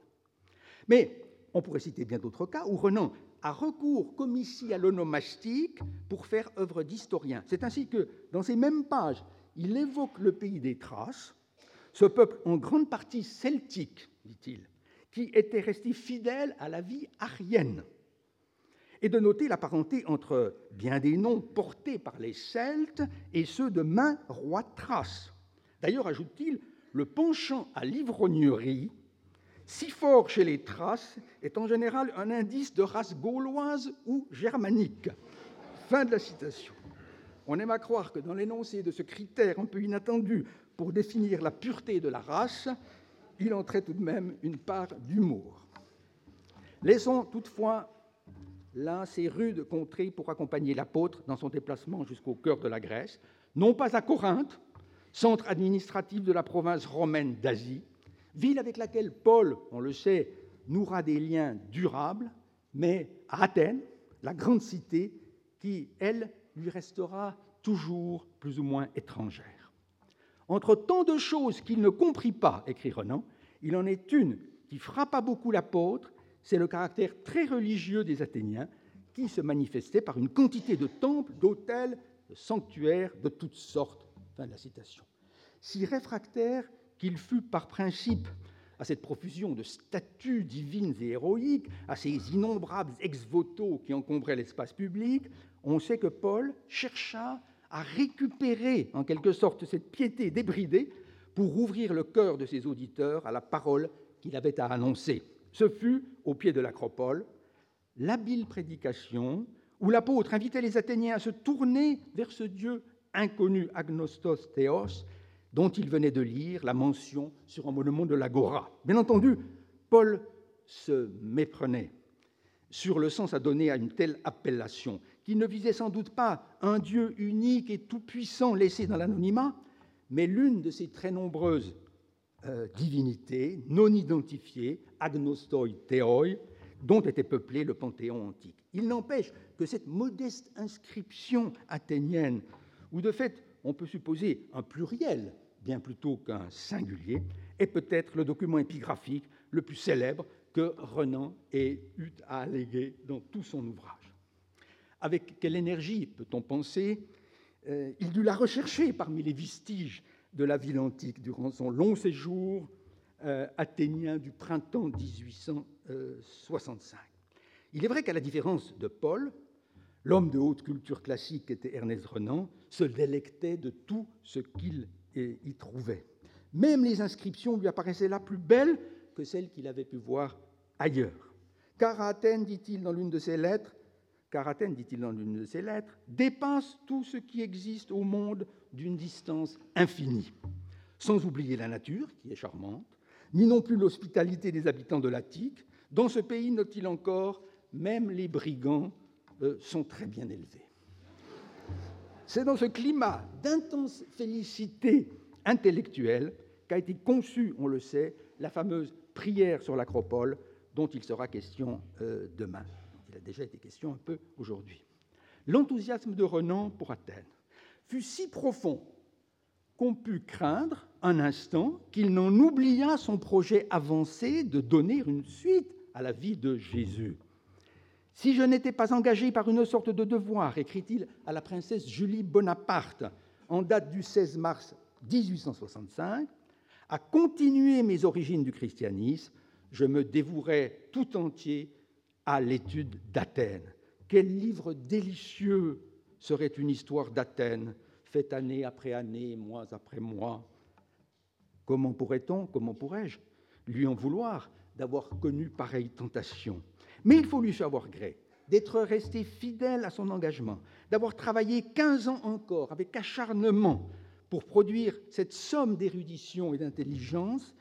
Mais on pourrait citer bien d'autres cas où Renan a recours, comme ici, à l'onomastique pour faire œuvre d'historien. C'est ainsi que, dans ces mêmes pages, il évoque le pays des Thraces, ce peuple en grande partie celtique, dit-il, qui était resté fidèle à la vie arienne, et de noter la parenté entre bien des noms portés par les Celtes et ceux de main roi Thrace. D'ailleurs, ajoute-t-il, le penchant à l'ivrognerie si fort chez les Thraces est en général un indice de race gauloise ou germanique. Fin de la citation. On aime à croire que dans l'énoncé de ce critère un peu inattendu pour définir la pureté de la race, il entrait tout de même une part d'humour. Laissons toutefois là ces rudes contrées pour accompagner l'apôtre dans son déplacement jusqu'au cœur de la Grèce, non pas à Corinthe, centre administratif de la province romaine d'Asie, ville avec laquelle Paul, on le sait, nouera des liens durables, mais à Athènes, la grande cité qui, elle, lui restera toujours plus ou moins étrangère. Entre tant de choses qu'il ne comprit pas, écrit Renan, il en est une qui frappa beaucoup l'apôtre, c'est le caractère très religieux des Athéniens, qui se manifestait par une quantité de temples, d'hôtels, de sanctuaires de toutes sortes. Fin de la citation. Si réfractaire qu'il fut par principe à cette profusion de statues divines et héroïques, à ces innombrables ex-voto qui encombraient l'espace public, on sait que Paul chercha à récupérer en quelque sorte cette piété débridée pour ouvrir le cœur de ses auditeurs à la parole qu'il avait à annoncer. Ce fut, au pied de l'acropole, l'habile prédication où l'apôtre invitait les Athéniens à se tourner vers ce Dieu inconnu, agnostos theos, dont il venait de lire la mention sur un monument de l'Agora. Bien entendu, Paul se méprenait sur le sens à donner à une telle appellation, qui ne visait sans doute pas un Dieu unique et tout-puissant laissé dans l'anonymat, mais l'une de ces très nombreuses euh, divinités non identifiées, agnostoi theoi, dont était peuplé le panthéon antique. Il n'empêche que cette modeste inscription athénienne, où de fait on peut supposer un pluriel bien plutôt qu'un singulier, est peut-être le document épigraphique le plus célèbre que Renan ait eu à alléguer dans tout son ouvrage. Avec quelle énergie peut-on penser euh, Il dut la rechercher parmi les vestiges de la ville antique durant son long séjour euh, athénien du printemps 1865. Il est vrai qu'à la différence de Paul, l'homme de haute culture classique était Ernest Renan, se délectait de tout ce qu'il y trouvait. Même les inscriptions lui apparaissaient là plus belles que celles qu'il avait pu voir ailleurs. Car Athènes, dit-il dans l'une de ses lettres, car Athènes, dit-il dans l'une de ses lettres, dépasse tout ce qui existe au monde d'une distance infinie, sans oublier la nature, qui est charmante, ni non plus l'hospitalité des habitants de l'Attique. Dans ce pays, note-t-il encore, même les brigands euh, sont très bien élevés. C'est dans ce climat d'intense félicité intellectuelle qu'a été conçue, on le sait, la fameuse prière sur l'acropole dont il sera question euh, demain. Il a déjà été question un peu aujourd'hui. L'enthousiasme de Renan pour Athènes fut si profond qu'on put craindre un instant qu'il n'en oublia son projet avancé de donner une suite à la vie de Jésus. Si je n'étais pas engagé par une sorte de devoir, écrit-il à la princesse Julie Bonaparte en date du 16 mars 1865, à continuer mes origines du christianisme, je me dévouerai tout entier à l'étude d'Athènes. Quel livre délicieux serait une histoire d'Athènes, faite année après année, mois après mois. Comment pourrait-on, comment pourrais-je lui en vouloir d'avoir connu pareille tentation? Mais il faut lui savoir gré d'être resté fidèle à son engagement, d'avoir travaillé 15 ans encore avec acharnement pour produire cette somme d'érudition et d'intelligence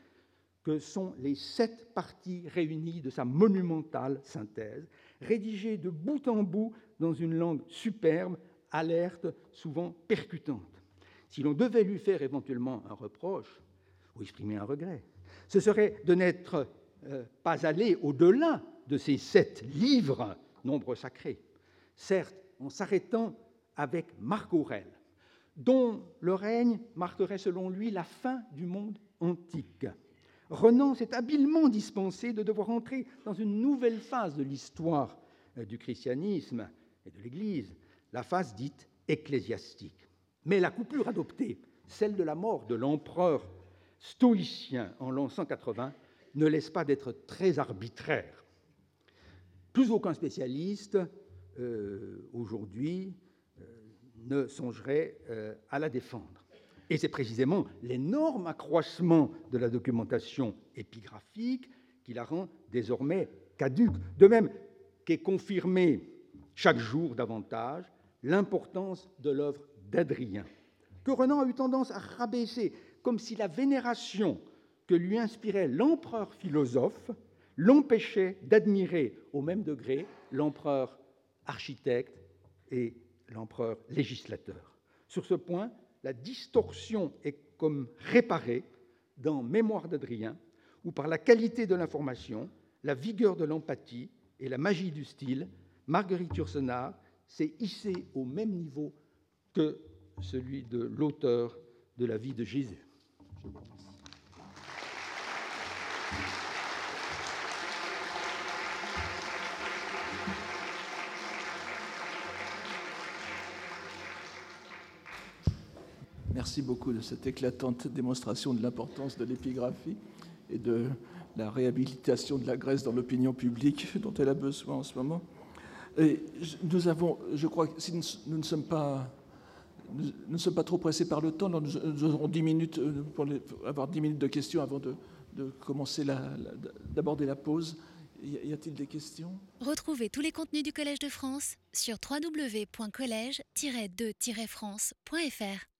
que sont les sept parties réunies de sa monumentale synthèse, rédigée de bout en bout dans une langue superbe, alerte, souvent percutante. Si l'on devait lui faire éventuellement un reproche ou exprimer un regret, ce serait de n'être euh, pas allé au-delà de ces sept livres, nombre sacré, certes en s'arrêtant avec Marc Aurèle, dont le règne marquerait selon lui la fin du monde antique. Renan s'est habilement dispensé de devoir entrer dans une nouvelle phase de l'histoire euh, du christianisme et de l'Église, la phase dite ecclésiastique. Mais la coupure adoptée, celle de la mort de l'empereur stoïcien en l'an 180, ne laisse pas d'être très arbitraire. Aucun spécialiste euh, aujourd'hui euh, ne songerait à la défendre. Et c'est précisément l'énorme accroissement de la documentation épigraphique qui la rend désormais caduque. De même qu'est confirmée chaque jour davantage l'importance de l'œuvre d'Adrien, que Renan a eu tendance à rabaisser, comme si la vénération que lui inspirait l'empereur philosophe l'empêchait d'admirer au même degré l'empereur architecte et l'empereur législateur. Sur ce point, la distorsion est comme réparée dans Mémoire d'Adrien, où par la qualité de l'information, la vigueur de l'empathie et la magie du style, Marguerite Yourcenar s'est hissée au même niveau que celui de l'auteur de la vie de Jésus. Merci beaucoup de cette éclatante démonstration de l'importance de l'épigraphie et de la réhabilitation de la Grèce dans l'opinion publique dont elle a besoin en ce moment. Nous avons, je crois, si nous, ne sommes pas, nous, ne sommes pas trop pressés par le temps, nous, aurons 10 minutes euh, pour, avoir 10 minutes de questions avant de, commencer d'aborder la pause. Y a-t-il des questions? Retrouvez tous les contenus du Collège de France sur www.colège-2-france.fr.